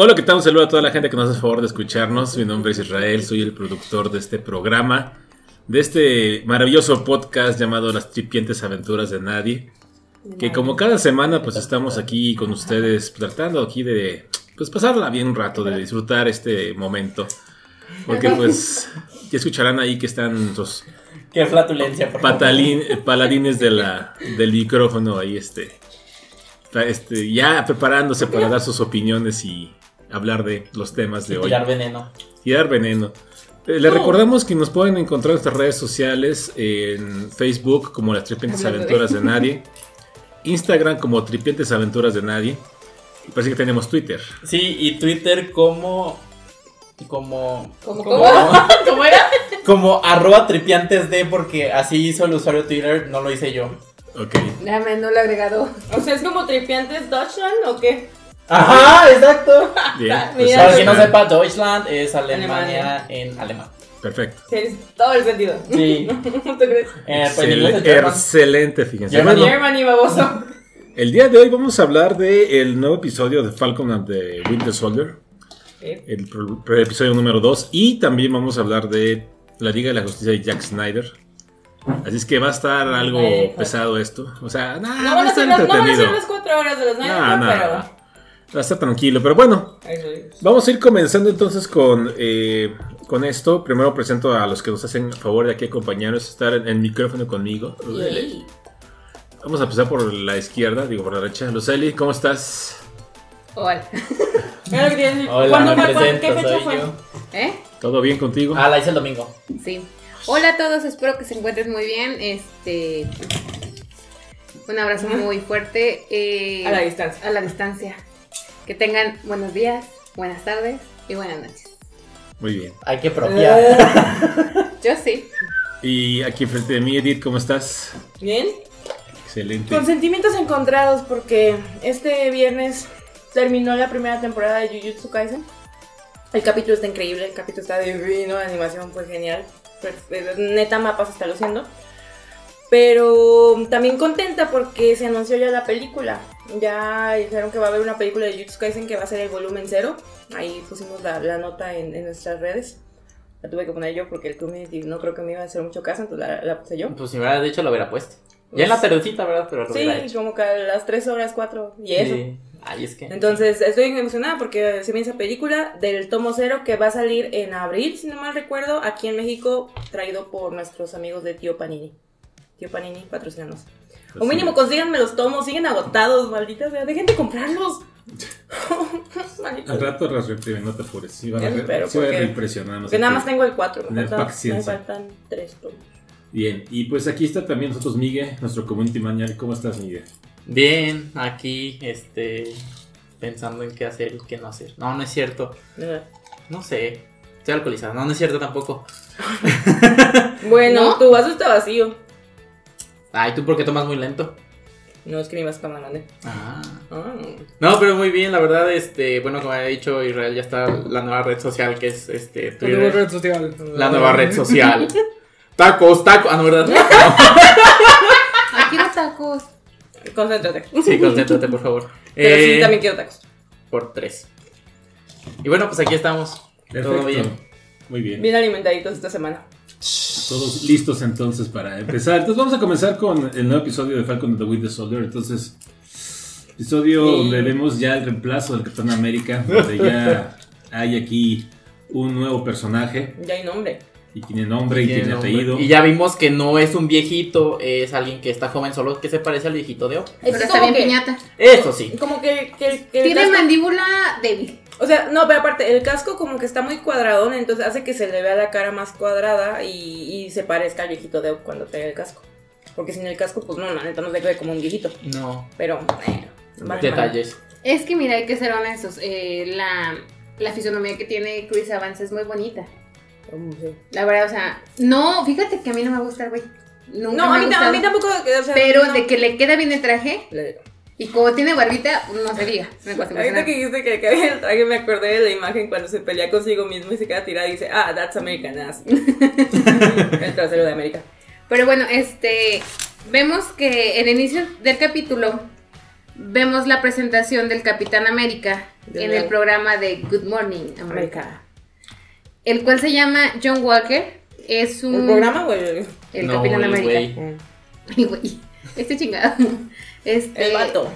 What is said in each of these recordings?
Hola, ¿qué tal? Un saludo a toda la gente que nos hace favor de escucharnos. Mi nombre es Israel, soy el productor de este programa, de este maravilloso podcast llamado Las Tripientes Aventuras de Nadie. Que como cada semana, pues estamos aquí con ustedes tratando aquí de pues pasarla bien un rato, de disfrutar este momento. Porque pues ya escucharán ahí que están los Qué flatulencia, por favor. patalín- eh, paladines de la, del micrófono ahí, este, este, ya preparándose para dar sus opiniones y hablar de los temas de Y hoy. tirar veneno. Tirar veneno. Eh, Le recordamos que nos pueden encontrar en nuestras redes sociales, en Facebook como Las Tripientes Aventuras de Nadie, Instagram como Tripientes Aventuras de Nadie, y parece que tenemos Twitter. Sí, y Twitter como. Como. ¿Cómo, como, cómo? ¿Cómo era? como arroba tripiantes de, porque así hizo el usuario Twitter, no lo hice yo. Ok. Déjame, no lo he agregado. O sea, es como tripiantes Deutschland o qué? Ajá, exacto. Bien. pues, Para quien no sepa, Deutschland es Alemania, Alemania. en alemán. Perfecto. Tienes todo el sentido. Sí. ¿Tú crees? Eh, pues inglés Excel- German. excelente, fíjense. German. Bueno, Germany, baboso. El día de hoy vamos a hablar del nuevo episodio de Falcon and the Winter Soldier, el pro- pro- episodio número 2, y también vamos a hablar de la Liga de la Justicia de Jack Snyder. Así es que va a estar algo Ay, pesado esto. O sea, nah, No va van, a a ser estar las, no van a ser entretenido. las cuatro horas de los Night No, no, pero. Va a estar tranquilo, pero bueno. Vamos a ir comenzando entonces con, eh, con esto. Primero presento a los que nos hacen favor de aquí acompañarnos, estar en el micrófono conmigo. Yay. Vamos a empezar por la izquierda, digo por la derecha. Luceli, ¿cómo estás? Hola. Hola, ¿Cuándo me presento, ¿Qué fecha soy fue? yo. ¿Eh? ¿Todo bien contigo? Ah, la hice el domingo. Sí. Hola a todos, espero que se encuentren muy bien. Este. Un abrazo muy fuerte. eh, A la distancia. A la distancia. Que tengan buenos días, buenas tardes y buenas noches. Muy bien. Hay que propiar. Yo sí. Y aquí enfrente de mí, Edith, ¿cómo estás? Bien. Excelente. Con sentimientos encontrados porque este viernes terminó la primera temporada de Jujutsu Kaisen. El capítulo está increíble, el capítulo está divino, la animación fue genial. Perfe- Neta mapas está luciendo. Pero también contenta porque se anunció ya la película. Ya dijeron que va a haber una película de Jujutsu Kaisen que va a ser el volumen cero. Ahí pusimos la, la nota en, en nuestras redes. La tuve que poner yo porque el community no creo que me iba a hacer mucho caso, entonces la, la puse yo. Pues si me hubiera dicho, lo hubiera puesto. Ya en la tardecita, ¿verdad? Pero lo Sí, hecho. como que a las 3 horas, 4 y eso. Sí. Ay, es que. Entonces estoy emocionada porque se viene esa película del tomo cero que va a salir en abril, si no mal recuerdo, aquí en México, traído por nuestros amigos de Tío Panini. Tío Panini, patrocinanos. Pues o mínimo sí. consíganme los tomos, siguen agotados, malditas sea, dejen de comprarlos. Al rato las reimprimen, no te apures. Sí, van a, espero, sí van a porque- reimpresionar, no Porque sé nada más tengo el 4, me, faltan- me paciencia. faltan 3 tomos. Bien, y pues aquí está también nosotros Miguel, nuestro community manager. ¿Cómo estás, Miguel? Bien, aquí, este. Pensando en qué hacer y qué no hacer. No, no es cierto. No sé. Estoy alcoholizado. No, no es cierto tampoco. Bueno, ¿No? tu vaso está vacío. Ay, ¿tú por qué tomas muy lento? No es que mi vaso está más grande. Ah. Ah. No, pero muy bien, la verdad, este, bueno, como había dicho Israel, ya está la nueva red social que es este La nueva Twitter. red social. La nueva red social. Tacos, tacos. Ah, no, ¿verdad? Aquí los tacos. Concéntrate. Sí, concéntrate, por favor. Pero Eh, sí, también quiero tacos. Por tres. Y bueno, pues aquí estamos. Todo bien. Muy bien. Bien alimentaditos esta semana. Todos listos entonces para empezar. Entonces vamos a comenzar con el nuevo episodio de Falcon and the Winter Soldier. Entonces, episodio Sí. donde vemos ya el reemplazo del Capitán América, donde ya hay aquí un nuevo personaje Ya hay nombre. Y tiene nombre y tiene, nombre. apellido. Y ya vimos que no es un viejito, es alguien que está joven, solo que se parece al viejito de O. Pero Es está bien que- piñata. Eso sí. Como que, que, que el Tiene casco- mandíbula débil. O sea, no, pero aparte, el casco como que está muy cuadradón, entonces hace que se le vea la cara más cuadrada y, y se parezca al viejito de cuando trae el casco. Porque sin el casco, pues no, la neta no se ve como un viejito. No. Pero, eh, vale, Detalles. Es que mira, hay que ser honestos. eh, la, la fisonomía que tiene Chris Evans es muy bonita. Sí. La verdad, o sea, no, fíjate que a mí no me gusta el güey. Nunca No, me a mí, a tampoco. o sea, Pero no. de que le queda bien el traje Le- y como tiene barbita, no se diga. Me Ahorita que dijiste que, que había el traje, me acordé de la imagen cuando se pelea consigo mismo y se queda tirada y dice, ah, that's American ass. el trasero de América. Pero bueno, este. Vemos que el inicio del capítulo vemos la presentación del Capitán América De en el programa de Good Morning America, América. El cual se llama John Walker. Es un ¿El programa o el, No, Capitán el América. güey. Güey, Este chingado. Este, el vato?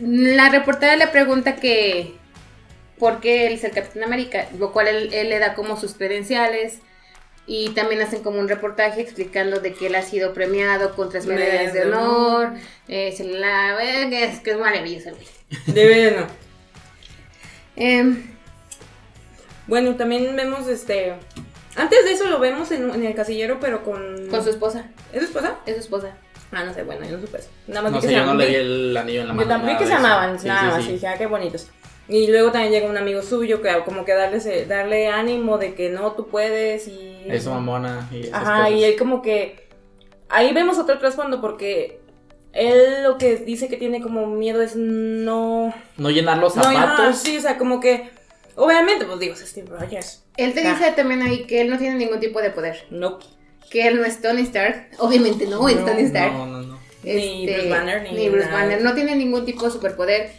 La reportera le pregunta que por qué él es el Capitán América, lo cual él, él le da como sus credenciales y también hacen como un reportaje explicando de que él ha sido premiado con tres medallas de honor, eh, se la es que es maravilloso el güey. Debe no. Em, Bueno, también vemos este. Antes de eso lo vemos en, en el casillero, pero con. con su esposa, ¿Es su esposa? es su esposa. Ah, no sé, bueno, yo no supe eso. Nada más No vi que sé, se yo no llaman- le vi el anillo en la mano. Yo también que se amaban, Sí, nada sí, más. sí. Y dije, ah, qué bonitos. Y luego también llega un amigo suyo que como que darle, ese- darle ánimo de que no, tú puedes y... Eso mamona y esas Ajá, cosas. y él como que... Ahí vemos otro trasfondo porque él lo que dice que tiene como miedo es no... No llenar los No, zapatos. sí, o sea, como que... Obviamente, pues digo, es Steve Rogers. Él te Ah. dice también ahí que él no tiene ningún tipo de poder, No. que él no es Tony Stark, obviamente no, es Tony Stark. No, no, no. Ni Bruce Banner, ni Bruce nada. Banner, no tiene ningún tipo de superpoder.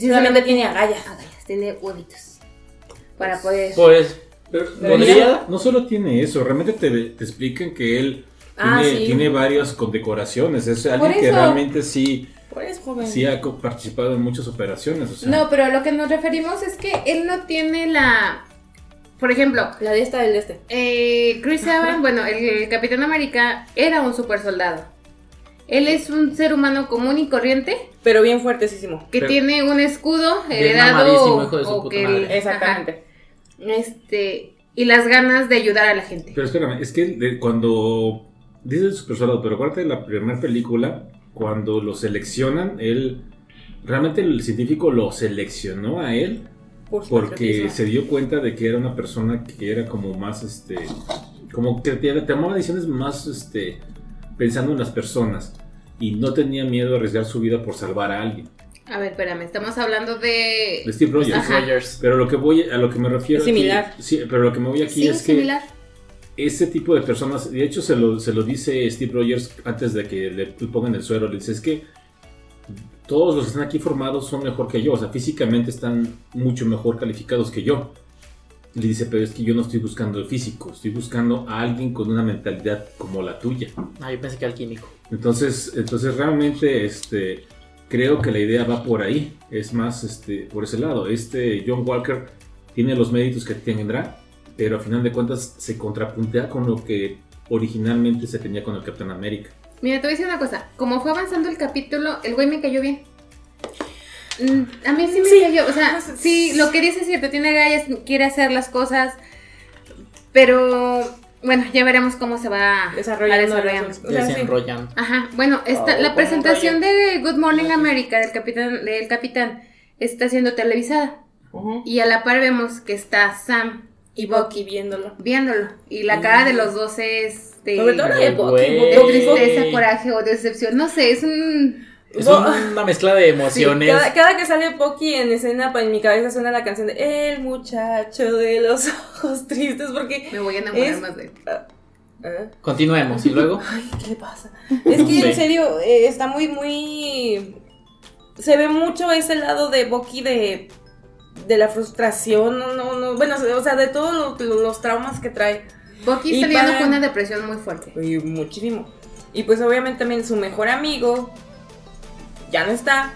Solamente tiene agallas. agallas, tiene huevitos para poder... Pues, podría- no solo tiene eso, realmente te, te explican que él Ah, tiene, sí. tiene varias condecoraciones. Es alguien que realmente sí, Por eso, joven. sí ha participado en muchas operaciones. O sea, No, pero a lo que nos referimos es que él no tiene la... Por ejemplo, La de esta del de este. eh, Chris Evans, bueno, el, el Capitán América era un super soldado. Él es un ser humano común y corriente Pero bien fuertesísimo. que Pero- tiene un escudo heredado hijo de su o puta que el- madre. Exactamente. ajá, este y las ganas de ayudar a la gente. Pero espérame, es que cuando dice el super soldado, pero acuérdate de la primera película, cuando lo seleccionan, él realmente el científico lo seleccionó a él Por porque patriotismo. se dio cuenta de que era una persona que era como más este como que te- tomaba decisiones más este pensando en las personas y no tenía miedo a arriesgar su vida por salvar a alguien. A ver, espérame, estamos hablando de De Steve Rogers. Ajá. Rogers. Pero lo que voy a lo que me refiero Es similar. aquí, sí, pero lo que me voy aquí sí, es que similar. Ese tipo de personas, de hecho se lo, se lo dice Steve Rogers antes de que le pongan el suero, le dice, es que todos los que están aquí formados son mejor que yo, o sea, físicamente están mucho mejor calificados que yo. Le dice, pero es que yo no estoy buscando el físico, estoy buscando a alguien con una mentalidad como la tuya. Ah, yo pensé que el químico. Entonces, entonces realmente este, creo que la idea va por ahí, es más este, por ese lado. Este John Walker tiene los méritos que tendrá, pero a final de cuentas se contrapuntea con lo que originalmente se tenía con el Capitán América. Mira, te voy a decir una cosa. Como fue avanzando el capítulo, el güey me cayó bien. Mm, A mí sí me Sí. cayó. O sea, sí, lo que dice es cierto. Tiene gallas, quiere hacer las cosas. Pero bueno, ya veremos cómo se va Desarrollando a desarrollar. las- O sea, sí. Desenrollan. Ajá, bueno, esta, Oh, la como presentación de Good Morning America del capitán, del capitán está siendo televisada. Y a la par vemos que está Sam Y Bucky viéndolo. viéndolo. Y la cara de los dos es de, Sobre todo la de Bucky. de tristeza, coraje o decepción. No sé, es un... Es Bo- una mezcla de Sí, emociones. cada, cada que sale Bucky en escena, en mi cabeza suena la canción de El muchacho de los ojos tristes, porque... Me voy a enamorar Es- más de él. ¿Eh? Continuemos y luego. Ay, ¿qué le pasa? Es que Sí. en serio, eh, está muy, muy... Se ve mucho ese lado de Bucky de, de la frustración, no, no, no, bueno, o sea, de todos los, los traumas que trae. Bucky está lidiando para- con una depresión muy fuerte. Y muchísimo. Y pues obviamente también su mejor amigo ya no está.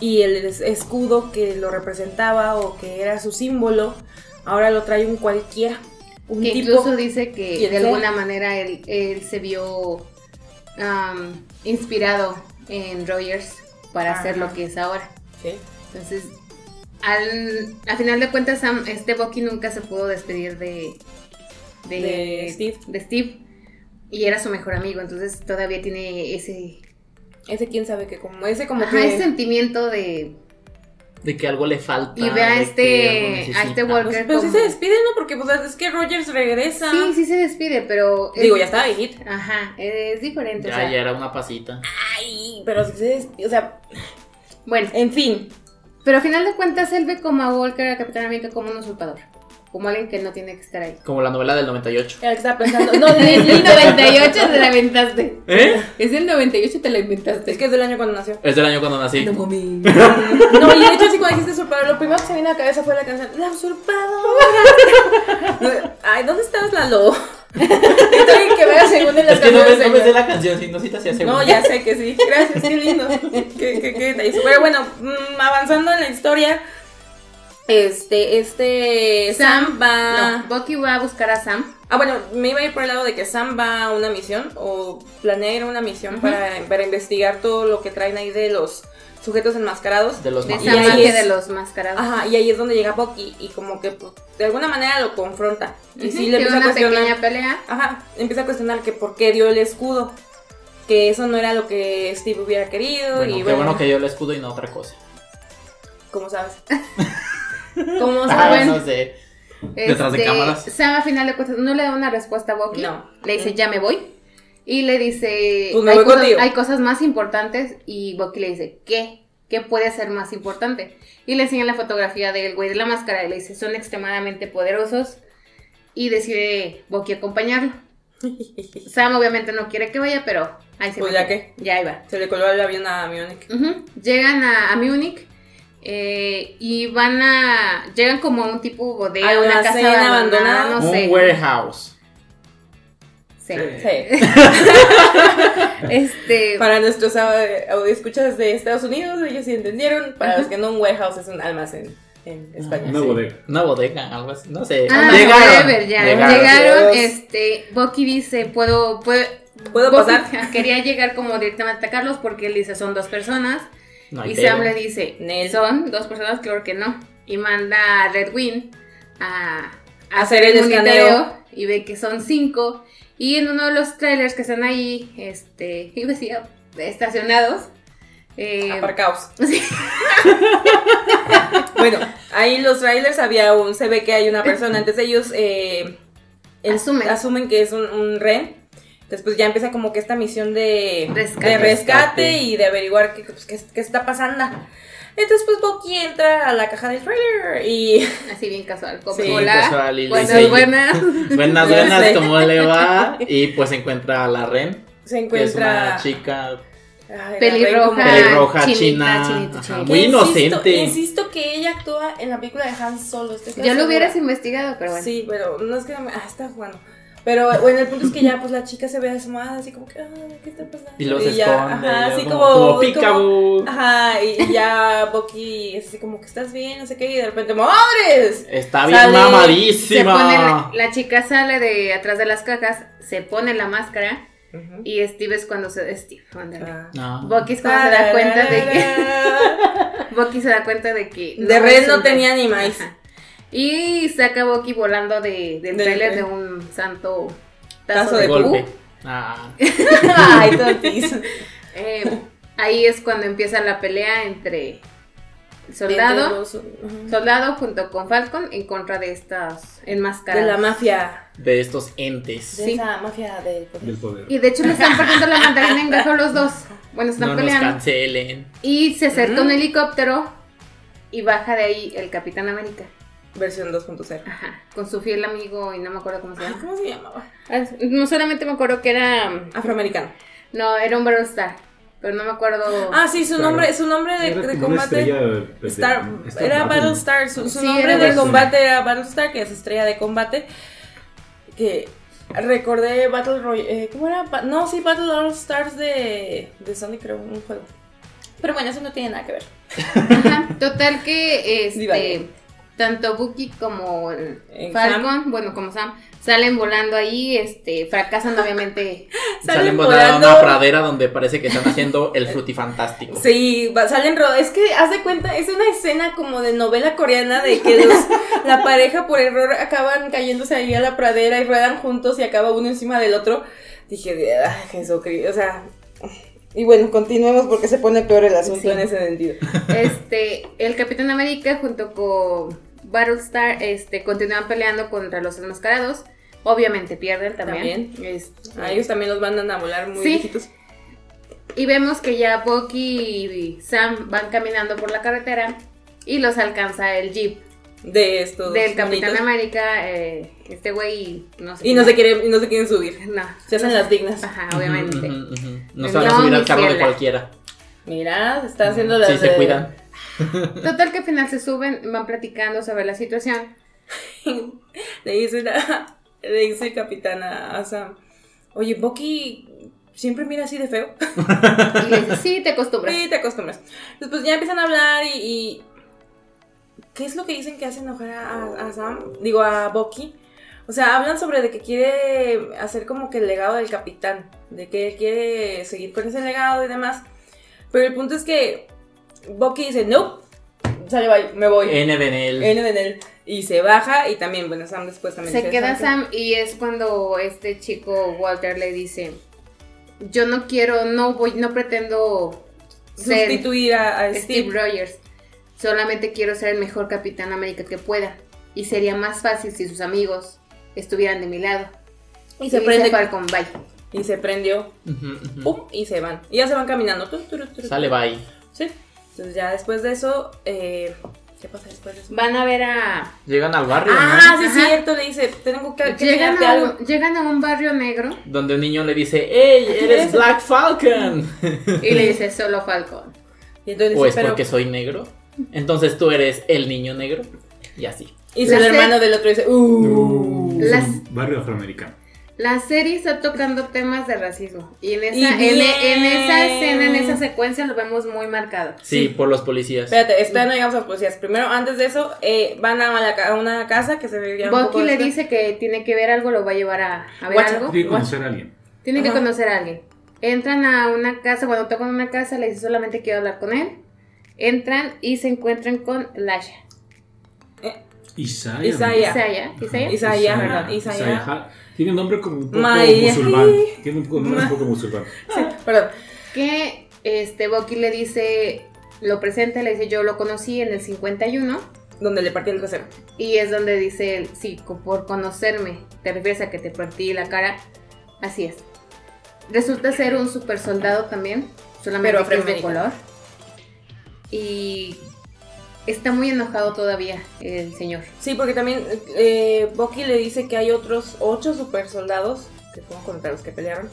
Y el es- escudo que lo representaba o que era su símbolo, ahora lo trae un cualquiera. Un Que tipo. incluso dice que de sea. alguna manera él, él se vio am, inspirado en Rogers para hacer lo que es ahora. Sí. Entonces, al, a final de cuentas, Sam- este Bucky nunca se pudo despedir de, de, De Steve. de Steve. Y era su mejor amigo, entonces todavía tiene ese, Ese quién sabe que como. Ese como ajá, que. ese sentimiento de... De que algo le falta. Y ve a este- a este Walker. Pero sí se despide, ¿no? Porque pues es que Rogers regresa. Sí, sí se despide, pero... Digo, ya estaba viejito. Ajá, es diferente. o Ya, sea, ya era una pasita. Ay, pero sí se despide. O sea, Bueno, en fin. Pero a final de cuentas él ve como a Walker, a Capitán América, como un usurpador. como alguien que no tiene que estar ahí. Como la novela del 98. Era que estaba pensando. No, En el el 98 te la inventaste. ¿Eh? Es el 98 te la inventaste. Es que es del año cuando nació. Es del año cuando nací. No mami. No, y de hecho, así cuando dijiste usurpador, lo primero que se me vino a la cabeza fue la canción La usurpadora. Ay, ¿dónde estabas, Lalo? Que vea según en las Es que no me, canciones. no me de- sé la canción, si no si te hacía seguro. No, ya sé que sí. Gracias, qué lindo. qué, qué, qué detalle. Pero bueno, mm, avanzando en la historia, este, este, Sam, va. No, Bucky va a buscar a Sam. Ah, bueno, me iba a ir por el lado de que Sam va a una misión o planea ir a una misión para, para investigar todo lo que traen ahí de los sujetos enmascarados. De los De esa ahí magia es- de los mascarados. Ajá, y ahí es donde llega Bucky y como que pues, de alguna manera lo confronta. Y Ujú, sí le empieza a cuestionar. pequeña pelea. Ajá, empieza a cuestionar que por qué dio el escudo. Que eso no era lo que Steve hubiera querido. Bueno, y qué bueno, bueno que dio el escudo y no otra cosa. ¿Cómo sabes? ¿Cómo Ah, sabes? no sé. Detrás de cámaras. Este, Sam a final de cuentas no le da una respuesta a Bucky. No. Le dice, ya me voy. Y le dice, Pues hay, cosas, contigo. hay cosas más importantes. Y Bucky le dice, ¿qué? ¿Qué puede ser más importante? Y le enseña la fotografía del güey de la máscara. Y le dice, son extremadamente poderosos. Y decide Bucky acompañarlo. Sam obviamente no quiere que vaya, pero ahí se Pues ya que. Ya ahí va. Se le coló el avión a Munich. Llegan a, a Múnich eh, y van a. Llegan como a un tipo bodega, A una una casa abandonada. no sé. Un warehouse. Sí. Sí. Este. Para nuestros escuchas de Estados Unidos, ellos sí entendieron. Para los que no, un warehouse es un almacén en España. Una sí. bodega. Una bodega, algo así. No sé. Ah, Llegaron. whatever, ya. Llegaron. Llegaron, Dios. este, Bucky dice, puedo, puedo, ¿Puedo Bucky pasar? Quería llegar como directamente a Carlos porque él dice, son dos personas. No y. Sam le dice, Nel. son dos personas, claro que no. Y manda a Red Wing a, a Hacer el escaneo. y ve que son cinco. Y en uno de los trailers que están ahí, este, iba a decir, estacionados. eh, Aparcaos. sí, Bueno, ahí los trailers había un. Se ve que hay una persona. Entonces ellos eh, en- Asumen. asumen que es un, un ren. Después ya empieza como que esta misión de Rescate. de rescate Rescate. y de averiguar qué, pues, qué, qué está pasando. Entonces, pues Bucky entra a la caja del trailer y así bien casual, como Sí, hola, casual, y buenas, dice- buenas. Buenas, buenas. ¿cómo le va? Y pues encuentra a la Ren, se que es encuentra. una chica Ay, Pelirroja. Pelirroja, chinita, china, chinita, ajá, chinita. muy inocente. Insisto, que ella actúa en la película de Han Solo. Yo lo hubieras investigado, pero bueno. Sí, pero no es que. me- Ah, está jugando. Pero bueno, el punto es que ya pues la chica se ve asomada, así como que, ah, ¿qué está pasando? Y luego se ya, esconde. Ajá, y así como. como como-. Ajá, y ya Bucky es así como que estás bien, no sé qué, y de repente, ¡madres! Está bien Sale, Se mamadísima. pone la, chica sale de atrás de las cajas, se pone la máscara y Steve es cuando se Steve. Ah. No. Bucky es cuando se da cuenta de que Bucky se da cuenta de que De red no tenía ni maíz. Ajá. Y saca Bucky volando de, del Del trailer de un santo Tazo tazo, de de Golpe. Ah. Ay, tontis. Eh, ahí es cuando empieza la pelea entre el soldado, Entre los- ujú. soldado junto con Falcon en contra de estas enmascaradas. De la mafia. De estos entes. De Sí. esa mafia del poder. Del poder. Y de hecho le están partiendo la mandarina en gajo los dos. Bueno, están No nos peleando. cancelen. Y se acerca un helicóptero y baja de ahí el Capitán América. Versión 2.0. Ajá. Con su fiel amigo y no me acuerdo cómo se llama. ¿Cómo se llamaba? Ah, No solamente me acuerdo que era. Afroamericano. No, era un Battlestar. Pero no me acuerdo. Ah, sí, su Claro. nombre, su nombre de, Era de combate. de- Star, Star era Battle. Battlestar, su, su Sí, nombre de combate era Battlestar, que es estrella de combate. Que recordé Battle Royale. ¿Cómo era? No, sí, Battle All Stars de, de Sonic, creo, un juego. Pero bueno, eso no tiene nada que ver. Ajá, Total que este. Tanto Bucky como el En Falcon, bueno, como Sam, salen volando ahí, este, fracasan obviamente. Salen volando a una pradera donde parece que están haciendo el frutifantástico. Sí, salen ro- Es que haz de cuenta, es una escena como de novela coreana de que los- la pareja por error acaban cayéndose ahí a la pradera y ruedan juntos y acaba uno encima del otro. Dije, ay, Jesucristo, o sea. Y bueno, continuemos porque se pone peor el asunto Sí. en ese sentido. Este, el Capitán América junto con Battlestar, este, continúan peleando contra los enmascarados. Obviamente pierden también. Este, A ellos también los mandan a volar muy Sí. viejitos. Y vemos que ya Bucky y Sam van caminando por la carretera y los alcanza el jeep de estos del Capitán. América, eh, este güey no sé Y no se quieren, y no se quieren subir. No. Se hacen las dignas. Ajá, obviamente. No No, se van a subir al carro de cualquiera. Mira, se está haciendo las Sí, se de- cuidan. Total que al final se suben, van platicando sobre la situación. Le dice, la- le dice el capitán a, a Sam, oye, Bucky siempre mira así de feo. Y le dice, sí, te acostumbras. Sí, te acostumbras. Después ya empiezan a hablar y, y- ¿Qué es lo que dicen que hace enojar a, a Sam? Digo, a Bucky. O sea, hablan sobre de que quiere hacer como que el legado del capitán. De que él quiere seguir con ese legado y demás. Pero el punto es que Bucky dice, no. Sale, bye, me voy. N de él. N de él. Y se baja y también, bueno, Sam después también Se dice, queda "Sam, y es cuando este chico Walter le dice, yo no quiero, no voy, no pretendo ser Sustituir a, a Steve Steve. Rogers. Solamente quiero ser el mejor Capitán América que pueda. Y sería más fácil si sus amigos estuvieran de mi lado. Y se prende. Falcon, bye. Y se prendió. Ujú, ujú. ¡Pum! Y se van. Y ya se van caminando. Tu, tu, tu, tu, tu. Sale bye. Sí. Entonces ya después de eso, eh, ¿qué pasa después de eso? Van a ver a... Llegan al barrio, Ah, sí, es cierto, le dice, tengo que, que Llegan a, algo. un, llegan a un barrio negro ¿no? Donde un niño le dice, ¡Ey, eres. Black Falcon! y le dice solo Falcon. Y entonces ¿O dice, es pero... porque soy negro? Entonces tú eres el niño negro. Y así. Y sé- hermano del otro dice, uh. Las- barrio afroamericano. La serie está tocando temas de racismo. Y en esa, Y en, bien. en esa escena, en esa secuencia, lo vemos muy marcado. Sí, Sí. por los policías. Espérate, espera, no llegamos a los policías. Primero, antes de eso, eh, van a, la ca- a una casa que se ve ya un poco Bucky le dice que tiene que ver algo, lo va a llevar a, a ver algo. Tiene que conocer a alguien. Tiene que conocer a alguien. Entran a una casa, cuando tocan una casa, le dice solamente quiero hablar con él. Entran y se encuentran con Lasha. Isaiah. Isaiah. Isaiah. Isaiah. Isaiah, ¿verdad? Isaiah. Tiene un nombre como un poco Maya. musulmán. Tiene un nombre un poco musulmán. Perdón. Que este Bucky le dice, lo presenta, le dice yo lo conocí en el 51. Donde le partí el trasero. Y es donde dice él, sí, por conocerme, te refieres a que te partí la cara. Así es. Resulta ser un super soldado también, solamente Pero que es de color. Y está muy enojado todavía el señor. Sí, porque también eh, Bucky le dice que hay otros ocho super soldados, que fueron contra los que pelearon,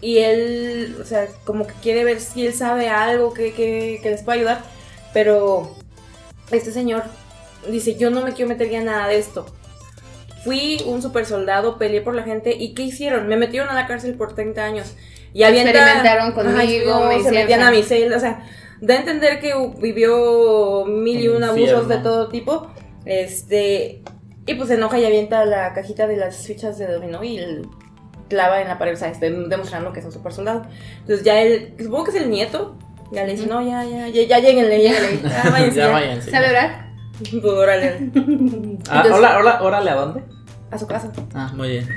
y él, o sea, como que quiere ver si él sabe algo que, que, que les pueda ayudar, pero este señor dice, yo no me quiero meter ya en nada de esto. Fui un super soldado, peleé por la gente, ¿y qué hicieron? Me metieron a la cárcel por 30 años. Y avienta- Experimentaron conmigo, me se metían a mi celda, o sea, da a entender que vivió mil y un abusos de todo tipo. Este. Y pues se enoja y avienta la cajita de las fichas de dominó y el- clava en la pared, o sea, este, demostrando que es un super soldado. Entonces ya él, supongo que es el nieto, ya le dice, no, ya, ya, ya, ya lleguenle, ya, ya, váyanse, ya ya. váyanse. ¿Sabe orar? Pues, órale, Ah, hola, hola, órale, ¿a dónde? a su casa. Ah, muy bien.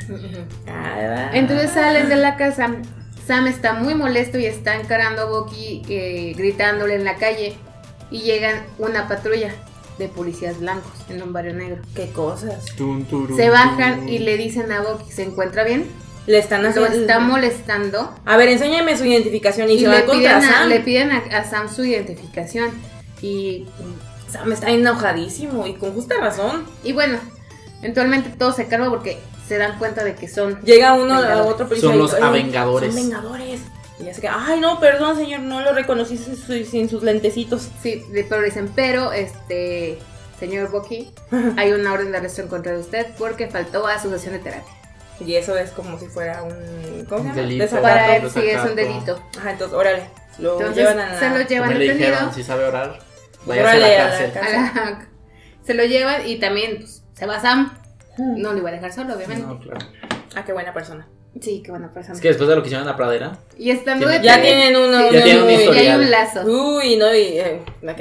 Ah. Entonces salen de la casa. Sam está muy molesto y está encarando a Bucky eh, gritándole en la calle. Y llegan una patrulla de policías blancos en un barrio negro. qué cosas. Se bajan y le dicen a Bucky, ¿se encuentra bien? Le están Lo haciendo. está molestando. A ver, enséñame su identificación y, Y se le va contra a, Sam. le piden a, a Sam su identificación. Y, Sam está enojadísimo y con justa razón. y bueno, eventualmente todo se calma porque se dan cuenta de que son... Llega uno a otro policía Son y, los "Eh, avengadores". Son vengadores. Y ya se queda, ay no, perdón señor, no lo reconocí sin, su- sin sus lentecitos. Sí, pero dicen, pero este... Señor Bucky, hay una orden de arresto en contra de usted porque faltó a su sesión de terapia. Y eso es como si fuera un... ¿Cómo se llama? Delito. Desacato. Para él sí es un delito. Ajá, entonces, órale. Lo Entonces llevan a la... se lo llevan le dijeron, si sabe orar, vaya a la a la cárcel. cárcel. a la- se lo llevan y también pues, se va Sam. No lo iba a dejar solo, obviamente. No, claro. Ah, qué buena persona. Sí, qué buena persona. Es que después de lo que hicieron en la pradera, Y estando Tiene- Ya tienen uno... Sí, Ya tienen un y hay historial. un lazo. Uy, no, y... Eh, ok.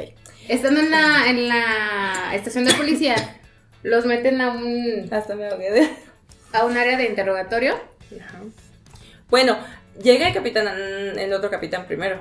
Estando en la, en la estación de policía, los meten a un, Hasta me a un área de interrogatorio. Ajá. Bueno, llega el capitán, el otro capitán primero.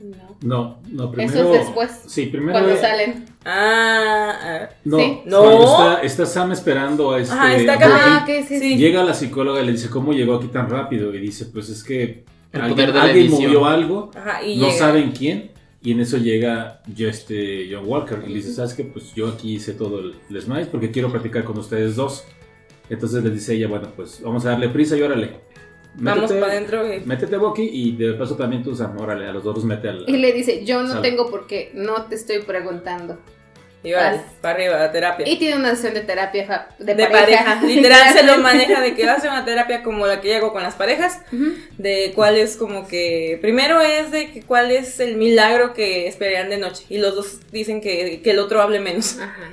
No. No, no, Eso primero. es después, Sí, primero. Cuando eh, salen. Ah, ah. No, Sí. No. cuando Está, está Sam esperando a este. Ajá, está acá. Ah, ok, sí. Sí. Llega la psicóloga y le dice, ¿cómo llegó aquí tan rápido? Y dice, pues es que El alguien, poder de la alguien edición. movió algo, Ajá, y no llega. saben quién, Y en eso llega yo, este, John Walker y le dice, ¿sabes qué? Pues yo aquí hice todo el, el Smash porque quiero practicar con ustedes dos. Entonces le dice ella, bueno, pues vamos a darle prisa y órale. Vamos para adentro. y- Métete, Bucky, y de paso también tú, Sam, órale, a los dos mete al... Y le dice, yo no tengo por qué, no te estoy preguntando. Y Vas. para arriba, a terapia. Y tiene una sesión de terapia de, de pareja. Literal se lo maneja de que va a hacer una terapia como la que yo hago con las parejas. De cuál es como que. Primero es de que cuál es el milagro que esperarían de noche. Y los dos dicen que, que el otro hable menos. Ajá.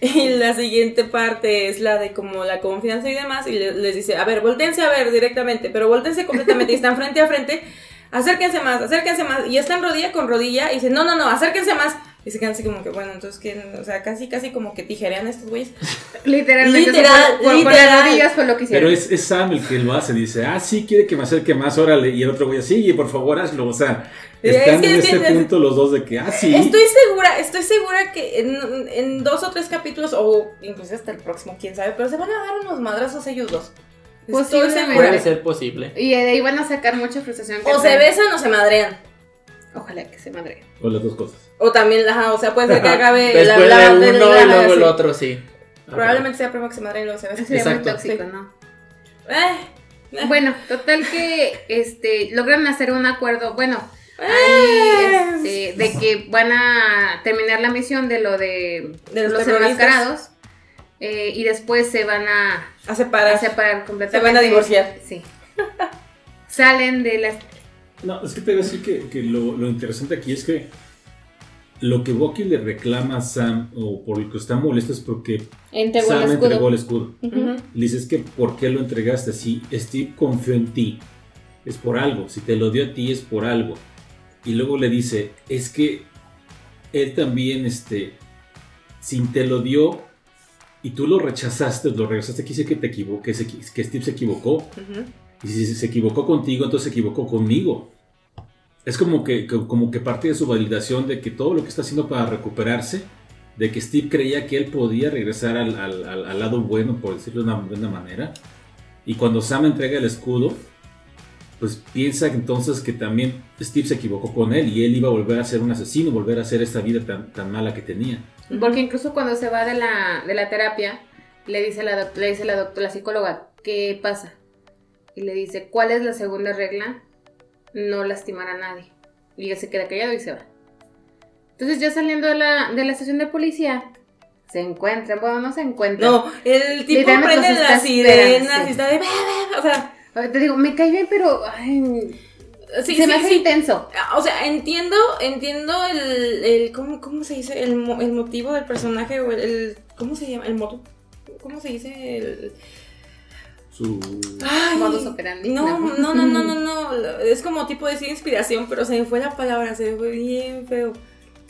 Y la siguiente parte es la de como la confianza y demás. Y le- les dice, a ver, voltense a ver directamente, pero voltense completamente. y están frente a frente. Acérquense más, acérquense más. Y están rodilla con rodilla. Y dice, no, no, no, acérquense más. Y se quedan así como que, bueno, entonces que, o sea, casi, casi como que tijerean estos güeyes. Literalmente. Literal, fue- por- por literal. las rodillas fue lo que hicieron. Pero es, es Sam el que lo hace, dice, ah, sí, quiere que me acerque más, órale. Y el otro güey, sí, por favor, hazlo. O sea, Es están que- en es que- este es- punto los dos de que, ah, sí. Estoy segura, estoy segura que en, en dos o tres capítulos, o incluso hasta el próximo, quién sabe, pero se van a dar unos madrazos ellos dos. Estoy segura. Puede ser posible. Y de ahí van a sacar mucha frustración. que O se besan o se madrean. Ojalá que se madre. O las dos cosas. O también, ajá, o sea, puede ser que acabe Después la, la- de uno la- y luego el sí. otro, sí. Probablemente sea primero que se madren y luego se besan. Sería muy tóxico, Sí. ¿no? Eh. Bueno, total que este logran hacer un acuerdo, bueno. Ahí, este, de que van a terminar la misión de lo de, De los los enmascarados eh, y después se van a, A separar. a separar completamente. Se van a divorciar. Sí. Salen de las No, es que te voy a decir que, que lo, lo interesante aquí es que lo que Bucky le reclama a Sam, o por lo que está molesto, es porque entregó Sam el entregó el escudo. Ujú. Ujú. Le dices que ¿por qué lo entregaste así? Steve confió en ti. Es por algo. Si te lo dio a ti es por algo. Y luego le dice, es que él también, este, si te lo dio y tú lo rechazaste, lo regresaste, quise que te equivoques, que, Steve se equivocó. Ujú. Y si se equivocó contigo, entonces se equivocó conmigo. Es como que, como que parte de su validación de que todo lo que está haciendo para recuperarse, de que Steve creía que él podía regresar al, al- al- al lado bueno, por decirlo de una buena manera. Y cuando Sam entrega el escudo, pues piensa entonces que también Steve se equivocó con él y él iba a volver a ser un asesino, volver a hacer esta vida tan, tan mala que tenía. Porque incluso cuando se va de la, de la terapia, le dice la, le dice la doctora, la psicóloga, ¿qué pasa? Y le dice, ¿cuál es la segunda regla? No lastimar a nadie. Y él se queda callado y se va. Entonces ya saliendo de la, de la estación de policía, se encuentran, bueno, no se encuentran. No, el tipo prende las sirenas y está de. O sea, Te digo, me cae bien, pero ay, sí, se sí, me hace sí. intenso. O sea, entiendo, entiendo el, el ¿cómo, cómo se dice? El, mo- el motivo del personaje o el, el- ¿cómo se llama? El moto. ¿Cómo se dice? El, Su... Ay, Modus operandi. No, no, no, no, no, no. Es como tipo de decir inspiración, pero se me fue la palabra, se me fue bien feo.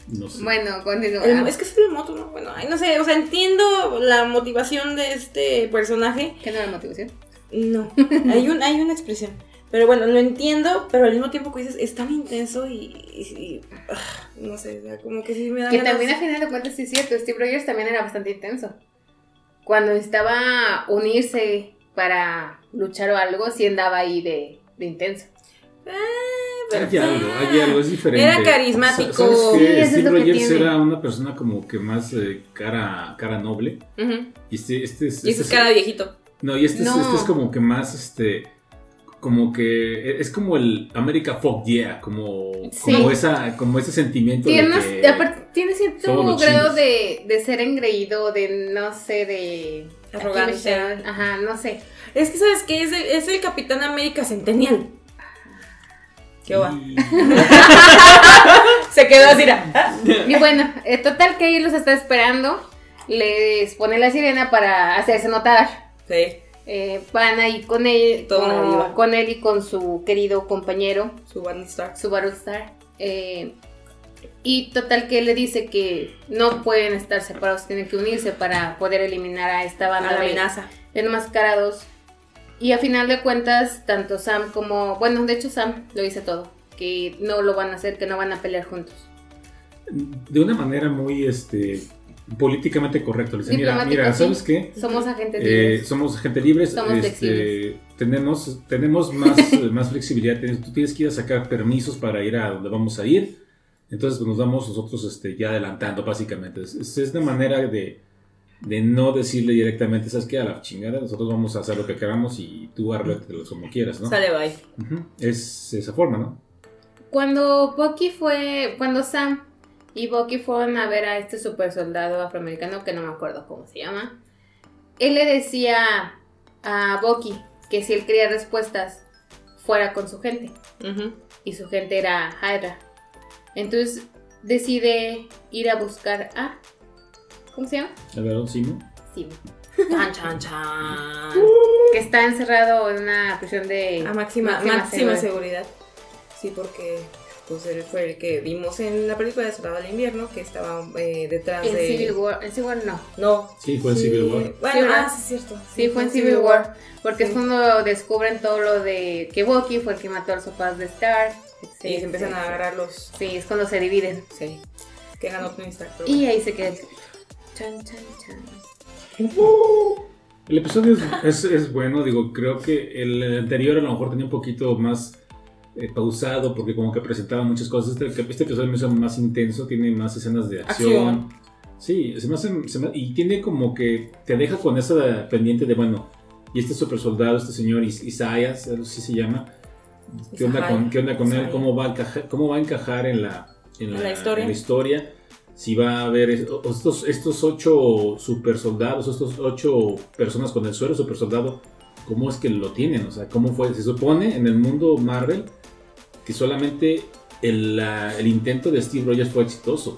No sé. Bueno, continúa. El- es que es el moto, ¿no? Bueno, ay, no sé, o sea, entiendo la motivación de este personaje. ¿Qué no era motivación? No, hay, un, hay una expresión. Pero bueno, lo entiendo, pero al mismo tiempo que dices, es tan intenso y, y- y, ah, no sé, o sea, como que sí me da Que ganas- también a final de cuentas sí es cierto, Steve Rogers también era bastante intenso. Cuando necesitaba unirse para luchar o algo, sí andaba ahí de, de intenso. pero- Hay algo, hay algo, es diferente. Era carismático. Sa- ¿Sabes Sí, eso Steve Rogers era una persona como que más eh, cara, cara noble. Y este, este es. Y este es cara de viejito. No, y este, es- este es como que más, este. Como que es como el America Fuck Yeah, como, Sí. como, esa, como ese sentimiento de Tiene, que aparte, tiene cierto grado de, de ser engreído, de no sé, de... Arrogante. Ajá, no sé. Es que, ¿sabes qué? Es el, es el Capitán América Centennial. ¿Qué va? Y- Se quedó así. Y bueno, eh, total que ahí los está esperando. Les pone la sirena para hacerse notar. Sí, Eh, van ahí con él, Toda una con, diva. con él y con su querido compañero, su Barney Stark. Subaru Star. Eh, y total que le dice que no pueden estar separados, tienen que unirse para poder eliminar a esta A banda la de, amenaza. de enmascarados. Y a final de cuentas, tanto Sam como, bueno, de hecho Sam lo dice todo, que no lo van a hacer, que no van a pelear juntos. de una manera muy este políticamente correcta. Le dice, mira, mira. ¿sabes qué? Somos agentes Eh, libres. somos gente libres, Somos este, tenemos, tenemos más, eh, más flexibilidad, tienes- tú tienes que ir a sacar permisos para ir a donde vamos a ir, Entonces pues, nos vamos nosotros este, ya adelantando, básicamente. Es, es, de manera de, de no decirle directamente, ¿sabes qué? A la chingada, nosotros vamos a hacer lo que queramos y tú arréglatelos como quieras, ¿no? Sale, bye. Ujú. Es esa forma, ¿no? Cuando Bucky fue, cuando Sam y Bucky fueron a ver a este super soldado afroamericano, que no me acuerdo cómo se llama, él le decía a Bucky que si él quería respuestas, fuera con su gente. Y su gente era Hydra. Entonces decide ir a buscar a... ¿Cómo se llama? A ver, Simo. Sí. Chan, chan, chan. Que está encerrado en una prisión de... A máxima, máxima máxima, seguridad. seguridad. Sí, porque pues él fue el que vimos en la película de Soldado del Invierno, que estaba eh, detrás En de... Civil War. En Civil War no. No. Sí, fue en Civil War. Bueno, Sí, ah, sí, es cierto. Sí, fue en Civil War. Porque es cuando descubren todo lo de que Bucky fue el que mató a los papás de Stark. Sí, se empiezan a agarrar los... Sí, es cuando se dividen. Sí. Que ganó Tony Stark. Y ahí se queda el. Chan, chan, chan. El episodio es, es- es bueno, digo, creo que el anterior a lo mejor tenía un poquito más eh, pausado porque como que presentaba muchas cosas. Este, este episodio me hizo más intenso, tiene más escenas de acción. Acción. Sí, se me hace- se me- y tiene como que te deja con esa pendiente de, bueno, y este super soldado, este señor Is- Isaias, así se llama, ¿qué onda con, qué onda con él? ¿Cómo va, a encajar, ¿Cómo va a encajar en la, en En la historia. en la historia? Si va a haber es- estos, estos ocho super soldados, estos ocho personas con el suero super soldado, ¿cómo es que lo tienen? O sea, ¿cómo fue? Se supone en el mundo Marvel que solamente el, la- el intento de Steve Rogers fue exitoso.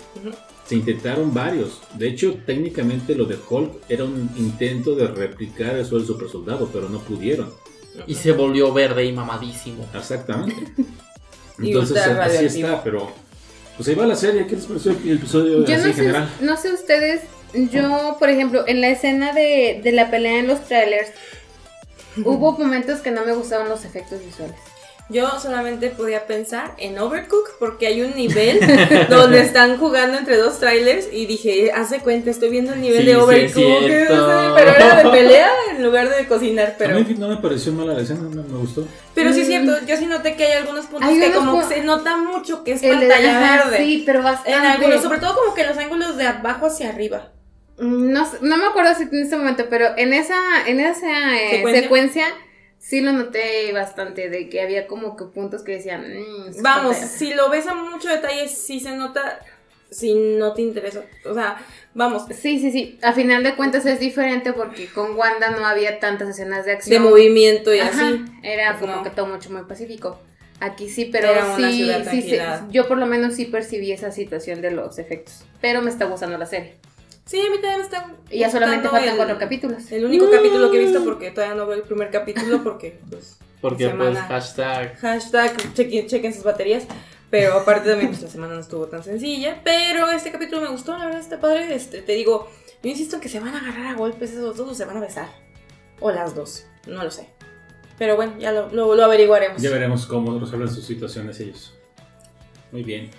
Se intentaron varios. De hecho, técnicamente lo de Hulk era un intento de replicar eso del super soldado, pero no pudieron. Y se volvió verde y mamadísimo. Exactamente. Entonces, así radioactivo. está, pero pues ahí va la serie. ¿Qué les pareció el episodio Yo así no en sé, general? no sé ustedes, yo, por ejemplo, en la escena de, de la pelea en los trailers, hubo momentos que no me gustaban los efectos visuales. Yo solamente podía pensar en Overcook porque hay un nivel donde están jugando entre dos trailers y dije, hace cuenta, estoy viendo el nivel Sí, de Overcook. pero era de pelea en lugar de cocinar, pero... A mí no me pareció mala la escena, me, me gustó. Pero sí es Mm. cierto, yo sí noté que hay algunos puntos Hay que unos como que se nota mucho que es El pantalla ajá, verde. Sí, pero bastante. En algunos, sobre todo como que los ángulos de abajo hacia arriba. Mm, No, sé- no me acuerdo si en este momento, pero en esa, en esa eh, ¿Secuencia? ¿Secuencia? Sí lo noté bastante, de que había como que puntos que decían... "Mm, es Vamos, pantalla". si lo ves a mucho detalle, sí se nota, si no te interesa. O sea, vamos, Sí, sí, sí. A final de cuentas es diferente porque con Wanda no había tantas escenas de de acción. movimiento y Ajá, así. Era como no. que todo mucho muy pacífico. Aquí sí, pero Era una sí, sí, sí, yo por lo menos sí percibí esa situación de los efectos. Pero me está gustando la serie. Sí, a mí también me está Y ya solamente faltan el- cuatro capítulos. El único capítulo que he visto porque todavía no veo el primer capítulo porque pues Porque Semana. pues hashtag. hashtag chequen, chequen sus baterías. Pero aparte también pues la semana no estuvo tan sencilla. Pero este capítulo me gustó, la verdad está padre. Este, te digo, yo insisto en que se van a agarrar a golpes esos dos o se van a besar. O las dos, no lo sé. Pero bueno, ya lo, lo, lo averiguaremos. Ya veremos cómo resuelven sus situaciones ellos. Muy bien.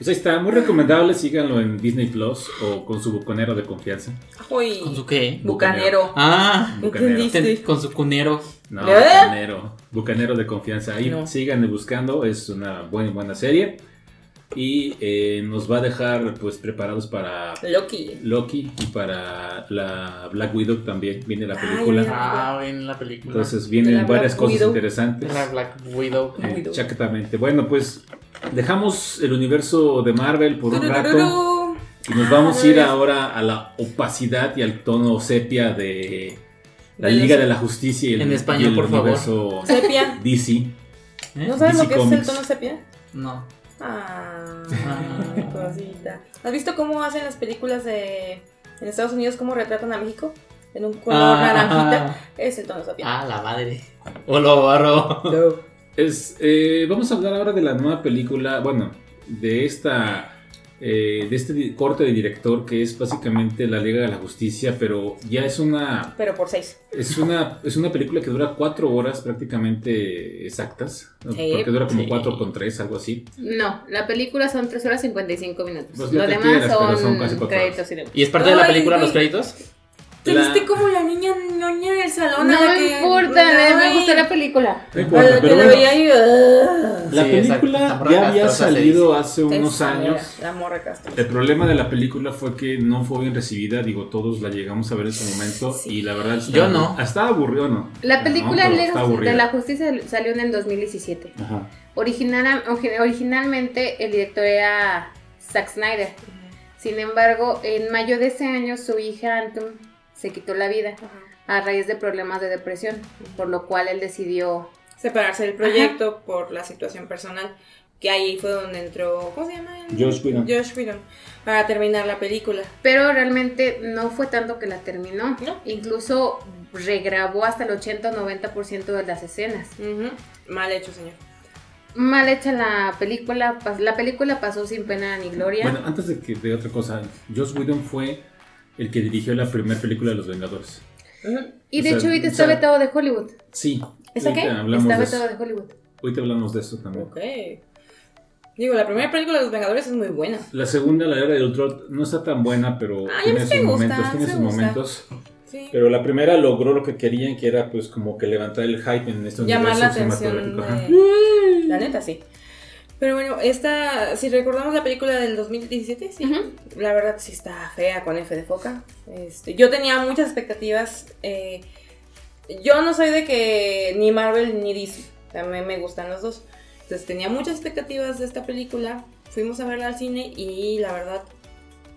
Pues ahí está, muy recomendable, síganlo en Disney Plus o con su buconero de confianza. Uy, ¿Con su qué? bucanero. Ah, Bucanero. ¿Entendiste? con su cunero. No, ¿Eh? bucanero. Bucanero de confianza. Ahí No. síganle buscando, es una buena, buena serie. Y eh, nos va a dejar pues preparados para Loki. Loki y para la Black Widow también. Viene la Ay, película. Ah, ven la película. Entonces De vienen la varias Black cosas Widow. interesantes. la Black Widow. Black Widow. Exactamente. Bueno, pues dejamos el universo de Marvel por un rato y nos vamos a ir ahora a la opacidad y al tono sepia de la Liga de la Justicia y el, En español, y el por favor. universo Sepia. DC. ¿Eh? ¿No sabes lo que es el tono sepia? No. Ah, Ah. cosita. ¿Has visto cómo hacen las películas de en Estados Unidos cómo retratan a México? En un color Ah, naranjita. Es el tono sepia. Ah, la madre. O lo barro. Es, eh, vamos a hablar ahora de la nueva película, bueno, de esta eh, de este corte de director que es básicamente la Liga de la Justicia, pero ya es una Pero por seis. es una es una película que dura cuatro horas prácticamente exactas, porque dura como sí. cuatro con tres, algo así. No, la película son 3 horas 55 minutos. Pues lo demás quieras, son, son casi cuatro créditos y demás. ¿Y es parte de la película los créditos? Te La- viste como la niña ñoña del salón. No a la me que- importa, me gustó la película. No importa, pero la bueno, veía y, ah. la Sí, película ya había salido hace unos años. La morra Castro. El problema de la película fue que no fue bien recibida, digo, todos la llegamos a ver en su momento y la verdad Yo no. Estaba aburrido, ¿no? La película No, de la Justicia salió en el 2017. Ajá. Original, originalmente el director era Zack Snyder. Sin embargo, en mayo de ese año su hija Anton se quitó la vida a raíz de problemas de depresión, por lo cual él decidió... Separarse del proyecto por la situación personal. Que ahí fue donde entró. ¿Cómo se llama? Josh Whedon. Josh Whedon. Para terminar la película. Pero realmente no fue tanto que la terminó. No. Incluso regrabó hasta el 80 o 90% de las escenas. Mal hecho, señor. Mal hecha la película, la película pasó sin pena ni gloria. Bueno, antes de que de otra cosa, Joss Whedon fue el que dirigió la primera película de Los Vengadores. y de sea, hecho ahorita o está sea, vetado de Hollywood. Sí. ¿Está qué? Está de vetado eso. de Hollywood. Ahorita hablamos de eso también. Ok. Digo, la primera película de los Vengadores es muy buena. La segunda, la era de Ultron, no está tan buena, pero Ay, a tiene sus gusta, momentos. Tiene sus gusta. momentos. Sí. Pero la primera logró lo que querían, que era pues como que levantar el hype en este Llamar la atención. de- La neta, sí. Pero bueno, esta, si recordamos la película del 2017, sí, Ujú. la verdad sí está fea con F de foca. Este, yo tenía muchas expectativas. eh, yo no soy de que ni Marvel ni DC, también me gustan los dos. Entonces tenía muchas expectativas de esta película. Fuimos a verla al cine y la verdad,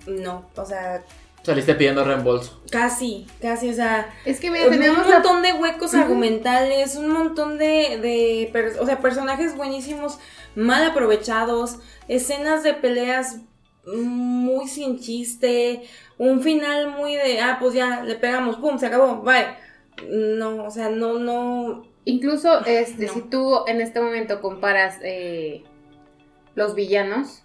no. O sea, Saliste pidiendo reembolso. casi, casi, o sea, Es que mira, tenemos un la montón de huecos argumentales, un montón de, de per- o sea, personajes buenísimos, mal aprovechados, escenas de peleas muy sin chiste, un final muy de, ah, pues ya, le pegamos, pum, se acabó, bye. No, o sea, no, no, Incluso este, No. si tú en este momento comparas eh, los villanos,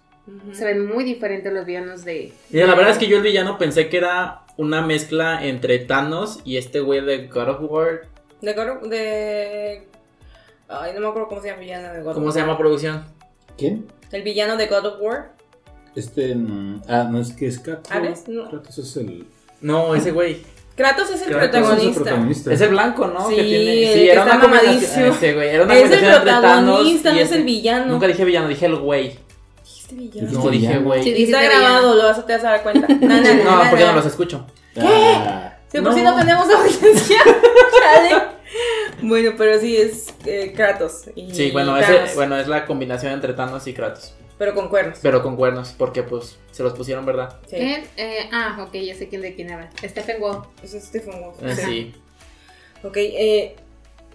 se ven muy diferentes los villanos de... Mira, la verdad es que yo el villano pensé que era una mezcla entre Thanos y este güey de God of War. de, God of- de, ay, no me acuerdo cómo se llama el villano de God ¿Cómo of se llama producción? ¿Quién? El villano de God of War, Este. mm, ah, no es que es Kratos. ¿Ares? No. Kratos es el. No, ese güey. Kratos es el Kratos es el protagonista. protagonista. Es el blanco, ¿no? Sí, que tiene... el que está combinación- mamadísimo. Ese güey, era una Es el combinación entre Thanos protagonista, y no es este- el villano. Nunca dije villano, dije el güey. Dijiste villano. No, dije güey. Sí, está grabado, lo vas a, te vas a dar cuenta. No, no, no, No, no, porque no no. los escucho. Ah, Sí, por si No. no tenemos audiencia. Chale. Bueno, pero sí es eh, Kratos. Y Sí, bueno, Thanos, ese, bueno, es la combinación entre Thanos y Kratos. Pero con cuernos. Pero con cuernos, porque pues se los pusieron, ¿verdad? Sí. Eh, ah, ok, ya sé quién de quién habla. Stephen Wall. Eso es Stephen Wolf. Eh, sí. Ok, eh,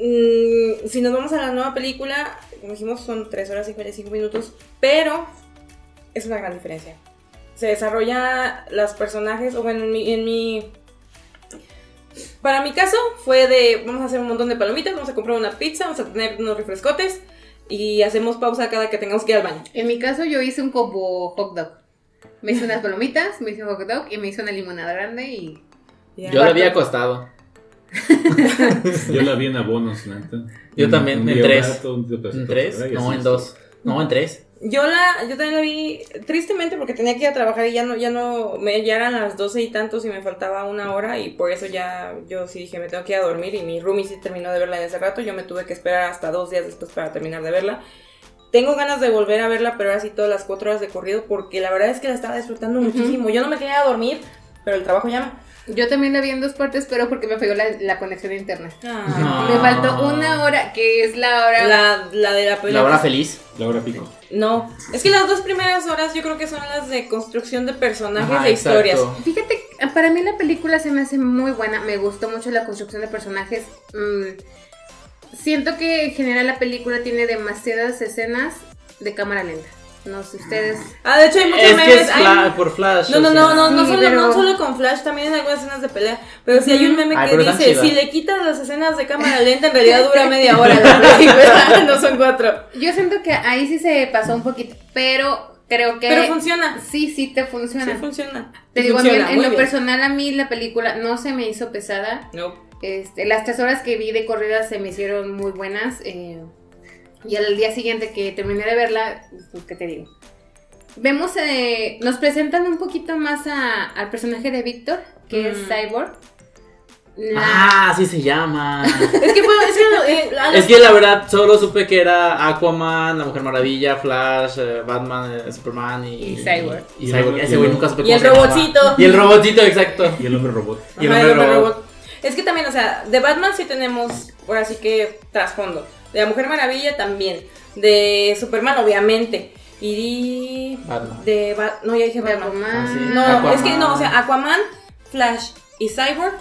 mm, si nos vamos a la nueva película, como dijimos, son 3 horas y 45 minutos, pero es una gran diferencia. Se desarrolla los personajes, o bueno, en mi, en mi- Para mi caso, fue de, vamos a hacer un montón de palomitas, vamos a comprar una pizza, vamos a tener unos refrescotes y hacemos pausa cada que tengamos que ir al baño. En mi caso yo hice un combo hot dog. Me hice unas palomitas, me hice un hot dog y me hice una limonada grande y... Yo lo había acostado. Yo la vi en abonos, neta. Yo también, en tres. barato, ¿En tres? No, en dos. No, en tres. Yo la, yo también la vi tristemente porque tenía que ir a trabajar y ya no, ya no, me, ya eran las doce y tantos y me faltaba una hora y por eso ya yo sí dije me tengo que ir a dormir y mi roomie sí terminó de verla en ese rato, yo me tuve que esperar hasta dos días después para terminar de verla. Tengo ganas de volver a verla, pero ahora sí todas las cuatro horas de corrido porque la verdad es que la estaba disfrutando muchísimo. Yo no me quería dormir, pero el trabajo llama. Yo también la vi en dos partes, pero porque me falló la, la conexión a internet. No. Me faltó una hora, que es la hora... La, la de la película. La hora feliz. Laura Pico. No, es que las dos primeras horas yo creo que son las de construcción de personajes Ajá, e historias. exacto. Fíjate, para mí la película se me hace muy buena, me gustó mucho la construcción de personajes. mm, siento que en general la película tiene demasiadas escenas de cámara lenta. No sé ustedes. Ah, de hecho hay muchos Es que memes. es hay- fla- por flash. No, no, no, no, no, solo, pero- no solo con Flash, también en algunas escenas de pelea. Pero si hay un meme Ay, que dice, si le quitas las escenas de cámara lenta, en realidad dura media hora la película, no son cuatro. Yo siento que ahí sí se pasó un poquito, pero creo que... Pero funciona. Sí, sí te funciona. Sí funciona. Te Y digo, a mí, funciona, en muy lo bien. personal a mí la película no se me hizo pesada. No. Este, las tres horas que vi de corrida se me hicieron muy buenas. eh, y al día siguiente que terminé de verla, pues, ¿qué te digo? Vemos, eh, nos presentan un poquito más a- al personaje de Víctor, que es Mm. Cyborg. La- Ah, así se llama. Es que fue. Es que, eh, los- Es que la verdad solo supe que era Aquaman, la Mujer Maravilla, Flash, eh, Batman, eh, Superman y, Y Cyborg. Y, Cyborg. Ese güey nunca supe Y cómo el se llamaba. robotcito. Y el robotito, exacto. Y el hombre robot. Y el hombre hombre robot. Es que también, o sea, de Batman sí tenemos, por así que, trasfondo. De la Mujer Maravilla también. De Superman, obviamente. Y Batman. de... Ba- no, ya dije de Batman. Aquaman. Ah, sí. No, Aquaman. es que no, o sea, Aquaman, Flash y Cyborg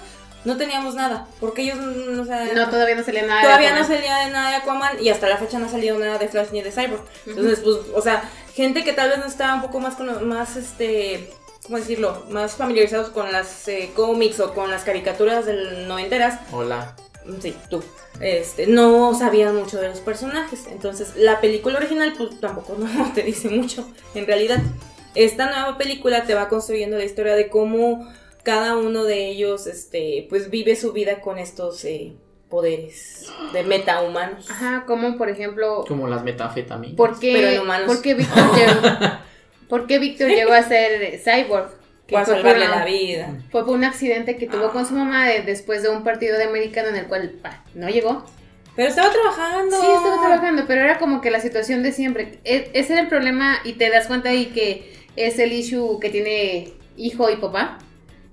no teníamos nada. Porque ellos, mm, o sea... No, todavía no salía nada. de Todavía no salía de nada de Aquaman y hasta la fecha no ha salido nada de Flash ni de Cyborg. Entonces, pues, o sea, gente que tal vez no estaba un poco más, con, más este, ¿cómo decirlo? Más familiarizados con las eh, cómics o con las caricaturas del noventeras. Hola. Sí, tú. Este, no sabían mucho de los personajes. Entonces, la película original, pues tampoco no te dice mucho, en realidad. Esta nueva película te va construyendo la historia de cómo cada uno de ellos, este, pues vive su vida con estos eh, poderes de metahumanos. Ajá, como por ejemplo, Como las metanfetaminas. ¿por qué, Pero en humanos. ¿por qué Víctor llegó, ¿por qué Víctor llegó a ser cyborg? Que fue salvarle la vida. Fue por un accidente que tuvo con su mamá de- después de un partido de americano en el cual pa, no llegó. Pero estaba trabajando. Sí, estaba trabajando, pero era como que la situación de siempre. E- ese era el problema y te das cuenta ahí que es el issue que tiene hijo y papá,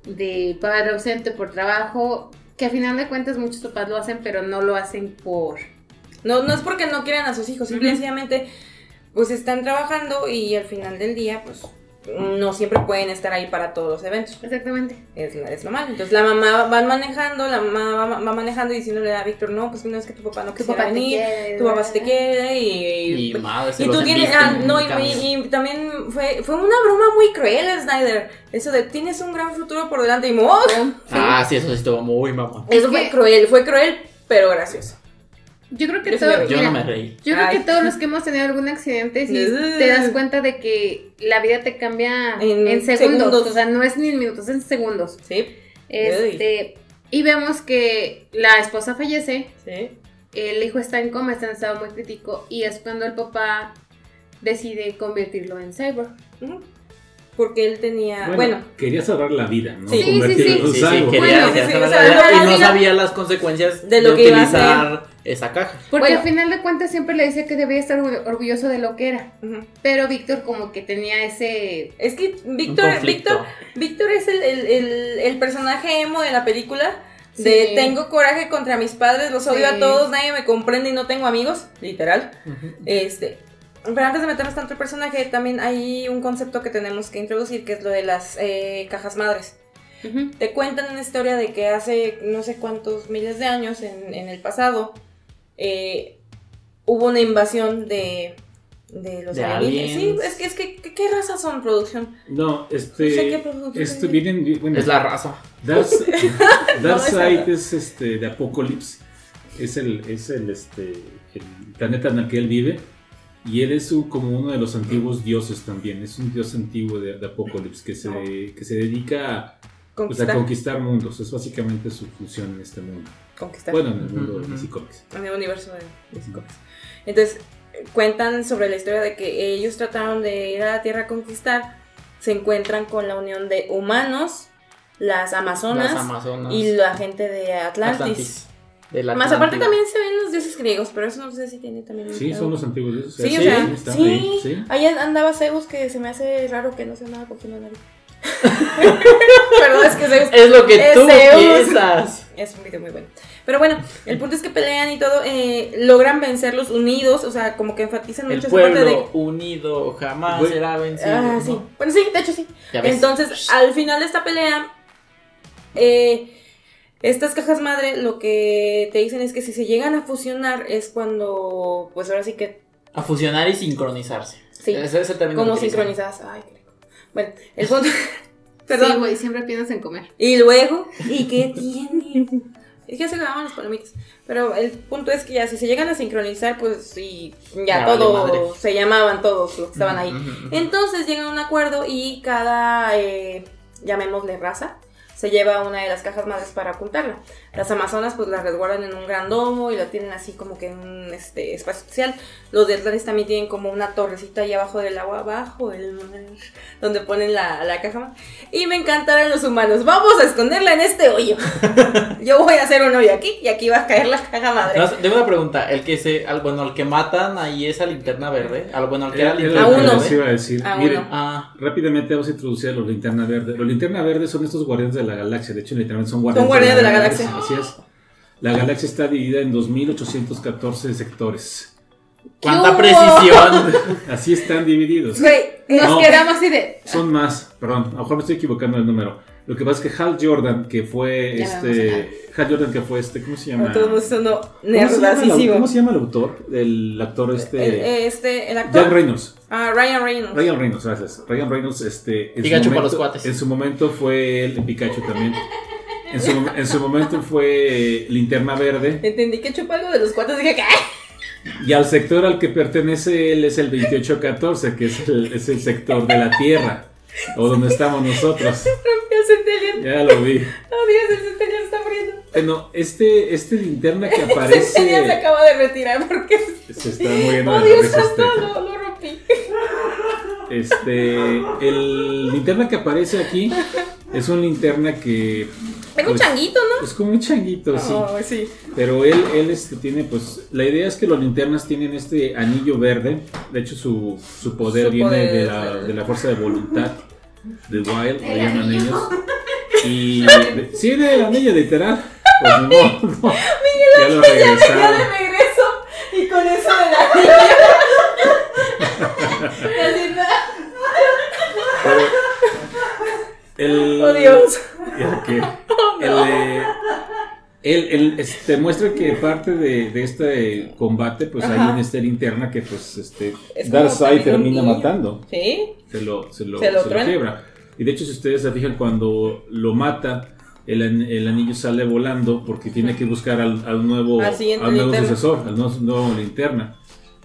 de padre ausente por trabajo, que a final de cuentas muchos papás lo hacen, pero no lo hacen por... No, no es porque no quieran a sus hijos, simplemente pues están trabajando y al final del día pues no siempre pueden estar ahí para todos los eventos. Exactamente. Es, es lo malo. Entonces la mamá va manejando, la mamá va, va manejando y diciéndole a Víctor, no, pues no es que tu papá no Tu papá venir, quiere, tu papá sí te quiere y... Y madre, se y tú tienes, ah, no, y, y también fue, fue una broma muy cruel, Snyder. Eso de tienes un gran futuro por delante y ¡oh! Ah, sí, eso sí estuvo muy mamá. Eso Es fue cruel, fue cruel, pero gracioso. Yo creo que Yo todo-. Yo mira, no me reí. Yo creo Ay. que todos los que hemos tenido algún accidente, sí Ugh. te das cuenta de que la vida te cambia en, En segundos. segundos. O sea, no es ni en minutos, es en segundos. Sí, Este, y vemos que la esposa fallece, sí. el hijo está en coma, está en estado muy crítico, y es cuando el papá decide convertirlo en cyborg. Porque él tenía. Bueno, Bueno, quería salvar la vida, ¿no? Sí, sí, Convertirlo sí, en un Sí, sí, cyborg. quería Bueno, quería sí, saber o la al y no sabía las consecuencias de de, lo que iba a utilizar esa caja. Porque Bueno. al final de cuentas siempre le decía que debía estar orgu- orgulloso de lo que era. Pero Víctor como que tenía ese... es que Víctor. Víctor, Víctor es el, el- el- el personaje emo de la película. De Sí. tengo coraje contra mis padres, los odio Sí. a todos, nadie me comprende y no tengo amigos, literal. Ujú. Este, pero antes de meternos tanto el personaje, también hay un concepto que tenemos que introducir, que es lo de las eh, cajas madres. Te cuentan una historia de que hace no sé cuántos miles de años en, en el pasado eh, hubo una invasión de, de los De alienígenas. Sí, es que, es que ¿qué, qué razas son producción? No, No sé este. qué Esto es. vienen. Bueno, Es la raza. Dark, no. es este de Apocalypse. Es el, es el, este, el planeta en el que él vive. Y él es un- como uno de los antiguos dioses también. Es un dios antiguo de, de Apocalypse que se, que se dedica a, pues, a Conquistar. mundos. Es básicamente su función en este mundo. conquistar. Bueno, en el mundo de. DC Comics. en el universo de DC Comics. Entonces, cuentan sobre la historia de que ellos trataron de ir a la Tierra a conquistar, se encuentran con la unión de humanos, las amazonas, Las Amazonas. y la gente de Atlantis. Atlantis. De la Más aparte también se ven los dioses griegos, pero eso no sé si tiene también Sí, son los antiguos dioses. Sí, o sea, sí, ahí, sí. ahí andaba Zeus que se me hace raro que no sea nada cogiendo a nadie. Perdón, es que Zeus Es lo que Es tú Zeus. piensas. es un video muy bueno. Pero bueno, el punto es que pelean y todo, eh, logran vencerlos unidos, o sea, como que enfatizan El mucho esa parte de... pueblo unido jamás será vencido. Ah, ¿no? sí. Bueno, sí, de hecho sí. Ya ves. Entonces, al final de esta pelea, eh, estas cajas madre lo que te dicen es que si se llegan a fusionar es cuando, pues ahora sí que, A fusionar y sincronizarse. Sí. Ese es el término como sincronizadas. Ay, qué rico. Bueno, el punto... Perdón. Sí, güey, siempre piensas en comer. Y luego, ¿y qué tiene? Es que ya se grababan las palomitas. Pero el punto es que ya si se llegan a sincronizar, pues sí, ya todo, se llamaban todos los que estaban ahí. Entonces llegan a un acuerdo y cada, eh, llamémosle raza, se lleva una de las cajas madres para ocultarla. Las amazonas pues la resguardan en un gran domo y la tienen así como que en un este, espacio especial. Los de Atlantis también tienen como una torrecita ahí abajo del agua, abajo mar, donde ponen la, la caja madre. Y me encantaron los humanos. Vamos a esconderla en este hoyo. Yo voy a hacer un hoyo aquí y aquí va a caer la caja madre. No, tengo una pregunta. El que se, al, bueno, el que matan ahí es a linterna verde. Al, bueno, el que era Era linterna verde. iba a decir. A Miren, uno. Ah, rápidamente vamos a introducir a los linterna verde. Los linterna verde son estos guardianes de la galaxia. De hecho, literalmente son guardianes, guardianes de la galaxia. Así es. La galaxia está dividida en 2814 sectores. cuánta precisión. Así están divididos. Güey, Nos No. quedamos así de. Son más, perdón, a lo mejor me estoy equivocando el número. Lo que pasa es que Hal Jordan, que fue Ya este. Hal Jordan, que fue este, ¿cómo se llama? todo el mundo sonó ¿Cómo se, llama el, nerdasísimo. cómo se llama el autor? El actor este. El, este, el actor. Jack Reynolds. Ah, Ryan Reynolds. Ryan Reynolds, gracias. Ryan Reynolds, este. En Pikachu su para los cuates. En su momento fue el Pikachu también. En su, en su momento fue Linterna Verde. Entendí que chupa algo de los cuates. Dije, ¿qué? Y al sector al que pertenece él es el 2814, que es el, es el sector de la Tierra. O donde estamos nosotros. El. Ya lo vi. Oh, Dios, el Centennial está muriendo. Bueno, este, este linterna que El Centennial se aparece. acaba de retirar porque. Se está muriendo Oh, Dios santo, este. lo, lo rompí. Este, el linterna que aparece aquí es un linterna que Tengo un Pues, changuito, ¿no? es como un changuito, sí. Oh, sí. Pero él, él este, tiene, pues, la idea es que los linternas tienen este anillo verde. De hecho, su, su poder Su viene poder de, es la, de la fuerza de voluntad, de Wild, le llaman anillo. ellos. Y de- sí, del anillo, literal. Pues no, no. ya lo Ya regresaron. de regreso. Y con eso de la niña. Así, ¿no? El, Oh, Dios. Ya que- el, eh, él, él, este, muestra que parte de, de este combate, pues Ajá. hay en este linterna que, pues, este, Es Darkseid termina matando. Sí. Se lo, se lo, Se lo se lo quiebra. Y de hecho, si ustedes se fijan, cuando lo mata, el, el anillo sale volando porque tiene que buscar al, al nuevo, Al nuevo sucesor, al nuevo, nuevo linterna.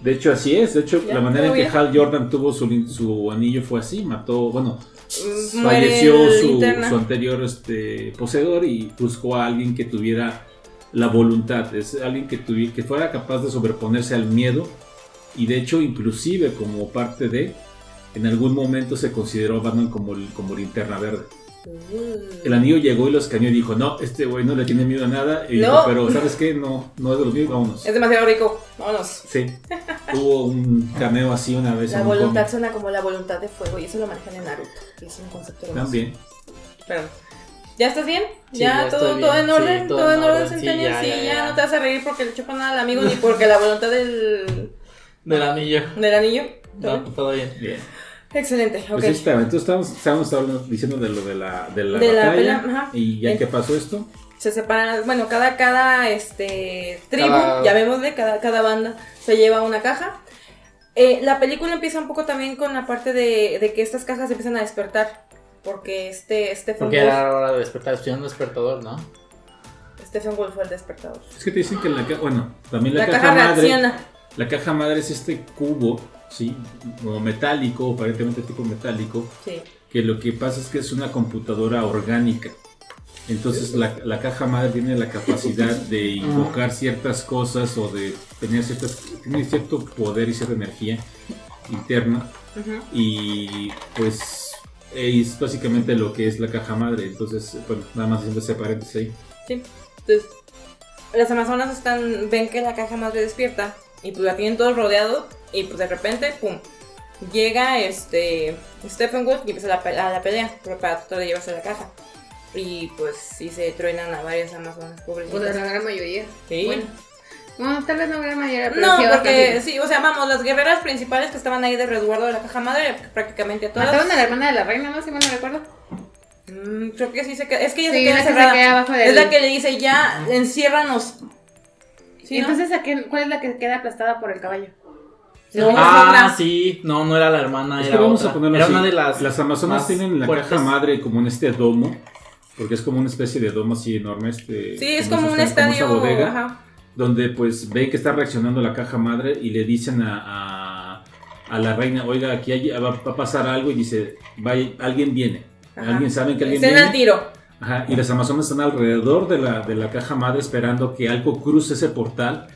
De hecho, así es. De hecho, Ya, la manera en que. Hal Jordan tuvo su, su anillo fue así. Mató, bueno, falleció el su, anterior este, poseedor y buscó a alguien que tuviera la voluntad. Es alguien que, tuvi- que fuera capaz de sobreponerse al miedo. Y de hecho, inclusive como parte de... En algún momento se consideró Batman como, el- como linterna verde. El anillo llegó y lo escaneó y dijo, no, este güey no le tiene miedo a nada. Y No. dijo, pero ¿sabes qué? No, no es de los míos, vámonos. Es demasiado rico. Vámonos. Sí. Hubo un cameo así una vez La en voluntad suena como la voluntad de fuego y eso lo manejan en Naruto. que es un concepto hermoso. También. Perdón. ¿Ya estás bien? Sí, ¿Ya, ya todo, estoy todo bien. en orden? Sí, ¿Todo, en orden, sí, Centennial? ya, Sí, ya, ya, ya. no te vas a reír porque le chupan nada al amigo ni porque la voluntad del, Del anillo. del anillo. ¿Todo No, bien? todo bien. Bien. Excelente, ok. Pues estaba. Entonces estábamos, estábamos hablando- diciendo de lo de la, de la De la batalla. pelea, ajá. y ya Bien. que pasó esto, Se separan, bueno, cada, cada este, tribu, Cada- llamémosle, cada, cada banda se lleva una caja. Eh, la película empieza un poco también con la parte de, de que estas cajas empiezan a despertar. Porque este Stephen Porque Wolf, era hora de despertar. Estoy un despertador, ¿no? Stephen Wolf fue el despertador. es que te dicen que la caja, bueno, también la, La, caja, caja, madre, reacciona. la caja madre es este cubo, sí, como metálico, aparentemente tipo metálico, Sí. que lo que pasa es que es una computadora orgánica. Entonces la, la caja madre tiene la capacidad de invocar ciertas cosas o de tener ciertas, tiene cierto poder y cierta energía interna y pues es básicamente lo que es la caja madre. Entonces, bueno, nada más haciendo ese paréntesis ahí. Sí. Entonces, las amazonas están, ven que la caja madre despierta y pues la tienen todos rodeado y pues de repente, pum, llega este Stephen Wolf y empieza la, a la pelea pero para tratar de llevarse la caja. Y pues sí se truenan a varias amazonas, Pues pobrecitas. la gran mayoría. Sí. Bueno. Bueno, tal vez no gran mayoría, pero No, sí porque sí, o sea, vamos, las guerreras principales que estaban ahí de resguardo de la caja madre, prácticamente todas. Mataron a la hermana de la reina, ¿no? Si mal no recuerdo. Mm, creo que sí se queda. Es que ella Sí, se queda la que se encerrada. queda abajo del- Es la que le dice, ya, enciérranos. ¿Sí, y no? entonces, ¿a qué- ¿cuál es la que queda aplastada por el caballo? No, es Ah, sí. No, no era la hermana, Es que era vamos otra. a ponerlo era así. una de las Las amazonas tienen la fuertes. caja madre como en este domo, porque es como una especie de domo así enorme. Este, Sí, es como un estadio. bodega, ajá. donde pues ven que está reaccionando la caja madre y le dicen a, a, a la reina, oiga, aquí hay- va, va a pasar algo y dice, vaya, alguien viene. Ajá. ¿Alguien sabe que alguien Estén viene? al tiro. Ajá, y las Amazonas están alrededor de la, de la caja madre esperando que algo cruce ese portal.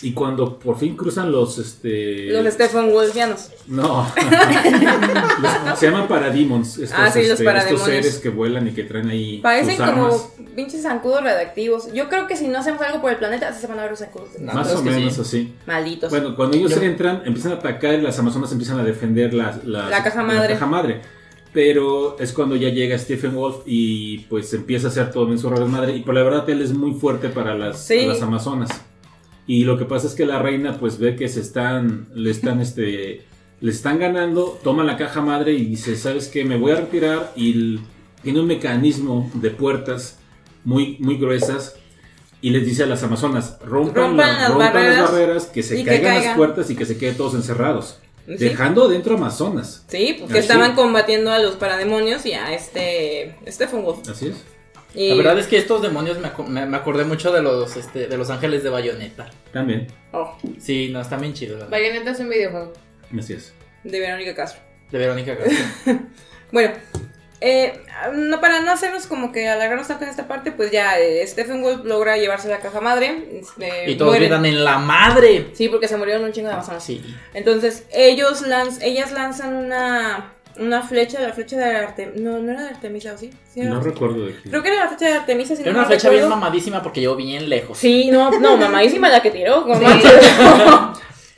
Y cuando por fin cruzan los. Este, Los Stephen Wolfianos. No. Los- se llaman parademons. Estos, Ah, sí, los este, parademonios. estos seres que vuelan y que traen ahí. Parecen sus como pinches zancudos radioactivos. Yo creo que si no hacemos algo por el planeta, así se van a ver los zancudos. No, Más o menos sí. así. Malditos. Bueno, cuando ellos Yo- entran, empiezan a atacar y las Amazonas empiezan a defender la, la, La caja madre. caja madre. Pero es cuando ya llega Stephen Wolf y pues empieza a hacer todo en su madre. Y por la verdad él es muy fuerte para las, Sí. las Amazonas. Y lo que pasa es que la reina pues ve que se están, le están este, le están ganando, toma la caja madre y dice, ¿sabes qué? Me voy a retirar y tiene un mecanismo de puertas muy, muy gruesas y les dice a las amazonas, rompan, Rompan la- las rompan barreras las barreras, que se que caigan las puertas y que se queden todos encerrados, Sí. dejando dentro amazonas. Sí, porque Así. estaban combatiendo a los parademonios y a este Stephen Wolf. Así es. Y- La verdad es que estos demonios me, me- me acordé mucho de los, este, de los ángeles de Bayonetta. También, Oh, Sí, no, están bien verdad. Bayonetta es un videojuego. así es. de Verónica Castro. De Verónica Castro. Bueno, eh, no para no hacernos como que alargarnos tanto en esta parte, pues ya eh, Stephen Wolf logra llevarse la caja madre. este, y todos mueren. gritan en la madre. Sí, porque se murieron un chingo de amazonas. Sí. Entonces, ellos lanz ellas lanzan una, una flecha, la flecha de Artemisa. No, no era de Artemisa, ¿o sí? Sí, No recuerdo de qué. Creo que era la flecha de Artemisa. Si Era no una flecha bien mamadísima porque llegó bien lejos. Sí, no, no, mamadísima la que tiró. como Sí. manches.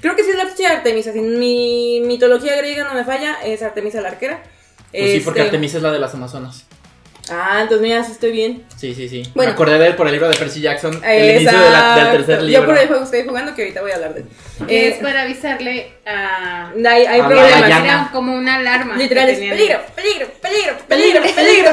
Creo que sí es la flecha de Artemisa. Si mi mitología griega no me falla, es Artemisa la arquera. Pues sí, porque Este- Artemisa es la de las Amazonas. Ah, entonces mira, sí estoy bien. Sí, sí, sí. Bueno. Me acordé de él por el libro de Percy Jackson. El inicio de la- del tercer libro. Yo por el juego estoy jugando que ahorita voy a hablar de él. Que Eh, es para avisarle a... hay, hay a problemas. Era como una alarma. Literal es peligro, peligro, peligro, peligro, peligro, peligro,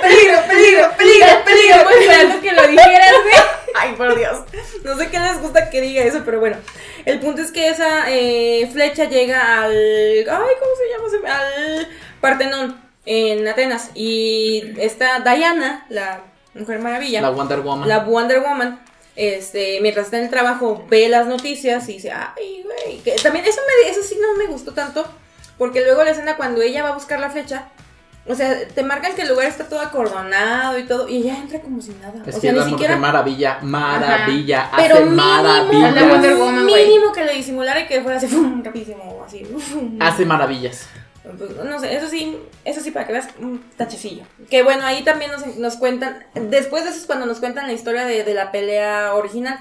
peligro, peligro, peligro, peligro. Esperando que lo dijeras, güey. Ay, por Dios. No sé qué les gusta que diga eso, pero bueno. El punto es que esa eh, flecha llega al. Ay, ¿cómo se llama? Al Partenón en Atenas. Y esta Diana, la Mujer Maravilla. La Wonder Woman. La Wonder Woman, este, mientras está en el trabajo, ve las noticias y dice, ay, güey. que También eso, me, eso sí no me gustó tanto, porque luego la escena cuando ella va a buscar la flecha, o sea, te marcan que el lugar está todo acordonado y todo, y ella entra como si nada. Es o que sea, es ni siquiera... maravilla, maravilla, Pero hace mínimo, maravilla. Es la Wonder Woman, güey. mínimo que le disimulara y que fuera así, rapidísimo, así. Hace maravillas. Pues, no sé, eso sí, eso sí, para que veas, un tachecillo. Que bueno, ahí también nos, nos cuentan, después de eso es cuando nos cuentan la historia de, de la pelea original.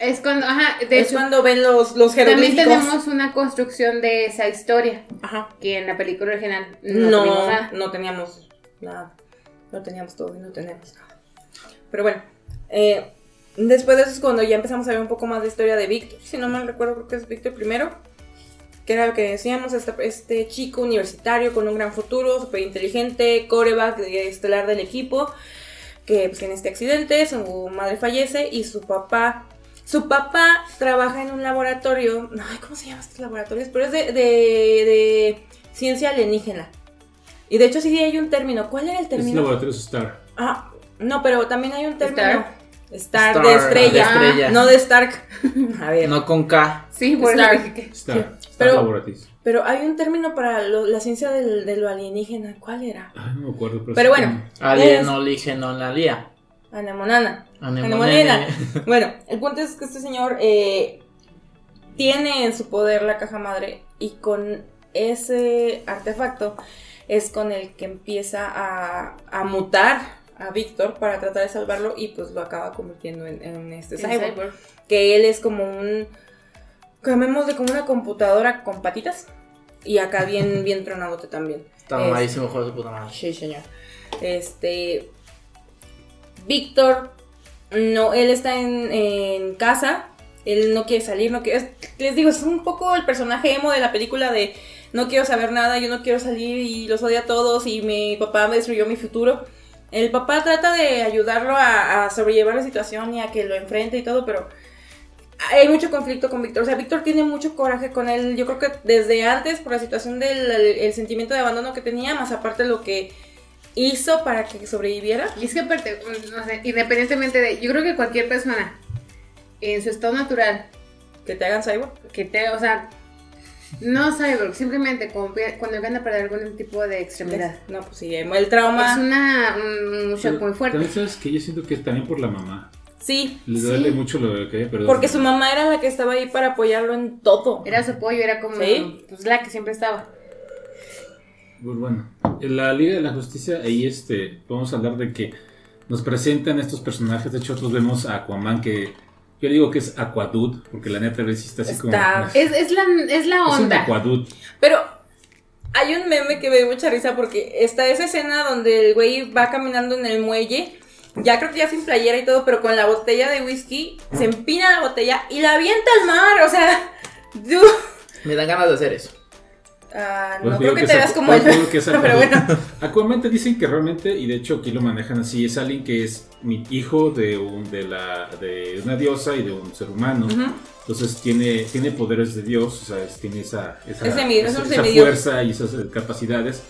Es cuando, ajá, de es hecho, cuando ven los, los también tenemos una construcción de esa historia, Ajá. que en la película original no, No, tuvimos nada. no teníamos nada. No teníamos todo y no tenemos nada. Pero bueno, eh, después de eso es cuando ya empezamos a ver un poco más de historia de Víctor. Si no mal recuerdo, creo que es Víctor primero. Que era lo que decíamos, este, este chico universitario con un gran futuro, súper inteligente, coreback estelar del equipo, que pues, tiene este accidente, su madre fallece y su papá... Su papá trabaja en un laboratorio, ay, ¿cómo se llama estos laboratorios? Pero es de, de, de ciencia alienígena. Y de hecho sí hay un término. ¿Cuál era el Es término? laboratorio Star. Ah, no, pero también hay un término. Star. Star, Star, de estrella. de estrella. No de Stark. A ver. No con K. Sí, por eso Star. Pero-. Pero hay un término para lo- la ciencia del- de lo alienígena. ¿Cuál era? Ay, no me acuerdo. Pero sí bueno. Alien, Es- oligeno, la lía. Anemonana. Anemonene. Anemonena. Bueno, el punto es que este señor eh, tiene en su poder la caja madre y con ese artefacto es con el que empieza a, a mutar a Víctor para tratar de salvarlo y pues lo acaba convirtiendo en, en este cyborg. Que él es como un, llamémosle como una computadora con patitas y acá bien, bien tronadote también. Está Es- mamadísimo, hijo de su puta madre. Sí, señor. Este. Víctor. No, él está en, en casa. Él no quiere salir, no quiere. es- les digo, es un poco el personaje emo de la película de no quiero saber nada, yo no quiero salir y los odio a todos y mi papá me destruyó mi futuro. El papá trata de ayudarlo a, a sobrellevar la situación y a que lo enfrente y todo, pero hay mucho conflicto con Víctor. O sea, Víctor tiene mucho coraje con él. Yo creo que desde antes, por la situación del el- el sentimiento de abandono que tenía, más aparte lo que hizo para que sobreviviera. Y es que aparte, no sé, independientemente de, yo creo que cualquier persona en su estado natural, Que te hagan cyborg. que te, o sea, No cyborg, simplemente cuando van a perder algún tipo de extremidad. No, pues sí, el trauma. Es una, un, shock muy fuerte. También sabes que yo siento que es también por la mamá. Sí. Le sí. duele mucho lo que perdón. Porque su mamá era la que estaba ahí para apoyarlo en todo. Era su apoyo, era como Sí. pues, la que siempre estaba. Pues bueno, en la Liga de la Justicia, ahí este, vamos a hablar de que nos presentan estos personajes. De hecho, nosotros vemos a Aquaman, que yo digo que es Aquadude, porque la neta sí está así Está- como. Es, es la, es la es un onda. Aquadude. Pero hay un meme que me dio mucha risa porque está esa escena donde el güey va caminando en el muelle. Ya creo que ya sin playera y todo, pero con la botella de whisky, se empina la botella y la avienta al mar. O sea, dude. Me dan ganas de hacer eso. Pues no digo creo que que te veas como pues él. digo que es Pero bueno. Aquaman te dicen que realmente, y de hecho aquí lo manejan así, es alguien que es mi hijo de, un, de, la, de una diosa y de un ser humano. Entonces tiene, tiene poderes de Dios, o sea, tiene esa, esa, fuerza y esas capacidades.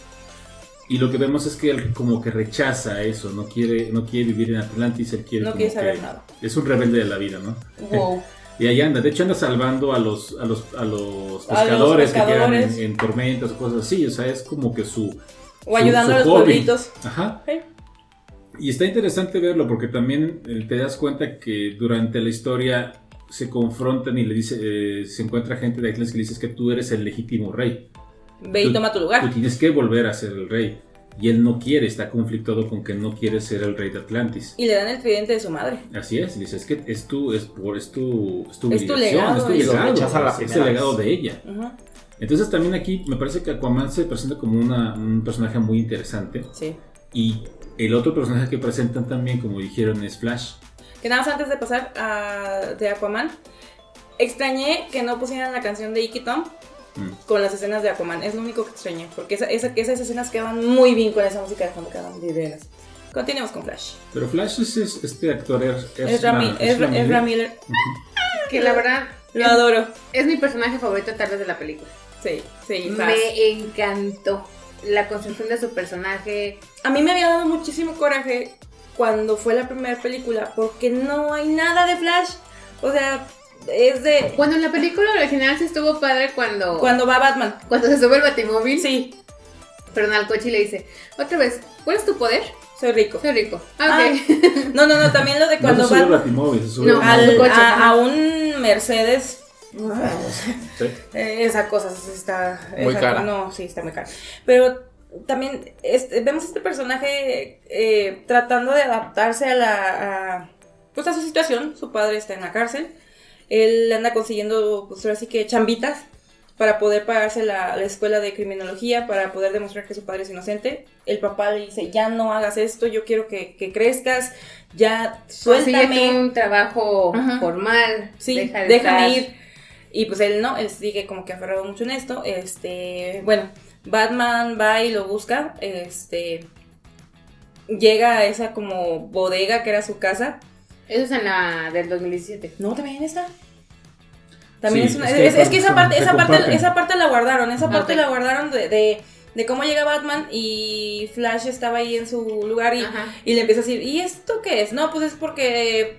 Y lo que vemos es que él como que rechaza eso, no quiere, no quiere vivir en Atlantis, él quiere No quiere saber nada. Es un rebelde de la vida, ¿no? Wow. Y ahí anda, de hecho anda salvando a los, a los, a los A los pescadores, que quedan en, pescadores. en tormentas o cosas así, o sea, es como que su... O ayudando su a los hobby. pueblitos. Ajá. Sí. Y está interesante verlo porque también eh, te das cuenta que durante la historia se confrontan y le dice, eh, se encuentra gente de Atlas que le dices que tú eres el legítimo rey. Ve y Tú- toma tu Tú lugar. tienes que volver a ser el rey. Y él no quiere, está conflictuado con que no quiere ser el rey de Atlantis. Y le dan el tridente de su madre. Así es, dice, es que es tu, es por, es tu, es tu Es legado, es tu y lo legado, rechaza la es el legado de ella. Entonces también aquí me parece que Aquaman se presenta como una- un personaje muy interesante. Sí. Y el otro personaje que presentan también, como dijeron, es Flash. Que nada más antes de pasar a, de Aquaman, extrañé que no pusieran la canción de Iki Tom Mm. con las escenas de Aquaman. Es lo único que extrañé. Porque esa, esa- esas escenas quedaban muy bien con esa música de fondo, quedaban divinas. Continuemos con Flash. Pero Flash es, es- este actor es, Es Rami, es, Ezra es. Que la verdad Lo adoro. es mi personaje favorito tal vez de la película. Sí, sí. faz. Me encantó la construcción de su personaje. A mí me había dado muchísimo coraje cuando fue la primera película porque no hay nada de Flash. O sea, es de Cuando en la película original sí estuvo padre cuando, cuando va Batman. cuando se sube el batimóvil, Sí, perdón, al coche y le dice, otra vez, ¿cuál es tu poder? soy rico. Soy rico. Ah, ok. No, no, no, también lo de No cuando se sube Batman... Batimóvil, se sube No, al- coche, a, un Mercedes. Sí. eh, Esa cosa está. Muy esa- cara. No, sí, está muy cara. Pero también este, vemos este personaje eh, tratando de adaptarse a la. a, pues a su situación. Su padre está en la cárcel. Él anda consiguiendo, pues ahora sí que chambitas para poder pagarse la, la escuela de criminología, para poder demostrar que su padre es inocente. El papá le dice, ya no hagas esto, yo quiero que, que crezcas, ya Consíguete suéltame. un trabajo Ajá. formal. Sí, deja de déjame estar- ir. Y pues él no, él sigue como que aferrado mucho en esto. Este, bueno, Batman va y lo busca. Este, llega a esa como bodega que era su casa. Eso es en la del 2017. No, también está. También Sí, es una. es Es, que es que esa parte, esa parte, comparten. esa parte la guardaron. Esa parte la guardaron de, de, de cómo llega Batman y Flash estaba ahí en su lugar y, le empieza a decir, ¿y esto qué es? No, pues es porque.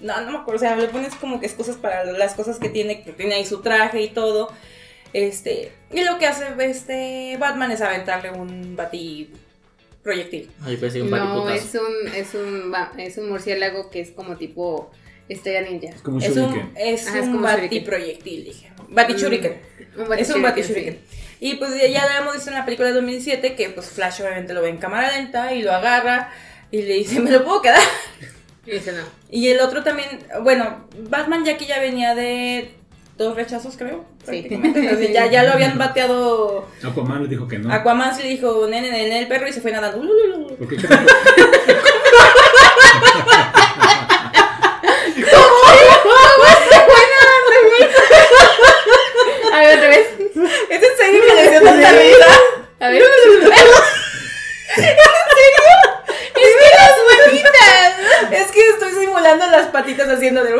No, no me acuerdo. O sea, le pones como que excusas para las cosas que tiene, que tiene ahí su traje y todo. Este. Y lo que hace este Batman es aventarle un bati proyectil. Pensé un No, es un, es un, va- es un murciélago que es como tipo estrella ninja. Es como un Es un, shuriken. es Ajá, es un como bati shuriken. proyectil, dije. Bati shuriken. Un Es un batichuriken, bati sí. shuriken. Y pues ya, ya lo hemos visto en la película de 2007 que pues Flash obviamente lo ve en cámara lenta y lo agarra y le dice, ¿me lo puedo quedar? Y dice no. Y el otro también, bueno, Batman ya que ya venía de dos rechazos, creo. Sí. Entonces, ya, ya lo habían bateado. Aquaman le dijo que no. Aquaman se le dijo, nene, nene, el perro y se fue nadando. ¿Por qué creo? A ver, otra vez. ¿Es en serio que le dio tanta? A ver. Es que las manitas. Es que estoy simulando las patitas haciendo de.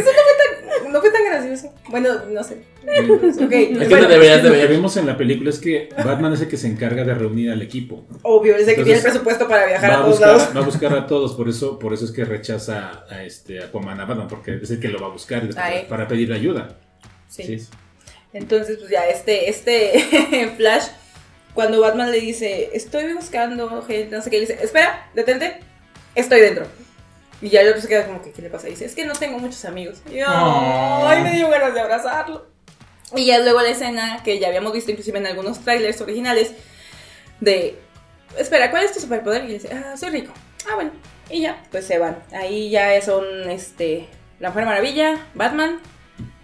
Eso no fue tan, no fue tan gracioso. Bueno, no sé. Es que bueno, no deberías de Lo que ver. vemos en la película es que Batman es el que se encarga de reunir al equipo. obvio, es de que tiene el Entonces, presupuesto para viajar Va a a, todos buscar, lados. va a buscar a todos, por eso, por eso es que rechaza a este Aquaman a Batman, porque es el que lo va a buscar Ay. para pedir ayuda. Sí. Sí. Entonces, pues ya, este, este Flash, cuando Batman le dice, estoy buscando gente, no sé qué, le dice, espera, detente, estoy dentro. Y ya el otro se queda como que, ¿qué le pasa? Y dice, es que no tengo muchos amigos. Y yo, Oh. ay, me dio ganas de abrazarlo. Y ya luego la escena que ya habíamos visto inclusive en algunos trailers originales de, espera, ¿cuál es tu superpoder? Y dice, ah, soy rico. Ah, bueno. Y ya, pues se van. Ahí ya son, este, la Mujer Maravilla, Batman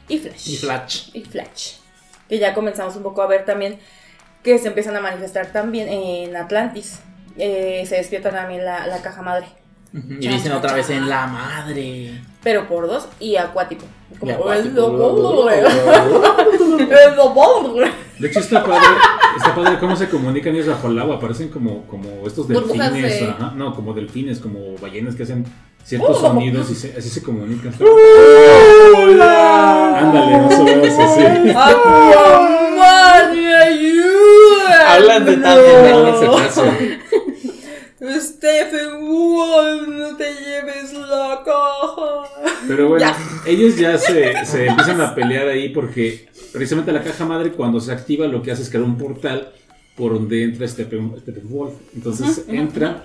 y Flash Y Flash. y Flash. Que ya comenzamos un poco a ver también que se empiezan a manifestar también en Atlantis. Eh, se despierta también la, la caja madre. Y dicen otra vez en la madre. Pero por dos y acuático. Como Y acuático. el doble. El doble. De hecho está padre, está padre cómo se comunican ellos bajo el agua, parecen como, como estos delfines, de- ajá, no, como delfines, como ballenas que hacen ciertos Oh. sonidos y se- así se comunican. ¡Hola! Ándale, no es así. Hablan de tan No. caso. Stephen Wall, no te lleves la caja. Pero bueno, Ya. ellos ya se, se empiezan a pelear ahí porque precisamente la caja madre cuando se activa lo que hace es crear un portal por donde entra Stephen, Steppenwolf. Entonces entra,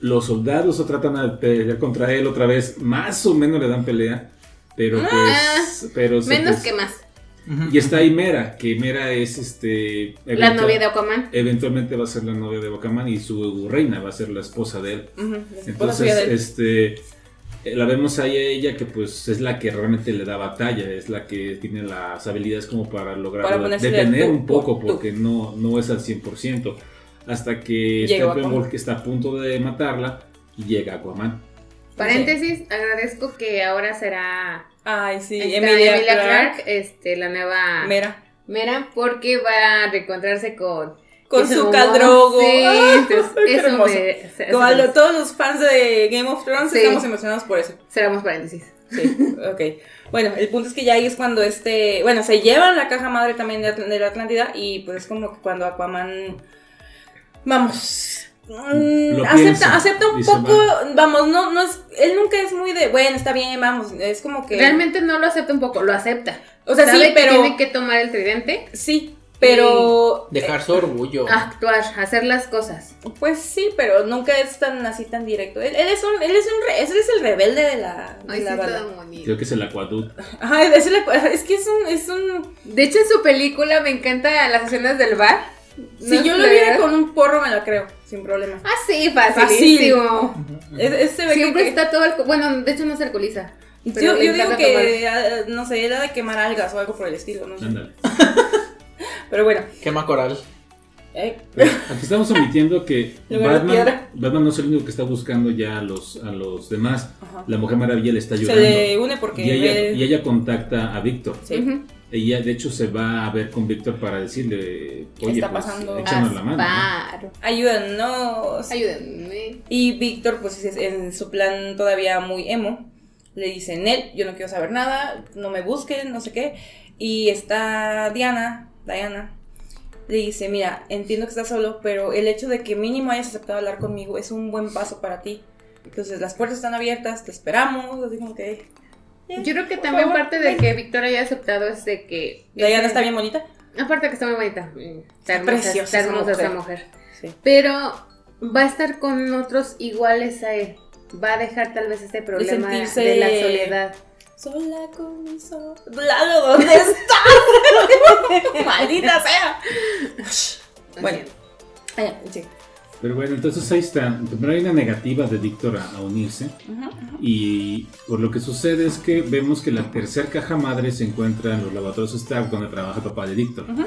los soldados tratan de pelear contra él otra vez, más o menos le dan pelea, pero pues... pero se- Menos pues- que más. Y está ahí Mera, que Mera es este... La novia de Aquaman. Eventualmente va a ser la novia de Bakaman y su reina va a ser la esposa de él. Entonces, de él. este, eh, la vemos ahí a ella que pues es la que realmente le da batalla, es la que tiene las habilidades como para lograr Para detener tú, un poco tú. porque no, no es al 100%. Hasta que Llega Steppenwolf Aquaman. que está a punto de matarla y llega Aquaman. Paréntesis, agradezco que ahora será Ay, sí, esta Emilia. Clark, este, la nueva Mera. Mera, porque va a reencontrarse con Con su caldrogo. Sí, entonces, eso hermoso. me. se- Como eso a lo- me- todos los fans de Game of Thrones Sí. estamos emocionados por eso. Cerramos paréntesis. Sí, ok. Bueno, el punto es que ya ahí es cuando este. Bueno, se llevan la caja madre también de, Atl- de la Atlántida y pues es como que cuando Aquaman. Vamos. Mm, acepta, piensa, acepta un poco. Vamos, no, no es. Él nunca es muy de. Bueno, está bien, vamos. Es como que. Realmente no lo acepta un poco, lo acepta. O sea, Sabe sí, que pero. tiene que tomar el tridente, Sí, pero. Dejar su orgullo. actuar, hacer las cosas. Pues sí, pero nunca es tan así tan directo. Él, él es un, él es un re- él es el rebelde de la, de Ay, la. Creo que es el acuaducto. Ajá, es, el- es que es un, es un De hecho, en su película me encantan las escenas del bar. Si ¿No yo se lo viera con un porro me la creo, sin problema. Ah, sí, facilísimo. Es, es- se ve que- Siempre que, está todo alco- Bueno, de hecho no se alcoholiza. yo, digo que ah, no sé, era de quemar algas o algo por el estilo, no sé. Ándale. Pero bueno, Quema coral. eh, Pero aquí estamos omitiendo que Batman. Batman no es el único que está busando ya a los, a los demás. Ajá. La Mujer Maravilla le está se ayudando. le une porque Y ella, ve- y ella contacta a Víctor. sí. Ella, de hecho, se va a ver con Víctor para decirle, oye, está pues, pasando? échanos la mano. ¿no? Ayúdanos. Ayúdenme. Y Víctor, pues es- en su plan todavía muy emo, le dice, Nel, yo no quiero saber nada, no me busquen, no sé qué. Y está Diana, Diana, le dice, mira, entiendo que estás solo, pero el hecho de que mínimo hayas aceptado hablar conmigo es un buen paso para ti. Entonces las puertas están abiertas, te esperamos, así como que... "Eh, Yo creo que por también favor, parte de ven". que Víctor haya aceptado es de que. Diana ese- está bien bonita. Aparte que está muy bonita. Está hermosa, preciosa está esa hermosa esa mujer. mujer. Sí. Pero va a estar con otros iguales a él. Va a dejar tal vez este problema de, la soledad. Sola con mi sol. Lalo, ¿dónde estás? Maldita sea. Bueno, ah, sí. Pero bueno, entonces ahí está. Primero hay una negativa de Víctor a, a unirse. Ujú. Y por lo que sucede es que vemos que la tercera caja madre se encuentra en los laboratorios Stark donde trabaja el papá de Víctor. Ujú.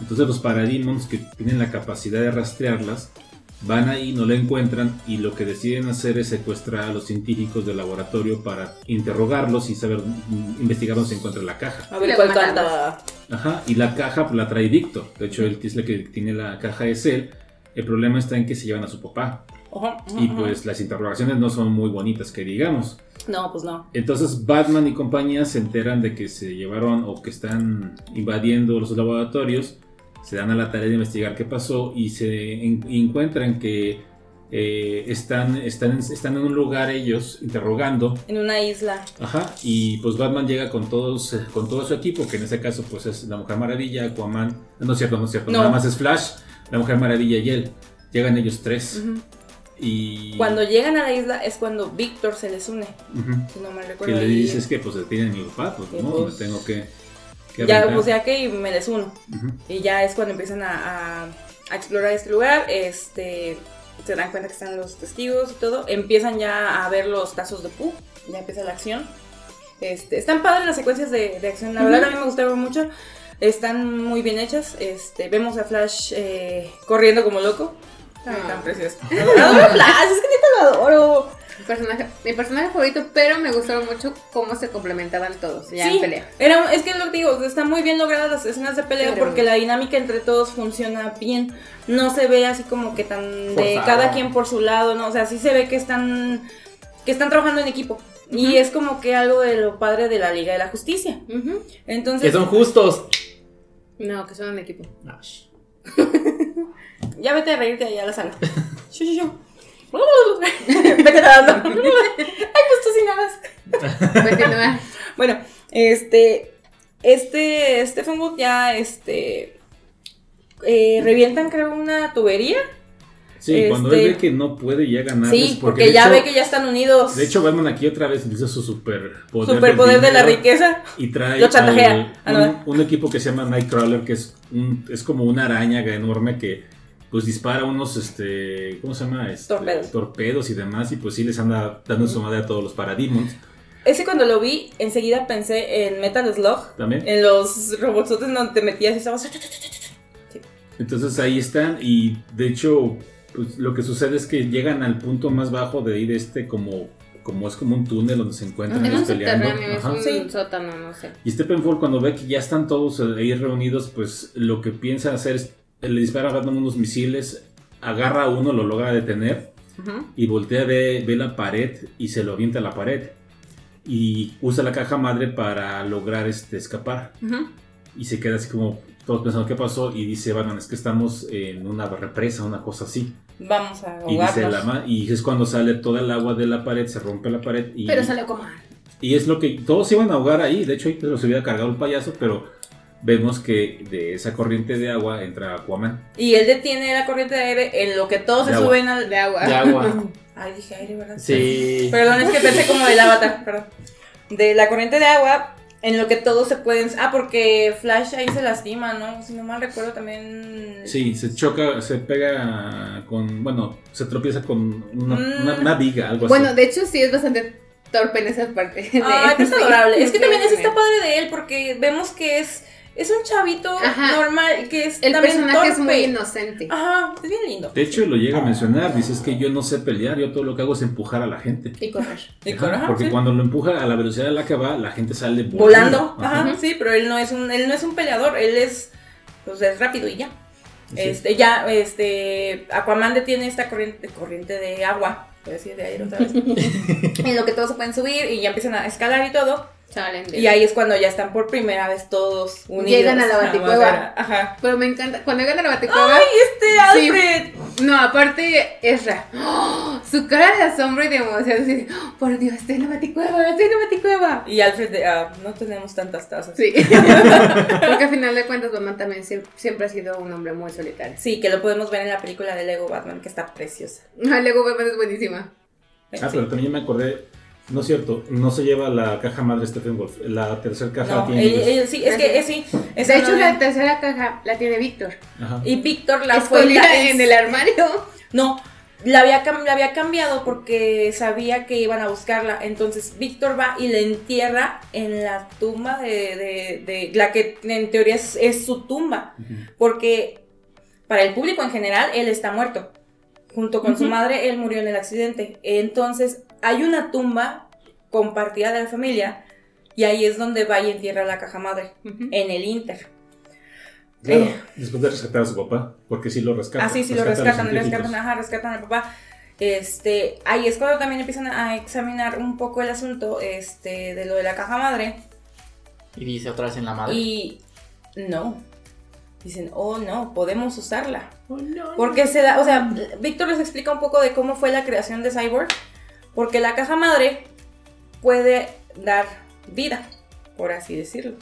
Entonces los Parademons que tienen la capacidad de rastrearlas van ahí, no la encuentran y lo que deciden hacer es secuestrar a los científicos del laboratorio para interrogarlos y saber mm, investigar dónde se encuentra la caja. A ver cuál canta. Ajá, y la caja la trae Víctor. De hecho, la que tiene la caja es él. El problema está en que se llevan a su papá. Ajá, ajá, Y pues las interrogaciones no son muy bonitas, que digamos. No, pues no. Entonces Batman y compañía se enteran de que se llevaron o que están invadiendo los laboratorios, se dan a la tarea de investigar qué pasó y se en- encuentran que eh, están, están, están en un lugar ellos interrogando, En una isla. ajá, y pues Batman llega con todos con todo su equipo, que en este caso pues es la Mujer Maravilla, Aquaman, no es cierto, no es cierto, No. nada más es Flash, la Mujer Maravilla y él. Llegan ellos tres Ujú. y Cuando llegan a la isla es cuando Víctor se les une. Ujú. Si no mal que recuerdo. le y- dices que pues tienen mi papá, pues no, pues, me tengo que, que Ya, pues ya que me les uno. Ujú. Y ya es cuando empiezan a, a- a explorar este lugar. Este. Se dan cuenta que están los testigos y todo. Empiezan ya a ver los tazos de Pu. Ya empieza la acción. Este, están padres las secuencias de, de acción. La verdad a mí me gustaron mucho. Están muy bien hechas. Este, vemos a Flash eh, corriendo como loco. Ay, Ah. tan precioso. Adoro Flash, es que neta lo adoro. Mi personaje, mi personaje favorito, pero me gustaron mucho cómo se complementaban todos ya Sí, en pelea. Era, es que es lo que digo, están muy bien logradas las escenas de pelea Pero- porque la dinámica entre todos funciona bien. No se ve así como que tan de cada quien por su lado, ¿no? O sea, sí se ve que están que están trabajando en equipo. Y es como que algo de lo padre de la Liga de la Justicia. Entonces, Que son justos. No, que son un equipo. ya vete a reírte allá a la sala. Shu, shu, shu. vete nadando. Ay, pues tú sin nada. Continúa. Bueno, este. Este. Stephen Wood ya este. eh, revientan, creo, una tubería. Sí, cuando Este- él ve que no puede ya ganar. Sí, porque, ya ve que ya están unidos. De hecho, Batman aquí otra vez utiliza su superpoder. superpoder de la riqueza. Y trae Lo chantajea. al- Ah, un equipo que se llama Nightcrawler, que es, un, es como una araña enorme que pues dispara unos, este, ¿cómo se llama? Este, Torpedos. torpedos y demás, y pues sí les anda dando su madre a todos los Parademons Ese cuando lo vi, enseguida pensé en Metal Slug. también. En los robotsotes donde te metías y estabas. Entonces ahí están y de hecho pues, lo que sucede es que llegan al punto más bajo de ir este como como es como un túnel donde se encuentran Es peleando. es un Sí. sótano, no sé. Y Steppenwolf cuando ve que ya están todos ahí reunidos, pues lo que piensa hacer es le dispara a Batman unos misiles, agarra a uno, lo logra detener y voltea, ve, ve la pared y se lo avienta a la pared. Y usa la caja madre para lograr este, escapar. Y se queda así como todos pensando qué pasó y dice Batman, es que estamos en una represa, una cosa así. Vamos a Y, dice la ahogarnos. ma- y es cuando sale toda el agua de la pared, se rompe la pared y, Pero salió como. y es lo que todos se iban a ahogar ahí. De hecho, ahí se hubiera cargado el payaso, pero vemos que de esa corriente de agua entra Aquaman. Y él detiene la corriente de aire en lo que todos De se agua. suben al. De agua. De agua. Ay, dije aire, ¿verdad? Sí. Perdón, es que pensé como del avatar, perdón. De la corriente de agua, en lo que todos se pueden. Ah, porque Flash ahí se lastima, ¿no? Si no mal recuerdo también. Sí, se choca, se pega con, bueno, se tropieza con una, Mm. una- una viga, algo Bueno, así. de hecho sí es bastante torpe en esa parte. pero es adorable. Es que también eso está padre de él, porque vemos que es. Es un chavito Ajá. normal, que es El también personaje es torpe. muy inocente. Ajá, es bien lindo. De hecho, lo llega a mencionar, dice, es que yo no sé pelear, yo todo lo que hago es empujar a la gente. Y correr. Y Ajá, ajá, porque sí. cuando lo empuja a la velocidad a la que va, la gente sale volando. volando. Ajá. Ajá, sí, pero él no es un, él no es un peleador, él es, pues es rápido y ya. Sí. Este, ya, este, Aquaman detiene esta corriente, corriente de agua, voy a decir de aire otra vez, en lo que todos se pueden subir y ya empiezan a escalar y todo, Y ahí es cuando ya están por primera vez todos unidos. Llegan a la baticueva. Ajá. Pero me encanta. Cuando llegan a la baticueva. ¡Ay, este Sí. Alfred! No, aparte, Ezra. ¡Oh! Su cara de asombro y de emoción. Así, "Oh, por Dios, estoy en la baticueva, estoy en la baticueva. Y Alfred, de, ah, no tenemos tantas tazas. Sí. Porque al final de cuentas, Batman también siempre, siempre ha sido un hombre muy solitario. Sí, que lo podemos ver en la película de Lego Batman, que está preciosa. Ah, Lego Batman es buenísima. Ah, Sí. pero también me acordé, no es cierto, no se lleva la caja madre Stephen Wolf, la tercera caja la No, tiene ella- ellos. ella- sí, es que es, sí. esa De hecho, no la tercera caja la tiene Víctor. Ajá. Y Víctor la Escondida suelta en el armario. No, la había, la había cambiado porque sabía que iban a buscarla. Entonces Víctor va y la entierra en la tumba de, de- de- la que en teoría es, es su tumba. Porque para el público en general, él está muerto. Junto con su madre, él murió en el accidente. Entonces hay una tumba compartida de la familia. Y ahí es donde va y entierra la caja madre, en el Inter. Claro, Eh. después de rescatar a su papá, porque sí lo rescatan. Ah, sí, sí, lo a los rescatan, rescatan, ajá, rescatan al papá. Este, ahí es cuando también empiezan a examinar un poco el asunto este, de lo de la caja madre. Y dice otra vez en la madre. Y no. Dicen, oh no, podemos usarla. Porque se da, o sea, Víctor les explica un poco de cómo fue la creación de Cyborg. Porque la caja madre puede dar vida, por así decirlo.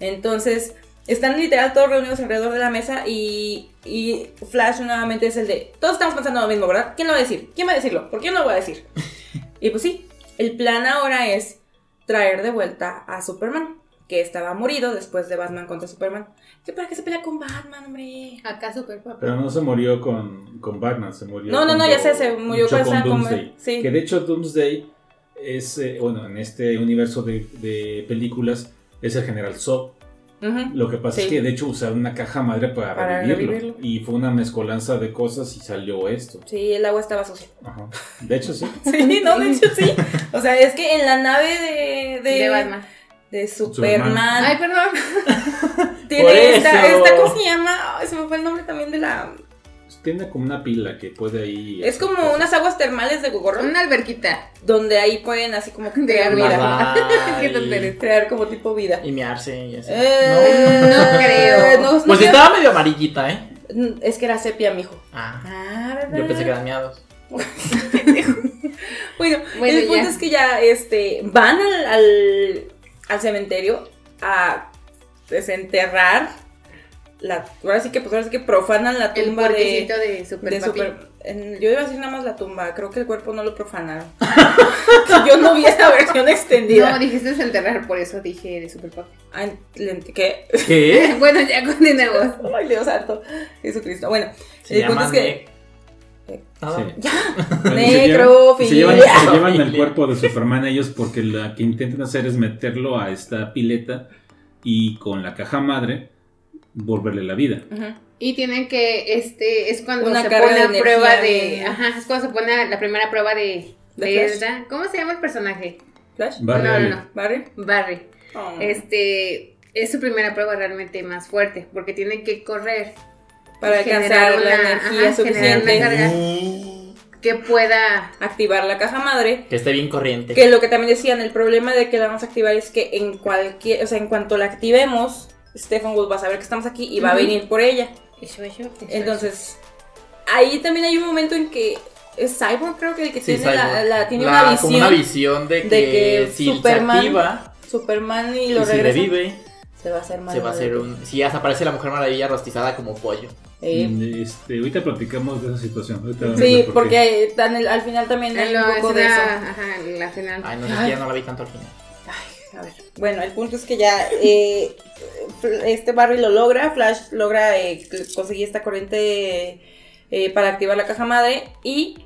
Entonces, están literal todos reunidos alrededor de la mesa y, y Flash nuevamente es el de, todos estamos pensando lo mismo, ¿verdad? ¿Quién lo va a decir? ¿Quién va a decirlo? ¿Por qué no lo voy a decir? y pues sí, el plan ahora es traer de vuelta a Superman, que estaba morido después de Batman contra Superman. ¿Qué para qué se pelea con Batman, hombre? Acá super papá. Pero no se murió con, con Batman, se murió No, no, no, ya sé, se murió con con- Doomsday. sí. Que de hecho Doomsday es, eh, bueno, en este universo de, de películas es el general Zod. Lo que pasa Sí. es que de hecho usaron una caja madre para, Para revivirlo, revivirlo. Y fue una mezcolanza de cosas y salió esto. Sí, el agua estaba sucia. Ajá. De hecho, sí. Sí, no, de hecho sí. O sea, es que en la nave de, de, De Batman. De Superman. Ay, perdón. tiene esta, esta, ¿cómo se llama? Ay, se me fue el nombre también de la... Tiene como una pila que puede ahí. Es como cosas. unas aguas termales de Gogorro, Una alberquita. donde ahí pueden así como que crear vida. y-. Crear como tipo vida. Y mearse y así. Eh, No creo. no, no Pues creo. estaba medio amarillita, ¿eh? Es que era sepia, mijo. Ah, Ah, ¿verdad? yo pensé que eran miados. Bueno, Bueno, el punto ya. es que ya este, van al, al, al cementerio a desenterrar la. Ahora sí que, pues ahora sí que profanan la El tumba de, puerquecito de Super de. Super- en- yo iba a decir nada más la tumba, creo que el cuerpo no lo profanaron. Yo no vi esa versión extendida. No, dijiste desenterrar, por eso dije de Super Papi. Ay, le- ¿Qué? ¿Qué? bueno, ya continuemos. Ay, Dios santo, Jesucristo. Bueno, Se el punto es que. Sí. Ya, se llevan- necrofilia. y Se llevan, se llevan el cuerpo de Superman ellos porque lo que intentan hacer es meterlo a esta pileta y con la caja madre volverle la vida. Y tienen que, este, es cuando Una se pone a prueba de, de- ajá, es cuando se pone la primera prueba de, ¿De. ¿Cómo se llama el personaje? Flash. Barry no, no, no, Barry. Barry. Oh. Este, es su primera prueba realmente más fuerte, porque tiene que correr para alcanzar la energía ajá, suficiente. una carga. Que pueda, activar la caja madre. Que esté bien corriente. Que lo que también decían, el problema de que la vamos a activar es que en cualquier, o sea, en cuanto la activemos, Stephen Wood va a saber que estamos aquí y va a venir por ella. eso, eso, eso, Entonces, ahí también hay un momento en que es Cyborg, creo que el que Sí, tiene, la, tiene La- una Como visión. una visión de que, de que si Superman se activa Superman y y lo si regresa. revive, Se va a hacer se malo va a hacer un. Si ya aparece la Mujer Maravilla rostizada como pollo. Mm, Este, ahorita platicamos de esa situación. ahorita Sí, por porque al final también hay En un poco de eso. ajá, la final. Ay, no Ay. sé, ya no la vi tanto al final. Ay, a ver. Bueno, el punto es que ya eh, este Barry lo logra, Flash logra eh, conseguir esta corriente eh, para activar la caja madre y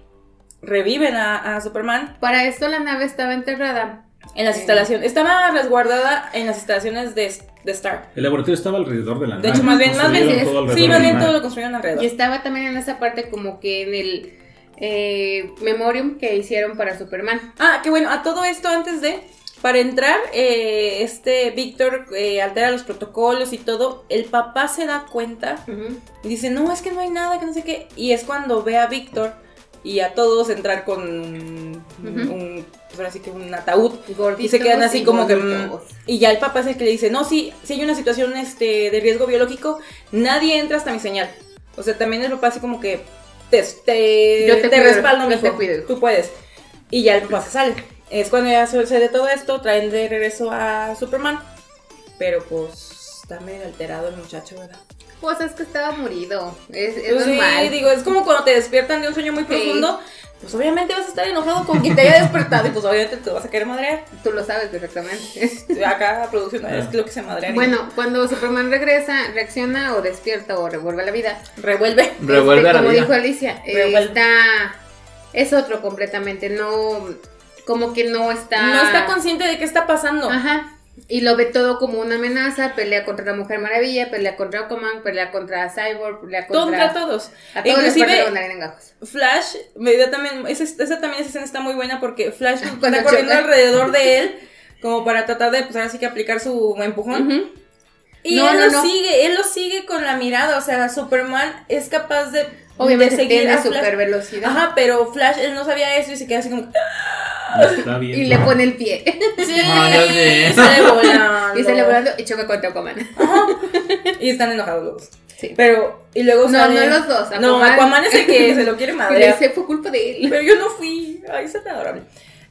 reviven a, a Superman Para esto la nave estaba enterrada. en las Sí. instalaciones. Estaba resguardada en las instalaciones de, de Star. El laboratorio estaba alrededor de la De hecho, más bien, más bien, sí, más bien todo lo construyeron alrededor. Y estaba también en esa parte como que en el eh, memorium que hicieron para Superman. Ah, que bueno, a todo esto antes de, para entrar, eh, este Víctor eh, altera los protocolos y todo, el papá se da cuenta y dice, no, es que no hay nada, que no sé qué, y es cuando ve a Víctor y a todos entrar con un, Ujú. un- ahora sí que un ataúd. Gorditos Y se quedan así y como que... gorditos. mm, Y ya el papá es el que le dice, no, sí, si hay una situación este, de riesgo biológico, nadie entra hasta mi señal. O sea, también el papá así como que te, te, Yo te respaldo, yo mijo, te cuido. tú puedes. Y ya el papá se sale. Es cuando ya sucede todo esto, traen de regreso a Superman. Pero pues está medio alterado el muchacho, ¿verdad? Pues es que estaba morido. Es, es Pues sí, digo, es como cuando te despiertan de un sueño muy profundo. Pues obviamente vas a estar enojado con quien te haya despertado y pues obviamente te vas a querer madrear. Tú lo sabes perfectamente. Acá la producción es lo que se madrea. bueno, cuando Superman regresa, reacciona o despierta o revuelve a la vida. revuelve. Revuelve Este, a la como vida. dijo Alicia, eh, Revuelve. está es otro completamente, no como que no está No está consciente de qué está pasando. Ajá. Y lo ve todo como una amenaza, pelea contra la Mujer Maravilla, pelea contra Aquaman, pelea contra Cyborg, pelea contra, Contra todos. a todos Inclusive-. Flash, me da también, esa, esa también esa escena está muy buena porque Flash Cuando está corriendo choca. alrededor de él como para tratar de, pues ahora sí que aplicar su empujón. Y No, él no, lo no. sigue, él lo sigue con la mirada, o sea, Superman es capaz de Obviamente de tiene super velocidad. Ajá, pero Flash él no sabía eso y se queda así como. Está bien. Y le pone el pie. Sí, Ah, y sale volando. y sale volando y choca contra Aquaman. Y están enojados los dos. Sí. Pero, y luego No, sale- no los dos, No, Aquaman. Es el que se lo quiere Y madre. dice, fue culpa de él. Pero yo no fui. Ay, es adorable.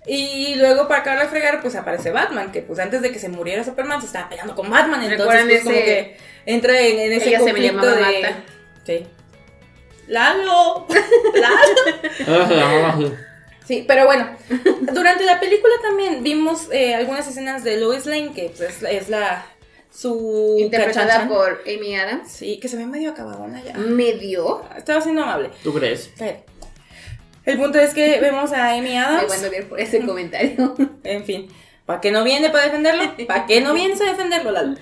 Y luego para acabar de fregar, pues aparece Batman, que pues antes de que se muriera Superman se estaba peleando con Batman. Entonces, ¿Recuerdan pues como que entra en, en ese Ella se me conflicto llamaba de. Marta. Sí. Lalo. Lalo. Sí, pero bueno, durante la película también vimos eh, algunas escenas de Lois Lane, que pues, es, es la. su. Interpretada por Amy Adams. Sí, que se ve medio acabadona ya. Medio. Estaba siendo amable. ¿Tú crees? El punto es que vemos a Amy Me Adams. van a odiar por ese comentario. En fin, ¿para qué no viene para defenderlo? ¿Para qué no vienes a defenderlo, Lalo?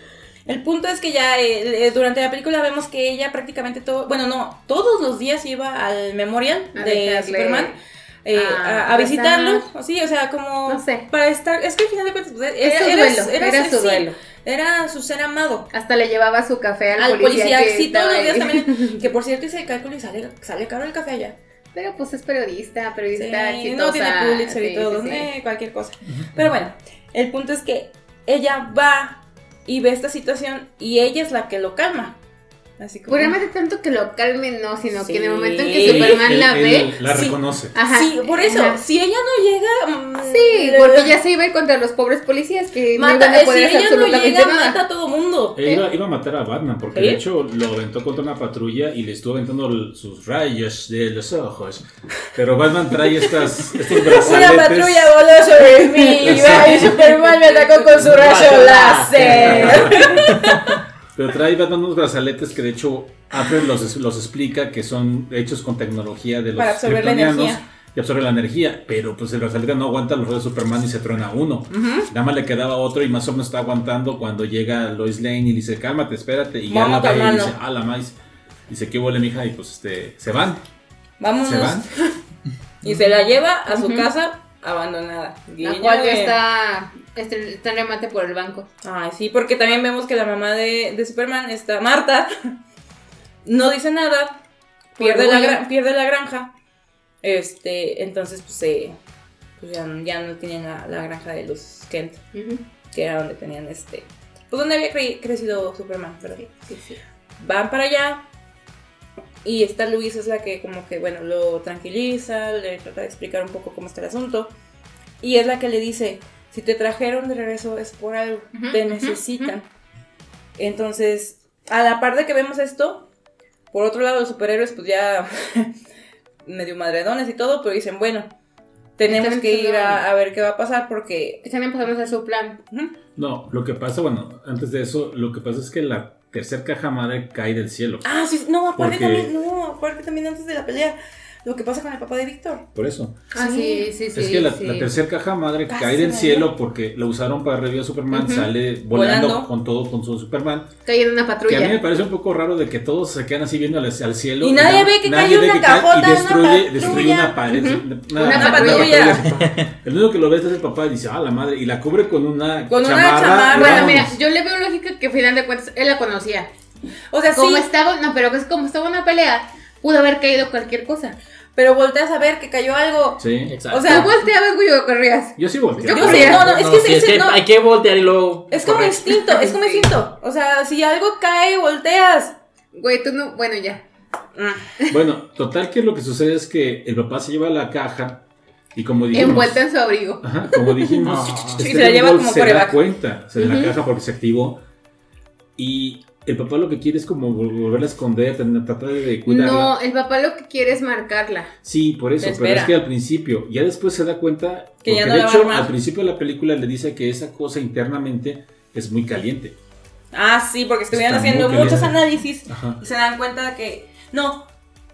El punto es que ya eh, eh, durante la película vemos que ella prácticamente todo, bueno, no, todos los días iba al memorial A de dejarle- Superman eh, a a, a visitarlo, sí, o sea, como No sé. para estar, es que al final de cuentas pues, Era su duelo, era su sí, duelo. era su ser amado. Hasta le llevaba su café al, Al policía, que sí, todos los días también, que por cierto hice el cálculo y sale, sale caro el café allá. Pero pues es periodista, Sí, periodista no tiene Pulitzer sí, y todo, sí, sí. eh, cualquier cosa. Pero bueno, el punto es que ella va y ve esta situación y ella es la que lo calma. Así como. Realmente tanto que lo calmen, no, sino que en el Sí. momento en que Superman Él- la él ve. La Sí. reconoce. Ajá. sí, por eso, ajá. si ella no llega. mm, Sí, porque ya se iba a ir contra los pobres policías que no Mata, iban a eh, si poder hacer ella no llega, nada. mata a todo mundo. Él iba, iba a matar a Batman porque ¿Sí? de hecho lo aventó contra una patrulla y le estuvo aventando sus rayos de los ojos. Pero Batman trae estas, estos brazaletes. Una patrulla voló sobre mí y Con su rayo láser. Pero trae Batman unos brazaletes que de hecho Alfred los, los explica que son hechos con tecnología de los Para absorber la kryptonianos energía. y absorbe la energía. Pero pues el brazalete no aguanta los rayos de Superman y se truena uno. Nada más le quedaba otro y más o menos está aguantando cuando llega Lois Lane y le dice, cálmate, espérate. Y ya la ve y dice, ah, la maíz. Dice, ¿qué huele, mija? Y pues este, se van. Vámonos. Se van. Y se la lleva a su casa abandonada. La cual ya de- está, está en remate por el banco. Ay, sí, porque también vemos que la mamá de, de Superman, está Marta, no dice nada, pierde la, pierde la granja. Este, entonces, pues, se- pues ya, ya no tienen la, la granja de los Kent, que era donde tenían este. Pues donde había cre- crecido Superman, ¿verdad? Sí, sí. Van para allá. Y esta Luis es la que como que, bueno, lo tranquiliza, le trata de explicar un poco cómo está el asunto. Y es la que le dice, si te trajeron de regreso es por algo, te necesitan. Entonces, a la par de que vemos esto, por otro lado los superhéroes pues ya medio madredones y todo, pero dicen, bueno, tenemos Están que ir a, a ver qué va a pasar porque... Están empezando a hacer su plan. No, lo que pasa, bueno, antes de eso, lo que pasa es que la tercer caja madre cae del cielo. Ah, sí, no, aparte Porque- también, no, aparte también antes de la pelea, lo que pasa con el papá de Víctor. Por eso. Ah, Sí. sí, sí, sí. es que la, sí. la tercer caja madre Casi cae del cielo porque la usaron para revivir a Superman, sale volando, Volando. con todo, con su Superman. Cae en una Que a mí me patrulla. parece un poco raro de que todos se quedan así viendo al, al cielo. Y nadie na- ve que nadie cae ve una cajota, y una destruye, patrulla. destruye una pared. Una patrulla. El único que lo ve es el papá y dice, ah, la madre. Y la cubre con una Con una chamarra. chamarra. y Bueno, mira, yo le veo lógica que al final de cuentas él la conocía. O sea, Como sí, estaba, no, pero es como estaba una pelea, pudo haber caído cualquier cosa. pero volteas a ver que cayó algo. Sí. Exacto. O sea, Tú volteabas, güey, o corrías. Yo sí volteé. Yo corría. no, no, es que, sí, es, no, hay que voltear y luego. es como correr. instinto, es como instinto. O sea, si algo cae, volteas. Güey, tú no, bueno, ya. Bueno, total que lo que sucede es que el papá se lleva la caja y como dijimos... Envuelta en su abrigo. Ajá, como dijimos, No. este Y se la lleva como se da cuenta se da Ujú. la caja porque se activó y el papá lo que quiere es como vol- volverla a esconder, tener- tratar de cuidarla. No, el papá lo que quiere es marcarla. Sí, por eso, pero es que al principio, ya después se da cuenta, Que ya no de la va a hecho al principio de la película le dice que esa cosa internamente es muy caliente. Ah, sí, porque estuvieron Está haciendo muchos análisis Ajá. y se dan cuenta de que no,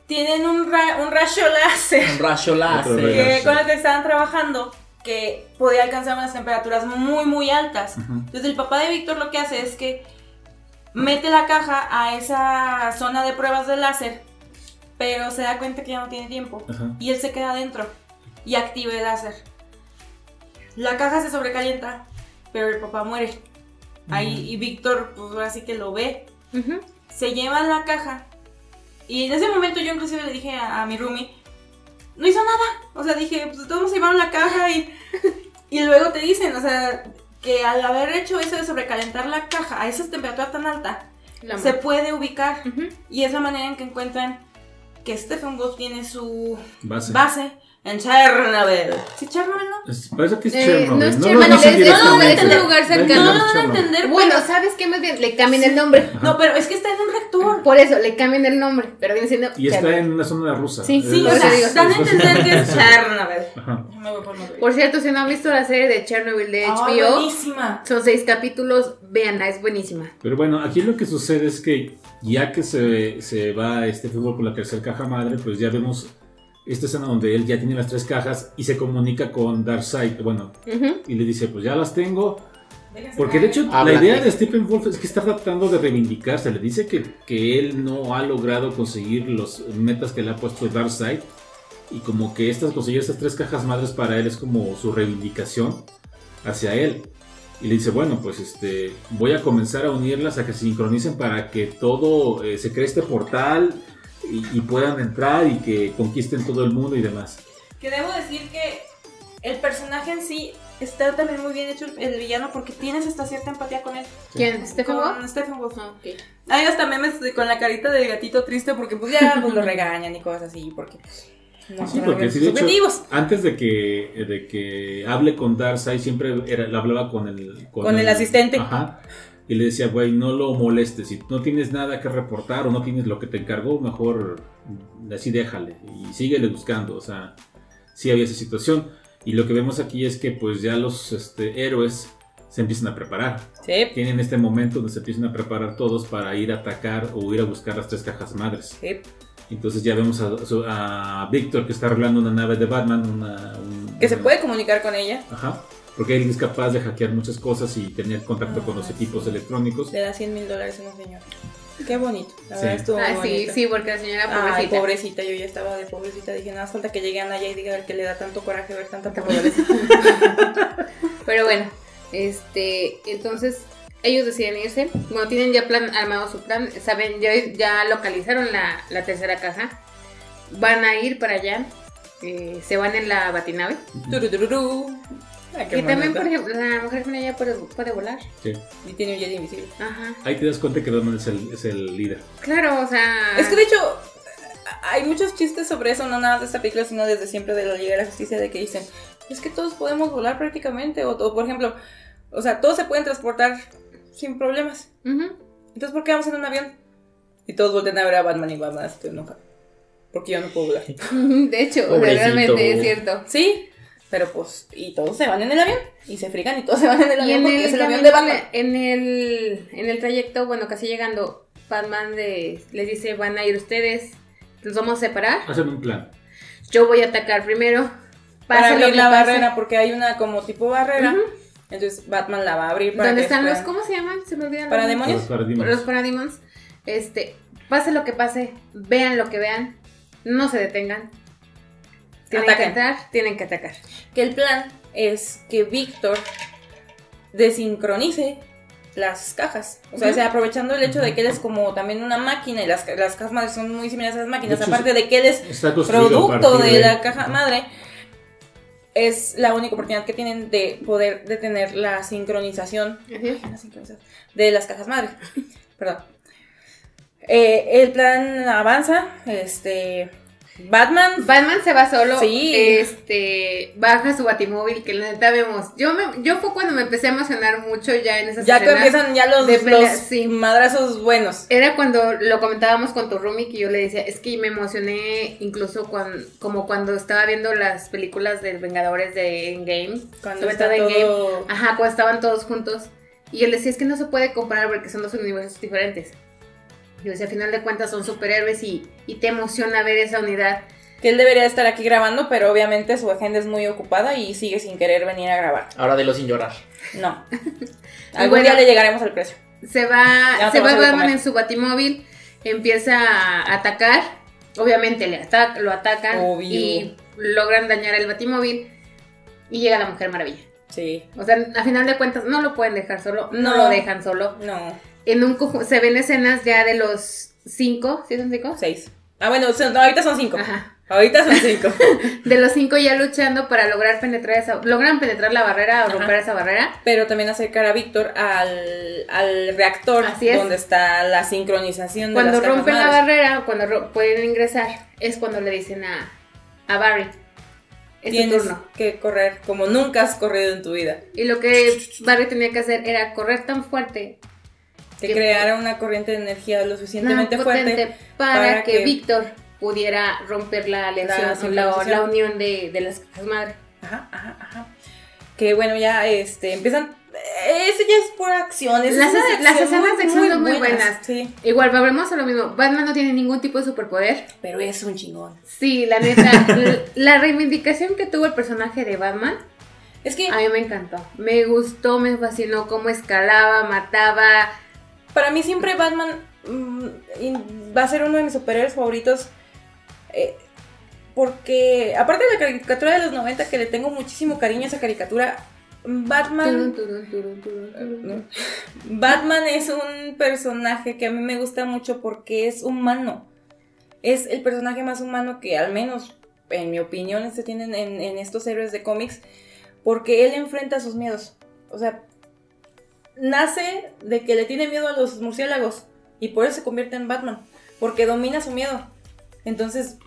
tienen un, ra- un rayo láser Un rayo láser. Que, con el que estaban trabajando que podía alcanzar unas temperaturas muy, muy altas. Entonces el papá de Víctor lo que hace es que mete la caja a esa zona de pruebas de láser, pero se da cuenta que ya no tiene tiempo. Ajá. Y él se queda adentro y activa el láser. La caja se sobrecalienta, pero el papá muere. Ahí, y Víctor, pues ahora sí que lo ve. Se lleva la caja Y en ese momento yo inclusive le dije a, a mi roomie, no hizo nada. O sea, dije, pues todos se llevaron la caja y, y luego te dicen, o sea, que al haber hecho eso de sobrecalentar la caja a esa temperatura tan alta, La se puede ubicar. Y es la manera en que encuentran que Stephen Wolf tiene su Base. base en Chernobyl. ¿Sí, Chernobyl no? Es- parece que es Eh, Chernobyl. no es lo Chernobyl, dicen es- directamente. es un lugar a cercano. No, no, no Chernobyl. entender. Bueno, pero- ¿sabes qué? Más bien, le cambian el nombre. Ajá. No, pero es que está en un reactor. Por eso, le cambian el nombre. Pero viene siendo. Y está Chernobyl. en una zona rusa. Sí, Sí, o sea, digo, dan a entender que es. Chernobyl. Ajá. Por. Por cierto, si no han visto la serie de Chernobyl de Ah, HBO, buenísima. son seis capítulos. Veanla, es buenísima. Pero bueno, aquí lo que sucede es que ya que se, se va este fútbol por la tercera caja madre, pues ya vemos esta escena donde él ya tiene las tres cajas y se comunica con Darkseid. Bueno, y le dice, pues ya las tengo. Porque de hecho Habla. la idea de Stephen Wolf es que está tratando de reivindicarse. Le dice que, que él no ha logrado conseguir los metas que le ha puesto Darkseid. Y como que estas, conseguir estas tres cajas madres para él es como su reivindicación hacia él. Y le dice, bueno, pues este, voy a comenzar a unirlas a que se sincronicen para que todo eh, se cree este portal y, y puedan entrar y que conquisten todo el mundo y demás. Que debo decir que el personaje en sí está también muy bien hecho el, el villano porque tienes hasta cierta empatía con él. ¿Quién? ¿Stephen Wolf? Stephen Wolf. Ah. Hay hasta memes con la carita del gatito triste porque pues ya pues, lo regañan y cosas así porque pues, no Sí, porque sí, de hecho, antes de que, de que hable con Darkseid, siempre era, le hablaba con el... Con el asistente. Ajá. Y le decía, güey, no lo molestes. Si no tienes nada que reportar o no tienes lo que te encargó, mejor así déjale. Y síguele buscando. O sea, sí había esa situación. Y lo que vemos aquí es que pues ya los este, héroes se empiezan a preparar. Sí. Tienen este momento donde se empiezan a preparar todos para ir a atacar o ir a buscar las tres cajas madres. sí. Entonces ya vemos a, a Víctor que está arreglando una nave de Batman. Una, un- Que se una- puede comunicar con ella. Ajá. Porque él es capaz de hackear muchas cosas y tener contacto con los equipos electrónicos. Le da 100 mil dólares a una señora. Qué bonito. La Sí. verdad estuvo Ah, muy sí, bonito. sí, porque la señora Ay, pobrecita. pobrecita, yo ya estaba de pobrecita. Dije, nada, falta que llegue Anaya y diga que le da tanto coraje ver tanta pobreza. Pero bueno, este, entonces ellos deciden irse. Bueno, tienen ya plan armado su plan. Saben, ya, ya localizaron la, la tercera caja. Van a ir para allá. eh, se van en la batinave. Turururú. Ay, qué Y también, por ejemplo, la mujer femenina puede, puede volar. Sí. Y tiene un jet invisible. Ajá. Ahí te das cuenta que Batman es el, es el líder. Claro, o sea. Es que de hecho, hay muchos chistes sobre eso, no nada más de esta película, sino desde siempre de la Liga de la Justicia, de que dicen, es que todos podemos volar prácticamente, o, o, por ejemplo, o sea, todos se pueden transportar sin problemas. Ujú. Entonces, ¿por qué vamos en un avión? Y todos voltean a ver a Batman y Batman así, nunca. Porque yo no puedo volar. De hecho, o sea, realmente es cierto. Sí, pero pues, y todos se van en el avión, y se frigan y todos se van en el Y avión en porque el, es el avión de Batman. en el, en el trayecto, bueno, casi llegando, Batman de- les dice, van a ir ustedes, los vamos a separar. Hacen un plan. Yo voy a atacar primero. Para abrir la pase. barrera, porque hay una como tipo barrera. Ujú. Entonces Batman la va a abrir para ¿Dónde que están los, cómo se llaman? Se me olvidan. ¿Para los paradigmas. Los Parademons. Este, pase lo que pase, vean lo que vean, no se detengan. Tienen Ataquen. que atacar, tienen que atacar. que el plan es que Víctor desincronice las cajas. O sea, Ujú. o sea, aprovechando el hecho de que él es como también una máquina y las, las cajas madres son muy similares a las máquinas, De hecho, aparte de que él es producto de la caja madre, es la única oportunidad que tienen de poder detener la sincronización Así. la sincronización de las cajas madre. Perdón. Eh, el plan avanza, este... Batman Batman se va solo, Sí. este, baja su batimóvil, que la neta vemos. Yo me, yo fue cuando me empecé a emocionar mucho ya en esas Ya que empiezan ya los, de pelea, los sí. madrazos buenos. Era cuando lo comentábamos con tu roomie que yo le decía, es que me emocioné incluso cuando, como cuando estaba viendo las películas de Vengadores de Endgame, Cuando sobre todo Endgame, ajá, cuando estaban todos juntos, y él decía, es que no se puede comparar porque son dos universos diferentes. Yo decía, a final de cuentas son superhéroes y, y te emociona ver esa unidad. Que él debería estar aquí grabando, pero obviamente su agenda es muy ocupada y sigue sin querer venir a grabar. Ahora dilo sin llorar. No. Algún bueno. día le llegaremos al precio. Se va, Ya se va a Batman en su batimóvil, empieza a atacar, obviamente le ata- lo atacan Obvio. y logran dañar el batimóvil y llega la Mujer Maravilla. Sí. O sea, a final de cuentas no lo pueden dejar solo, no, No. lo dejan solo. No. En un se ven escenas ya de los cinco, ¿sí son cinco? Seis. Ah, bueno, son- no, ahorita son cinco. Ajá. Ahorita son cinco. De los cinco ya luchando para lograr penetrar esa, logran penetrar la barrera o Ajá. romper esa barrera. Pero también acercar a Víctor al, al reactor Así es. donde está la sincronización de Cuando las cajas rompen la barrera, cuando ro- pueden ingresar, es cuando le dicen a, a Barry, es Tienes turno. que correr como nunca has corrido en tu vida. Y lo que Barry tenía que hacer era correr tan fuerte, Que Que- creara una corriente de energía lo suficientemente fuerte. para, para que, que- Víctor pudiera romper la alianza, La la, unión de, de las cajas madre. Ajá, ajá, ajá. Que bueno, ya este empiezan. Eso ya es por acciones. Las escenas escenas- las escenas de acción son muy buenas. Sí, Igual, volvemos a lo mismo. Batman no tiene ningún tipo de superpoder. pero es un chingón. Sí, la neta, la reivindicación que tuvo el personaje de Batman Es que a mí me encantó. Me gustó, me fascinó cómo escalaba, mataba. Para mí siempre Batman mm, va a ser uno de mis superhéroes favoritos. eh, porque, aparte de la caricatura de los 90, que le tengo muchísimo cariño a esa caricatura, Batman. Turun, turun, turun, turun, turun. No. Batman es un personaje que a mí me gusta mucho porque es humano. Es el personaje más humano que al menos, en mi opinión, se tienen en, en estos héroes de cómics. Porque él enfrenta sus miedos. O sea, nace de que le tiene miedo a los murciélagos. Y por eso se convierte en Batman. Porque domina su miedo. Entonces,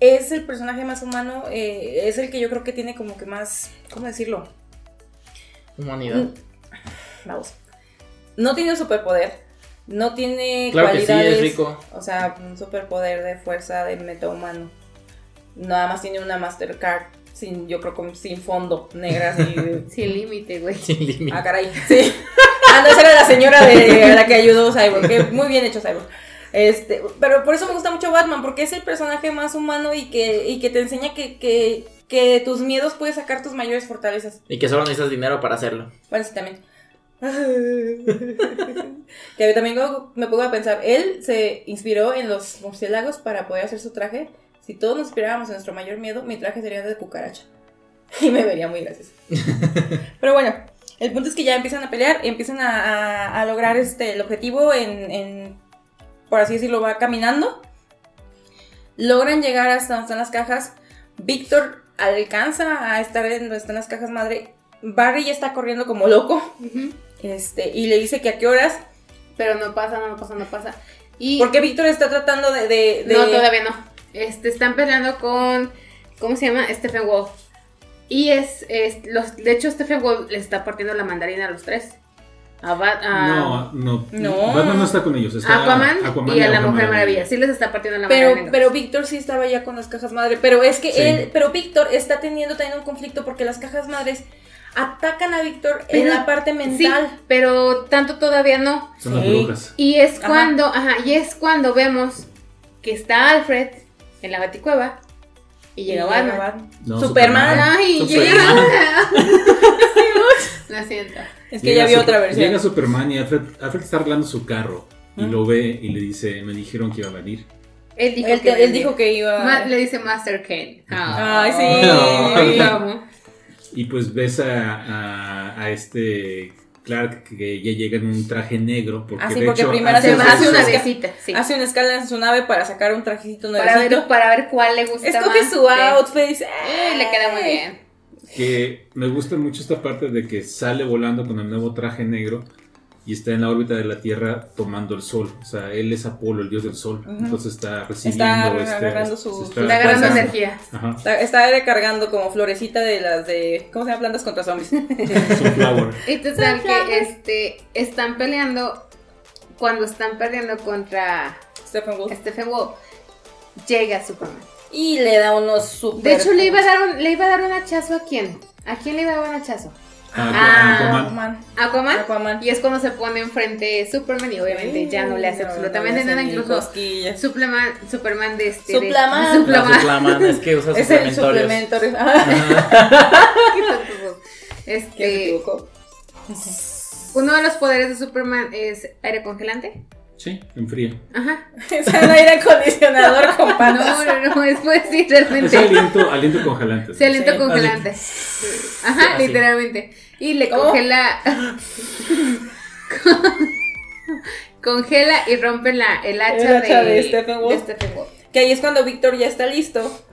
es el personaje más humano. eh, es el que yo creo que tiene como que más... ¿Cómo decirlo? Humanidad. Mm, Vamos. No tiene un superpoder. No tiene Claro que sí, cualidades. es rico. O sea, un superpoder de fuerza de metahumano. Nada más tiene una Mastercard sin, yo creo como sin fondo, negra así. de- Sin límite, güey. Sin límite. ah, caray. Sí. Ah, no, esa era la señora de a la que ayudó Cyborg. que muy bien hecho Cyborg. Este, pero por eso me gusta mucho Batman, porque es el personaje más humano y que, y que te enseña que, que, que tus miedos puedes sacar tus mayores fortalezas. Y que solo necesitas dinero para hacerlo. Bueno, sí, también. que a mí también me pongo a pensar, él se inspiró en los murciélagos para poder hacer su traje. Si todos nos inspiráramos en nuestro mayor miedo, mi traje sería de cucaracha. Y me vería muy gracioso. Pero bueno, el punto es que ya empiezan a pelear, empiezan a, a- a lograr este, el objetivo en, en, por así decirlo, va caminando. Logran llegar hasta donde están las cajas. Víctor alcanza a estar en donde están las cajas madre. Barry ya está corriendo como loco. Este, y le dice que a qué horas. Pero no pasa, no pasa, no pasa. Y Porque Víctor está tratando de. de- de- no, todavía no. Este, están peleando con, ¿cómo se llama? Stephen Wolf. Y es, es- los, de hecho, Stephen Wolf le está partiendo la mandarina a los tres. A, Bat- a No, no, No. Batman no está con ellos. Está Aquaman, y a la Mujer Maravilla. Maravilla. Sí les está partiendo la Pero, mandarina. pero Víctor sí estaba ya con las cajas madre. Pero es que Sí. él. Pero Víctor está teniendo también un conflicto porque las cajas madres atacan a Víctor en la parte sí, mental. pero tanto todavía no. Son las brujas. Y es Ajá. cuando, ajá, y es cuando vemos que está Alfred en la baticueva y llega Batman. No, Superman. Ay, Superman. llega. Lo siento. Es que Llega ya vi otra versión. Llega Superman y Alfred, Alfred está arreglando su carro. Y ¿Mm? lo ve y le dice, me dijeron que iba a venir. Él dijo, Él, que, él dijo que iba. Ma- le dice Master Ken. Ah. Ay, sí. No. Y pues ves a, a, a este Clark que ya llega en un traje negro. Porque Ah, sí, de porque hecho primero hace una esca- visita, sí. Hace una escala en su nave para sacar un trajecito Para nuevecito. ver, para ver cuál le gusta Escoge más. su Sí. outfit y dice, le queda muy bien. que me gusta mucho esta parte de que sale volando con el nuevo traje negro y está en la órbita de la Tierra tomando el sol. O sea, él es Apolo, el dios del sol. Entonces está recibiendo Está este, agarrando su- Está agarrando pasando. energía. Ajá. Está, está recargando como florecita de las de. ¿Cómo se llama? Plantas contra zombies. Sunflower. Y total que este, están peleando. Cuando están perdiendo contra Stephen Wolf. Stephen Wolf, llega Superman. Y le da unos super. De hecho, le iba a dar un, le iba a dar un hachazo a quién? ¿A quién le iba a dar un hachazo? Ah, Aquaman. Aquaman. ¿Aquaman? Aquaman. Y es cuando se pone enfrente Superman y obviamente ya no le hace No, absolutamente no le nada, incluso. Superman, Superman de este... Suplaman. De, La Suplaman. Suplaman, es que usa Es el suplementorios. Ah, Qué tonto. ¿Quién se Este, equivocó? uno de los poderes de Superman es aire congelante. Sí, enfría. Ajá. Es un aire acondicionador con patas. No, no, no, después sí, Es realmente. aliento, aliento congelante. Se aliento Sí, congelante. Ajá, Así. literalmente. Y le ¿Cómo? congela. congela y rompe la, el hacha, El hacha de, de Stephen Wolf. de Stephen Wolf. Que ahí es cuando Víctor ya está listo.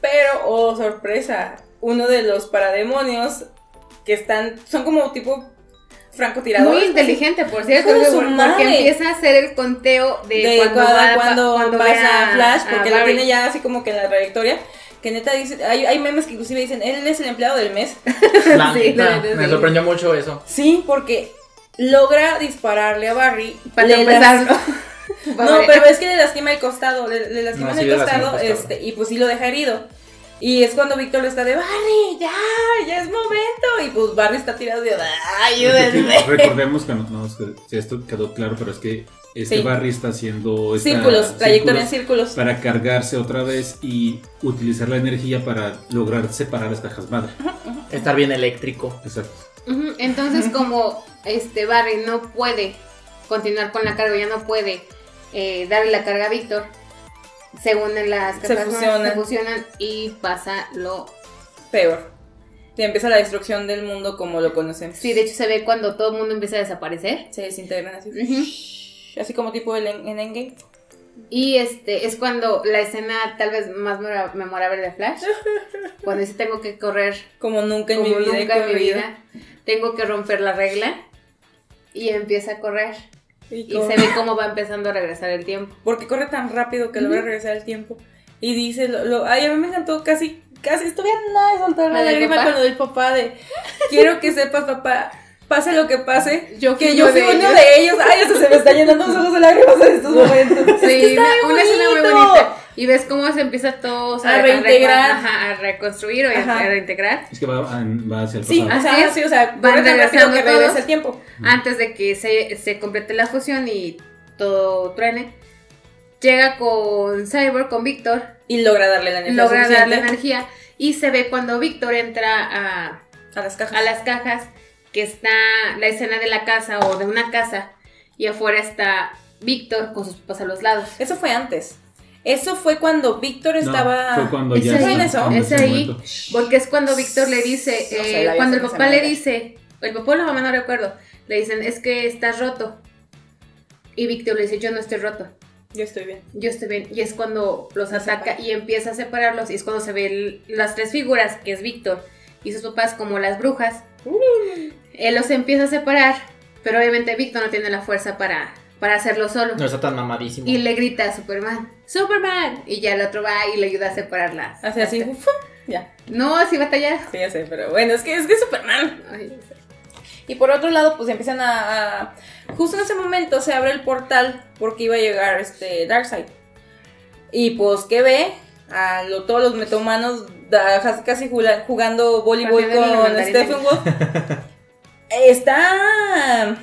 Pero, oh sorpresa, uno de los parademonios que están, son como tipo francotiradores. Muy inteligente, por cierto, porque, su porque madre. empieza a hacer el conteo de, de cuando, cuando, va- cuando, cuando ve pasa a- Flash, porque lo tiene ya así como que en la trayectoria. Que neta dice, hay, hay memes que inclusive dicen, él es el empleado del mes. La Sí, me sí. sorprendió mucho eso. Sí, porque logra dispararle a Barry. Para le empezar. las- No, pero es que le lastima el costado, le, le lastima No, en sí, el le lastima el costado, costado. este, y pues sí lo deja herido. Y es cuando Víctor está de Barry, ya, ya es momento. Y pues Barry está tirado de ayúdenme. Recordemos que no, no, es que si esto quedó claro, pero es que este Sí. Barry está haciendo esta- Círculos, trayectoria en círculos para cargarse otra vez y utilizar la energía para lograr separar las cajas madre. Estar bien eléctrico. Exacto. Entonces, como este Barry no puede continuar con la carga, ya no puede eh, darle la carga a Víctor, se unen las Se fusionan. se fusionan y pasa lo. Peor. Y empieza la destrucción del mundo como lo conocemos. Sí, de hecho se ve cuando todo el mundo empieza a desaparecer. Se desintegran así. Así como tipo el en, en Endgame. Y este es cuando la escena tal vez más mora- memorable de Flash, cuando dice tengo que correr Como nunca en como mi vida. he nunca en mi corrido". vida, tengo que romper la regla y empieza a correr Y se ve cómo va empezando a regresar el tiempo. Porque corre tan rápido que logra regresar el tiempo. Y dice, lo, lo- ay, a mí me encantó casi, casi estuve a nada de soltar ¿La lágrima papá? con lo del papá de, quiero que sepas, papá, pase lo que pase, Yo que yo de uno ellos. de ellos. Ay, hasta se me está llenando los ojos de lágrimas en estos momentos. Es que Sí, está una, escena muy bonita. Y ves cómo se empieza todo o sea, A reintegrar. ajá, a reconstruir o a- Ajá. a reintegrar. Es que va, va hacia el Sí, pasado. o sea, sí, o sea, Van regresando que todos. el tiempo. Antes de que se, se complete la fusión y todo truene, llega con Cyborg, con Víctor, Y logra darle la energía logra suficiente darle energía y se ve cuando Víctor entra a, a las cajas. a las cajas que está la escena de la casa o de una casa y afuera está Víctor con sus papás a los lados. Eso fue antes. Eso fue cuando Víctor No, estaba... fue cuando ¿Es ya ahí? ¿Es cuando ¿Es se ha ahí? Porque es cuando Víctor le dice, No eh, cuando el papá le dice, el papá o la mamá no recuerdo, le dicen, es que estás roto. Y Víctor le dice, yo no estoy roto, Yo estoy bien. yo estoy bien. Y es cuando los Los ataca separa. y empieza a separarlos. Y es cuando se ven las tres figuras, que es Víctor y sus papás como las brujas. Uh. Él los empieza a separar, pero obviamente Víctor no tiene la fuerza para, para hacerlo solo. No está tan mamadísimo. Y le grita a Superman, Superman. Y ya el otro va y le ayuda a separarlas. Hace así, ya. No, así batalla. Sí, ya sé, pero bueno, es que es que es Superman. Ay. Y por otro lado, pues empiezan a, a- Justo en ese momento se abre el portal porque iba a llegar este Darkseid. Y pues, ¿qué ve? A lo- todos los metahumanos da- casi jugando voleibol con. Stephen Wolf. está...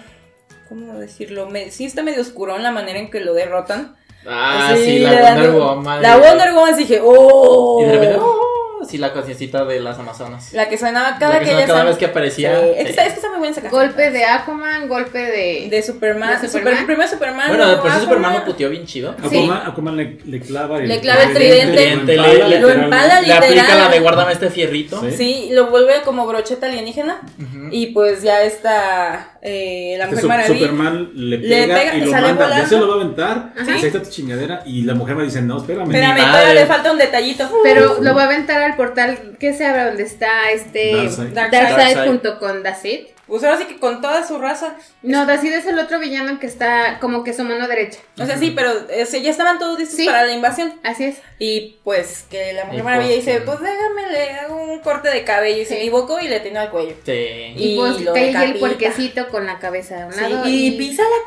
¿Cómo decirlo? Me- sí está medio oscuro en la manera en que lo derrotan. Ah, Sí, sí, la dan Wonder de- Woman. La Wonder Woman dije, ¡oh! Y de repente, oh, sí, la cancioncita de las Amazonas. La que sonaba cada La que que sonaba ella cada vez que aparecía. Sí, Es, que Sí. está, es que está muy buena esa canción. Golpe de Aquaman, golpe de... De Superman. ¿De Super- Superman? primero Superman. Bueno, luego de por sí Aquaman. Superman lo puteó bien chido. Aquaman, Aquaman le, le clava el Le clava el tridente. Tridente, lo le- empala le- lo empala Le aplica la de guárdame este fierrito. Sí. Sí, lo vuelve como brocheta alienígena. Ujú. Y pues ya está eh, la Este Mujer Maravilla. Superman le Le pega, pega y lo sale manda. Ya se lo va a aventar. Está tu chingadera. Y la mujer me dice, no, espérame. Espérame, madre. le falta un detallito. Pero lo va a aventar al portal que se abre donde está este Darkseid. Darkseid, Darkseid. junto con Dacid. Pues ahora sí que con toda su raza. No, Dacid es el otro villano que está como que su mano derecha. O sea, sí, pero ya estaban todos listos Sí. para la invasión. Así es. Y pues que la Mujer Y Maravilla pues, dice, pues déjame, le hago un corte de cabello y se Sí. equivoco y le tengo al cuello. Sí. Y, Y pues lo cae ahí el puerquecito con la cabeza a un Sí, y pisa la Sí,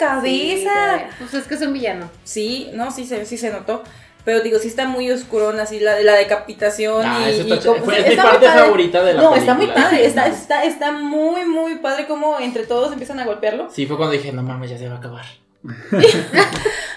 cabeza. pues es que es un villano. Sí, no, sí se, sí se notó. Pero digo, sí está muy oscurón así la, la decapitación Ah, y, eso y está como- ch- fue sí, es mi parte padre. favorita de la No, está muy padre, está, está, está muy, muy padre como entre todos empiezan a golpearlo. Sí, fue cuando dije, no mames, ya se va a acabar.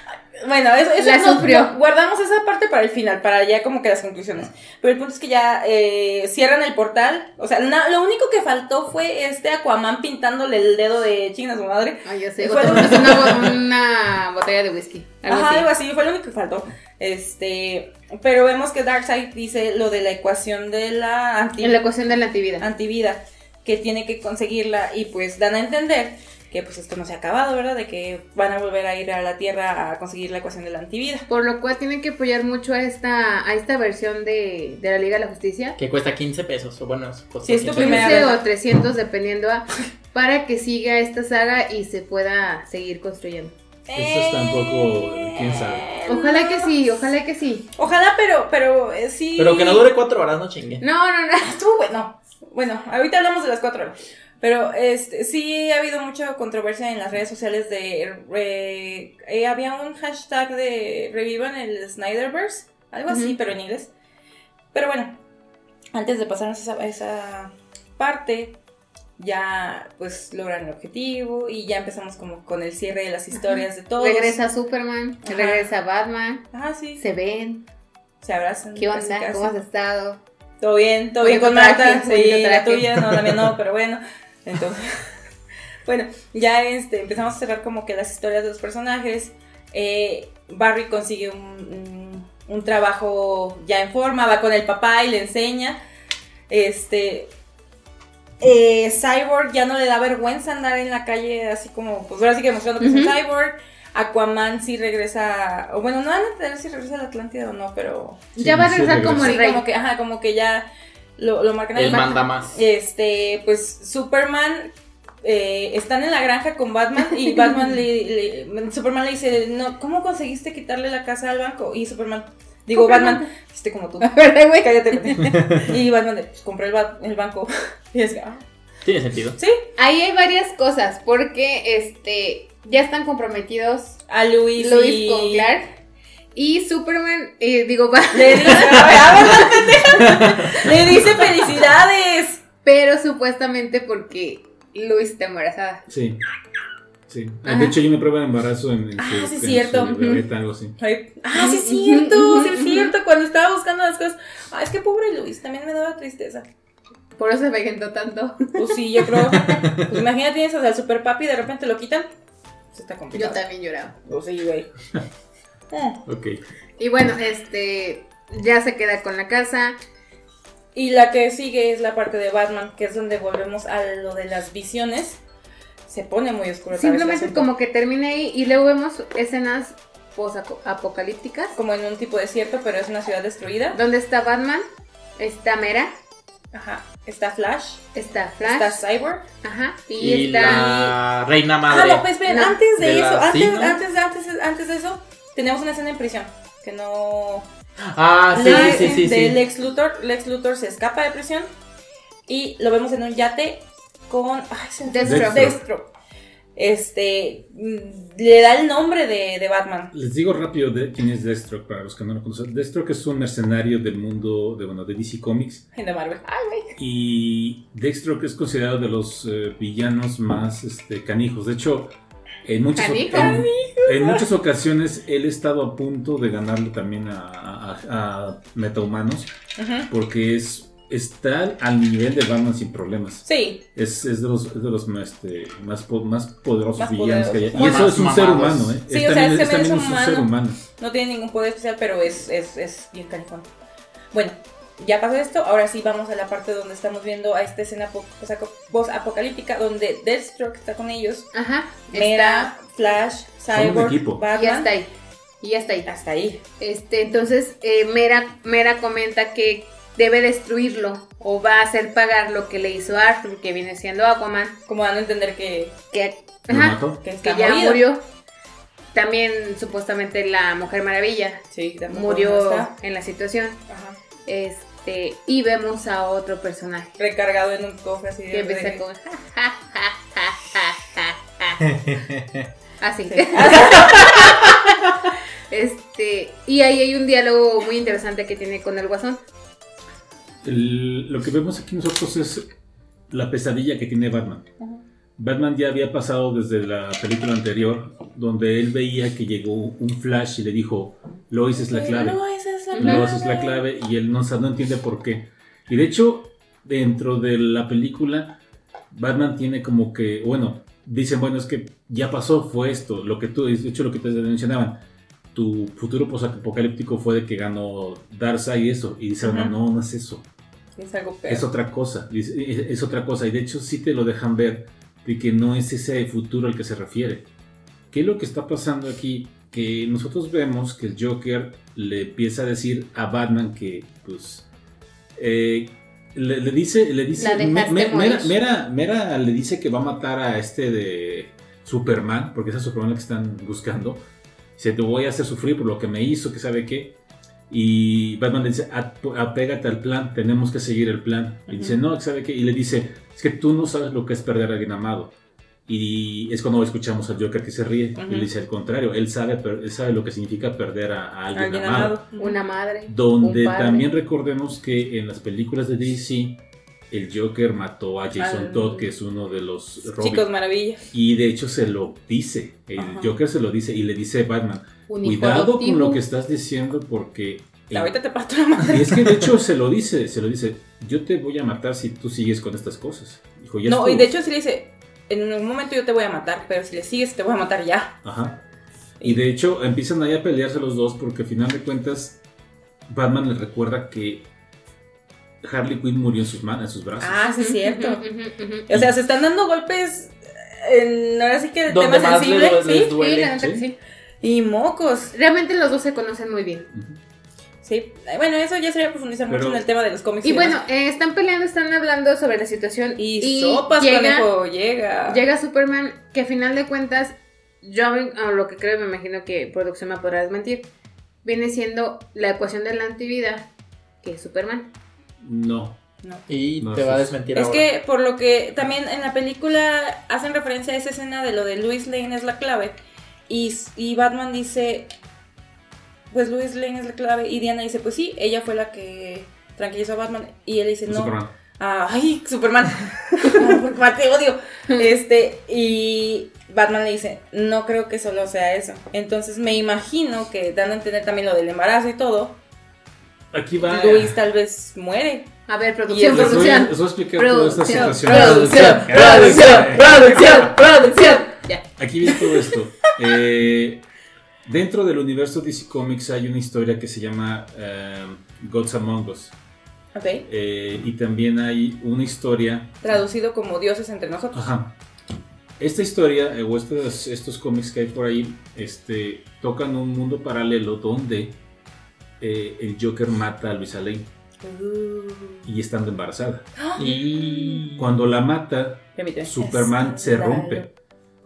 Bueno, eso, eso La no- sufrió. no, guardamos esa parte para el final, para ya como que las conclusiones. Pero el punto es que ya eh, cierran el portal. O sea, na- lo único que faltó fue este Aquaman pintándole el dedo de chinga a su madre. Ay, yo sé. Fue lo- una, una botella de whisky. Algo Ajá, así. algo así, fue lo único que faltó. Este, pero vemos que Darkseid dice lo de la ecuación de la anti En la ecuación de la antivida. antivida, que tiene que conseguirla y pues dan a entender que pues esto no se ha acabado, ¿verdad? De que van a volver a ir a la Tierra a conseguir la ecuación de la antivida. Por lo cual tienen que apoyar mucho a esta, a esta versión de, de la Liga de la Justicia. Que cuesta 15 pesos, o bueno, costó Sí, es tu 15 primera 15 vez. o 300 dependiendo a, para que siga esta saga y se pueda seguir construyendo. Eso está un poco, quién sabe. Ojalá que sí, ojalá que sí. Ojalá, pero, pero eh, sí. Pero que no dure 4 horas, no chingue. No, no, no. Estuvo bueno. Bueno, ahorita hablamos de las cuatro horas. Pero este, sí ha habido mucha controversia en las redes sociales de... re- eh, había un hashtag de revivan el Snyderverse, algo así, pero en inglés. Pero bueno, antes de pasarnos a esa, parte, ya pues logran el objetivo y ya empezamos como con el cierre de las historias de todos. Regresa Superman, Ajá. regresa Batman, Ah, sí. se ven. Se abrazan. ¿Qué onda? ¿Cómo has estado? Todo bien, todo bien con Marta. Sí, la tuya, no, la mía no, pero bueno. Entonces, bueno, ya este, empezamos a cerrar como que las historias de los personajes. Eh, Barry consigue un, un- un trabajo ya en forma, va con el papá y le enseña. Este. eh, Cyborg ya no le da vergüenza andar en la calle así como, pues ahora sí que demostrando que es un cyborg. Aquaman sí regresa, o bueno, no van a entender si regresa a la Atlántida o no, pero ya va a sí, regresar como el Sí, rey. como que, ajá, como que ya lo, lo marcan ahí. Él manda más. Este, pues Superman eh, están en la granja con Batman y Batman le, le- Superman le dice, no, ¿cómo conseguiste quitarle la casa al banco? Y Superman, digo, Superman. Batman, este como tú, cállate. y Batman, pues compré el, ba- el banco. Y es que, ah, Tiene sentido. sí, Ahí hay varias cosas, porque este ya están comprometidos a Luis, y... con Clark. Y Superman, eh, digo, va, Le dice, le dice felicidades. pero supuestamente porque Lois está embarazada. Sí. Sí. Ajá. De hecho, hay una prueba de embarazo en, en Ah, su, sí, en cierto. su bebeta, algo así. Ay, ah, sí es cierto, sí es cierto. Cuando estaba buscando las cosas. Ah, es que pobre Luis, también me daba tristeza. Por eso se vejentó tanto. Pues sí, yo creo. Pues imagínate, tienes o sea, el super papi y de repente lo quitan. Pues está Yo complicado. también lloraba. Pues sí, güey. Ok. Y bueno, este ya se queda con la casa. Y la que sigue es la parte de Batman, que es donde volvemos a lo de las visiones. Se pone muy oscuro. Simplemente como que termina ahí y luego vemos escenas post-apocalípticas. Como en un tipo desierto, pero es una ciudad destruida. Donde está Batman, está Mera, Ajá. Está Flash, está Flash, está Cyborg. ajá, y, Y está la reina Ah, madre. no, pues No. antes de, De eso, la- antes, sí, ¿no? antes, antes, antes de eso, tenemos una escena en prisión. Que no. Ah, sí, La- sí, sí, sí. de sí. Lex Luthor. Lex Luthor se escapa de prisión y lo vemos en un yate con. Ay, se Deathstroke. Deathstroke. Este. mm, Le da el nombre de, de Batman. Les digo rápido de quién es Deathstroke para los que no lo conocen. Deathstroke es un mercenario del mundo de, bueno, de DC Comics. De Marvel. Ay. Y Deathstroke es considerado de los eh, villanos más este, canijos. De hecho, en muchas, en, en muchas ocasiones él ha estado a punto de ganarle también a, a, a metahumanos. Porque es, está al nivel de Batman sin problemas. Sí, Es, es de los, es de los este, más, más poderosos Más villanos que hay. Y eso Más es un ser humano, ¿eh? Sí, Es o sea, también, ese es men es también un humano. ser humano. no tiene ningún poder especial, pero es, es, es bien canijón. Bueno, ya pasó esto. Ahora sí vamos a la parte donde estamos viendo a esta escena po- post-apocalíptica donde Deathstroke está con ellos. Ajá, Mera, Flash, Son un Cyborg, equipo. está, y está ahí. Y ya está ahí. Hasta ahí. Este, entonces, eh, Mera, Mera comenta que debe destruirlo o va a hacer pagar lo que le hizo Arthur, que viene siendo Aquaman, Como dando a entender que, que, ajá, que que está ya morido. murió. También supuestamente la Mujer Maravilla Sí, murió está. en la situación. Ajá. Este, y vemos a otro personaje Recargado en un cofre así de. que empieza de- con ja, ja, ja, ja, ja, ja, ja. Así. Sí. Este, y ahí hay un diálogo muy interesante que tiene con el guasón. El- lo que vemos aquí nosotros es la pesadilla que tiene Batman. Batman ya había pasado desde la película anterior, donde él veía que llegó un Flash y le dijo, Lois es la clave. No, esa es la Lois es la clave y él no, sa- no entiende por qué. Y de hecho, dentro de la película, Batman tiene como que, bueno, dicen, bueno, es que ya pasó, fue esto, lo que tú, de hecho lo que te mencionaban, tu futuro posapocalíptico fue de que ganó Darkseid y eso, y dice, Ajá. no, no es eso. Es algo peor. Es otra cosa, dice, es, es otra cosa. Y de hecho sí te lo dejan ver de que no es ese futuro al que se refiere. ¿Qué es lo que está pasando aquí? Que nosotros vemos que el Joker le empieza a decir a Batman que, pues, eh, le, le dice, le dice, me- me-. Mera, Mera- Mera le dice que va a matar a este de Superman, porque es a Superman que están buscando. Dice, te voy a hacer sufrir por lo que me hizo, que sabe qué. Y Batman le dice, "Ap- apégate al plan, tenemos que seguir el plan. Y dice, no, que sabe qué. Y le dice, es que tú no sabes lo que es perder a alguien amado. Y es cuando escuchamos al Joker que se ríe. Y le dice al contrario, él sabe, él sabe lo que significa perder a, a alguien, Alguien amado. amado. Una madre. Donde un padre. también recordemos que en las películas de DC, el Joker mató a Jason Al- Todd, que es uno de los Robin. Chicos, maravilla. Y de hecho se lo dice. El Ajá. Joker se lo dice y le dice a Batman, cuidado con lo que estás diciendo porque... Ahorita te parto la madre. Y es que de hecho se lo dice, se lo dice, yo te voy a matar si tú sigues con estas cosas. Dijo, ya No, estuvo. y de hecho sí le dice, en un momento yo te voy a matar, pero si le sigues te voy a matar ya. Ajá. Y de hecho empiezan ahí a pelearse los dos porque al final de cuentas Batman le recuerda que Harley Quinn murió en sus manos, en sus brazos. Ah, sí es cierto. O sea, se están dando golpes en, ahora sí que el Donde tema más sensible, les, ¿sí? les Sí, duele. la que ¿Sí? sí. Y mocos. Realmente los dos se conocen muy bien. Ujú. Sí. Eh, Bueno, eso ya sería profundizar Pero- mucho en el tema de los cómics. Y bueno, eh, están peleando, están hablando sobre la situación. y, sopas, llega, conejo, llega. llega Superman, que a final de cuentas, yo a lo que creo, me imagino que producción me podrá desmentir, viene siendo la ecuación de la antivida, que es Superman. No. No. Y No, te va a desmentir Es ahora. que por lo que también en la película hacen referencia a esa escena de lo de Louis Lane es la clave y, y Batman dice pues Louis Lane es la clave y Diana dice pues sí, ella fue la que tranquilizó a Batman y él dice no, Superman. Ah, ay, Superman, porque te odio, este y Batman le dice no creo que solo sea eso, entonces me imagino que dando a entender también lo del embarazo y todo, Aquí va. Louis tal vez muere. A ver, producción, producción. les voy a explicar toda esta Producción, situación. producción, producción, producción, producción. Ya. Aquí viene todo esto. Eh, dentro del universo DC Comics hay una historia que se llama eh, Gods Among Us. Ok. Eh, y también hay una historia. Traducido como dioses entre nosotros. Ajá. Esta historia, eh, o estos, estos cómics que hay por ahí, este, tocan un mundo paralelo donde eh, el Joker mata a Luisa Lane Uh. y estando embarazada. Y. Cuando la mata, Permíteme. Superman se rompe.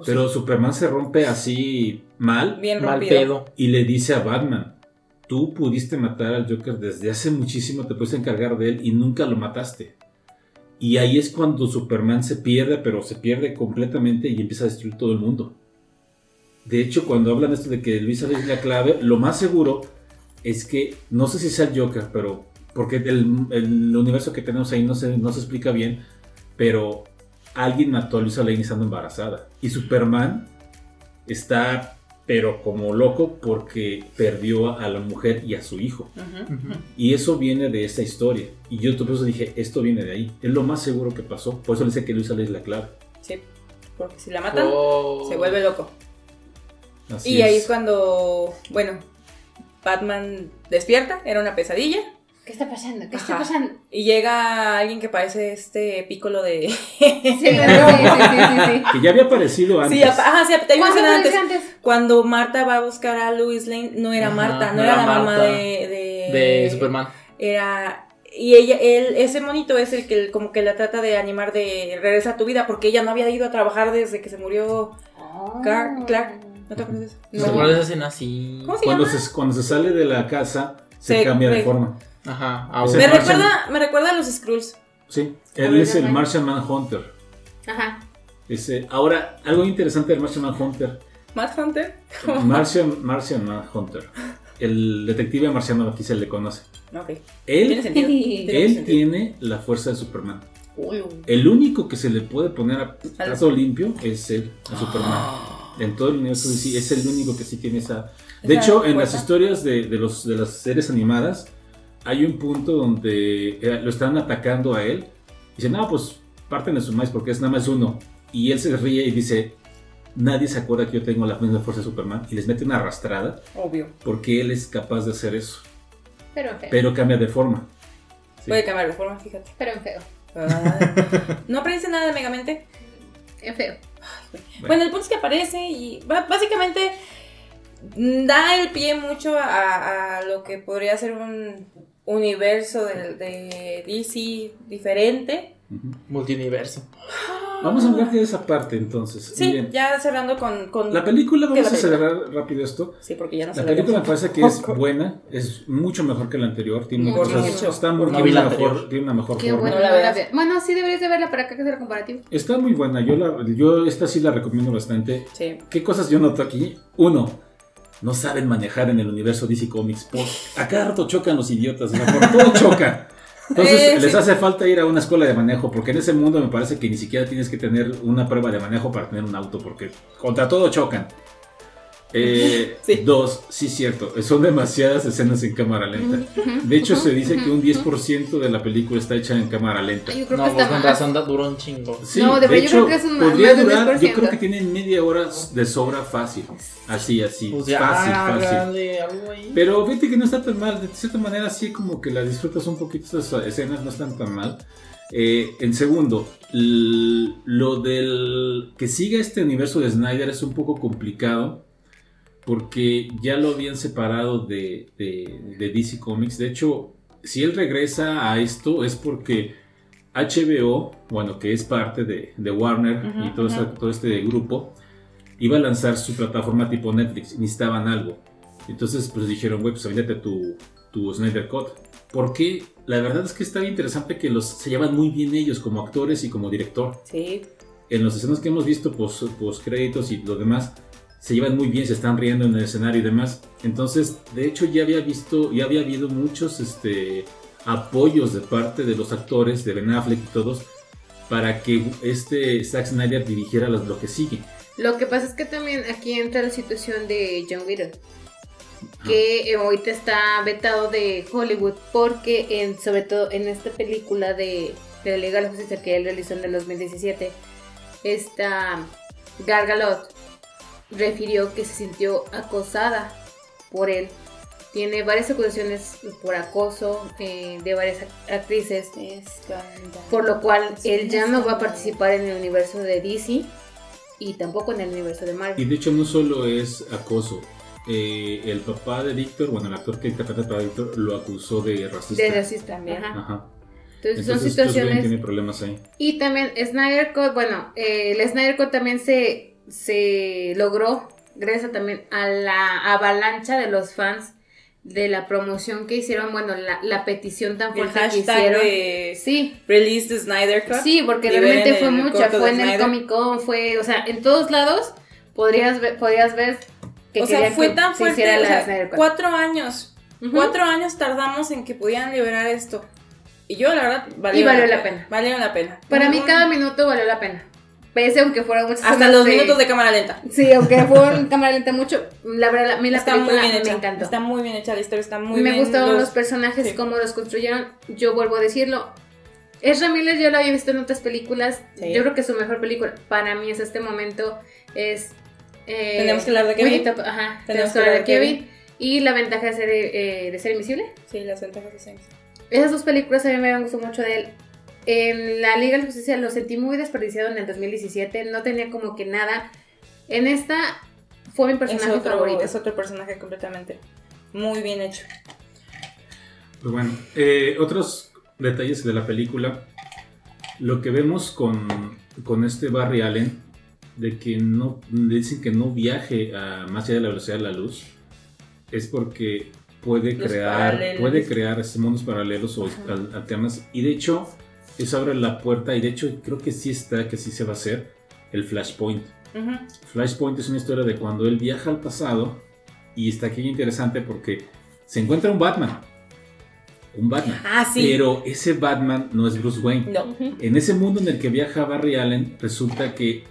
Pero Superman se rompe así mal Bien Mal pedo. y le dice a Batman, tú pudiste matar al Joker desde hace muchísimo, te puedes encargar de él y nunca lo mataste. Y ahí es cuando Superman se pierde, pero se pierde completamente y empieza a destruir todo el mundo. De hecho, cuando hablan esto de que Luisa es la clave, lo más seguro es que, no sé si sea el Joker, pero porque el, el universo que tenemos ahí no se, no se explica bien, pero alguien mató a Luisa Lane estando embarazada. Y Superman está, pero como loco, porque perdió a la mujer y a su hijo. Y eso viene de esa historia. Y yo por eso dije, esto viene de ahí. Es lo más seguro que pasó. Por eso le dice que Luisa Lane es la clave. Sí. Porque si la matan, Oh. se vuelve loco. Así y ahí es cuando, bueno, Batman despierta, era una pesadilla. ¿Qué está pasando? ¿Qué está pasando? Y llega alguien que parece este pícolo de. Sí, sí, sí, sí, sí. Que ya había aparecido antes. Sí, ajá, sí, te iba a ¿Cuándo mencionar lo antes. Cuando Marta va a buscar a Louis Lane, no era Ajá, Marta, no, no era, era la mamá de, de. De Superman. Era. Y ella, él, ese monito es el que como que la trata de animar de regresa a tu vida, porque ella no había ido a trabajar desde que se murió Clark. Clark. ¿No te acuerdas de eso? ¿Se No. acuerdan de esa escena así? ¿Cómo se Cuando llama? se, cuando se sale de la casa, se Se- cambia de forma. Ajá. Me Martian- recuerda, me recuerda a los Skrulls. Sí, él es el. Martian Manhunter. Ajá. Ese, ahora, algo interesante del Martian Manhunter. Matt Hunter. Martian, Martian Manhunter. El detective marciano aquí se le conoce. Ok. Tiene Él, sentido. Tiene él sentido. tiene la fuerza de Superman. El único que se le puede poner a caso limpio es él, a Superman. En todo el universo es el único que sí tiene esa. De hecho, en las historias de, de los, de las series animadas, hay un punto donde eh, lo están atacando a él. Y dicen, no, pues parten de su maíz porque es nada más uno. Y él se ríe y dice, nadie se acuerda que yo tengo la misma fuerza de Superman. Y les mete una arrastrada Obvio. porque él es capaz de hacer eso. Pero en feo. Pero cambia de forma. Sí. Puede cambiar de forma, fíjate. Pero en feo. Ah. ¿No aprendiste nada de Megamente? Es feo. Bueno, el punto es que aparece y básicamente mm, da el pie mucho a, a lo que podría ser un universo de, de DC diferente. Ujú. Multiuniverso. Vamos a hablar de esa parte entonces. Sí, Bien. ya cerrando con... con- La película, ¿Qué vamos la a película? acelerar rápido esto. Sí, porque ya no La película me parece que es buena, es mucho mejor que la anterior, tiene Mucho, cosas, mucho. está muy, No la una mejor, tiene una mejor Qué forma. bueno. No la la. Bueno, sí deberías de verla para acá que hacer el comparativo. Está muy buena, yo, la, yo esta sí la recomiendo bastante. Sí. ¿Qué cosas yo noto aquí? Uno, no saben manejar en el universo DC Comics. Por, a cada rato chocan los idiotas, o sea, por todo choca. Entonces Eh, les sí. hace falta ir a una escuela de manejo, porque en ese mundo me parece que ni siquiera tienes que tener una prueba de manejo para tener un auto, porque contra todo chocan. Eh, Sí. Dos, sí cierto, son demasiadas escenas en cámara lenta. De hecho se dice que un 10% de la película está hecha en cámara lenta. Yo creo No, que está con razón duró un chingo. Sí, No, de de yo hecho, creo que es un podría durar, yo 10%. creo que tienen media hora de sobra fácil. Así, así, Pues ya, fácil, fácil. hágale algo ahí. Pero fíjate que no está tan mal, de cierta manera sí como que la disfrutas un poquito, esas escenas no están tan mal. Eh, en segundo, lo del que siga este universo de Snyder es un poco complicado porque ya lo habían separado de, de- de DC Comics. De hecho, si él regresa a esto es porque HBO, bueno, que es parte de, de Warner y todo, este grupo, iba a lanzar su plataforma tipo Netflix. Necesitaban algo. Entonces, pues dijeron, güey, pues avíndate tu, tu Snyder Cut. Porque la verdad es que está bien interesante que los se llevan muy bien ellos como actores y como director. Sí. En los escenas que hemos visto, post, créditos y lo demás, se llevan muy bien, se están riendo en el escenario y demás. Entonces, de hecho, ya había visto, ya había habido muchos este, apoyos de parte de los actores, de Ben Affleck y todos, para que este Zack Snyder dirigiera las- lo que sigue. Lo que pasa es que también aquí entra la situación de John Widow. Que eh, ahorita está vetado de Hollywood porque en, sobre todo en esta película de, de la Liga de la Justicia que él realizó en el 2017, esta Gal Gadot refirió que se sintió acosada por él. Tiene varias acusaciones por acoso eh, de varias act- actrices, por lo cual él ya no va a participar en el universo de DC y tampoco en el universo de Y Marvel. de hecho no solo es acoso. Eh, el papá de Víctor, bueno, el actor que interpreta a Víctor, lo acusó de racista. De racista También. ajá. Ajá. Entonces, son Entonces, situaciones. tiene problemas ahí. Y también Snyder Cut, bueno, eh, el Snyder Cut también se, se logró gracias también a la avalancha de los fans de la promoción que hicieron, bueno, la, la petición tan El fuerte que hashtag hicieron. de Sí, Release the Snyder Cut. sí, porque realmente fue el mucha, fue en el Snyder. Comic Con, fue, o sea, en todos lados podrías ver, podrías ver que o sea, fue que tan se fuerte. hiciera o la sea, cuatro años. Ujú. Cuatro años tardamos en que pudieran liberar esto. Y yo, la verdad, valió, Y valió la pena. Valió la pena. Para Un- mí un- cada minuto valió la pena. Pese aunque fueron muchas Hasta los minutos de cámara lenta. Sí, aunque fue en cámara lenta mucho, la verdad, a mí la está muy película bien me hecha. encantó. Está muy bien hecha la historia, está muy me bien. gustaron los, los- personajes, sí. cómo los construyeron. Yo vuelvo a decirlo. Ezra Miller yo lo había visto en otras películas. Sí. Yo creo que su mejor película para mí es este momento. Es. eh, Tenemos que hablar de Kevin. Winnie Top- Ajá, tenemos que hablar de Kevin. Y la ventaja de ser, eh, de ser invisible. Sí, las ventajas de Saints. Esas dos películas a mí me gustado mucho de él. En la Liga de la Justicia lo sentí muy desperdiciado en el 2017. No tenía como que nada. En esta fue mi Es personaje otro, favorito. es otro personaje completamente. Muy bien hecho. Pues bueno, eh, otros detalles de la película. Lo que vemos con, con este Barry Allen, de que no dicen que no viaje a más allá de la velocidad de la luz, es porque puede Los crear, paralelos. puede crear mundos paralelos o al- alternas. Y de hecho, eso abre la puerta, y de hecho creo que sí está, que sí se va a hacer, el Flashpoint. Flashpoint es una historia de cuando él viaja al pasado y está aquí interesante porque se encuentra un Batman. Un Batman. Ah, sí. Pero ese Batman no es Bruce Wayne. No. En ese mundo en el que viaja Barry Allen, resulta que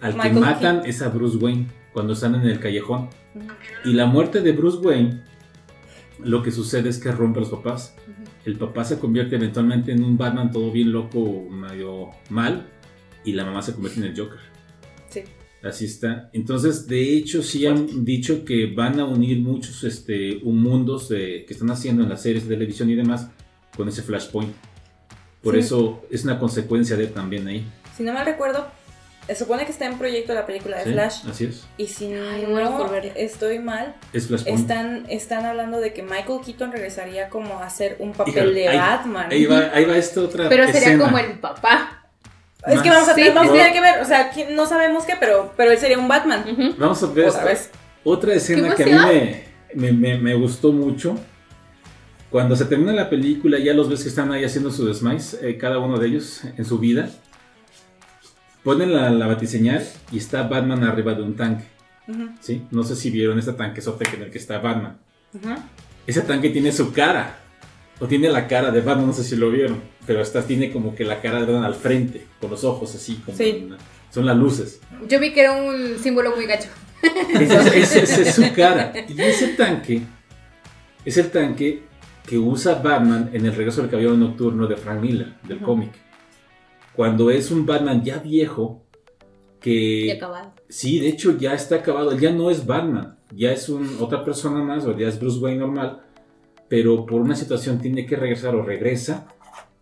al que matan es a Bruce Wayne cuando están en el callejón. Y la muerte de Bruce Wayne, lo que sucede es que rompe a los papás. El papá se convierte eventualmente en un Batman todo bien loco, medio mal, y la mamá se convierte en el Joker. Sí. Así está. Entonces, de hecho, sí han dicho que van a unir muchos este, un mundos de- que están haciendo en las series de televisión y demás con ese Flashpoint. Por Sí. eso es una consecuencia de también ahí. Si no mal recuerdo, Se supone que está en proyecto la película de Sí, Flash. Así es. Y si Ay, no por estoy mal, Es están, están hablando de que Michael Keaton regresaría como a hacer un papel Híjole, de ahí- Batman. Ahí va, ahí va esta otra Pero sería como el papá. Es que vamos a, Sí, vamos a sí, tener sí. que ver, o sea, ¿quién- no sabemos qué, pero, pero él sería un Batman. Vamos a ver Otra vez. otra escena ¡Qué que a mí emoción! me, me, me- me gustó mucho. Cuando se termina la película, ya los ves que están ahí haciendo su desmais, eh, cada uno de ellos en su vida. Ponen la, la batiseñal y está Batman arriba de un tanque. ¿sí? No sé si vieron este tanquezote en el que está Batman. Ese tanque tiene su cara. O tiene la cara de Batman, no sé si lo vieron. Pero esta tiene como que la cara de Batman al frente, con los ojos así. Como Sí. una- son las luces. Yo vi que era un símbolo muy gacho. Esa es, su cara. Y ese tanque es el tanque que usa Batman en el regreso del caballero nocturno de Frank Miller, del cómic. Cuando es un Batman ya viejo, que acabado. sí, de hecho ya está acabado, él ya no es Batman, ya es un, otra persona más, o ya es Bruce Wayne normal, pero por una situación tiene que regresar o regresa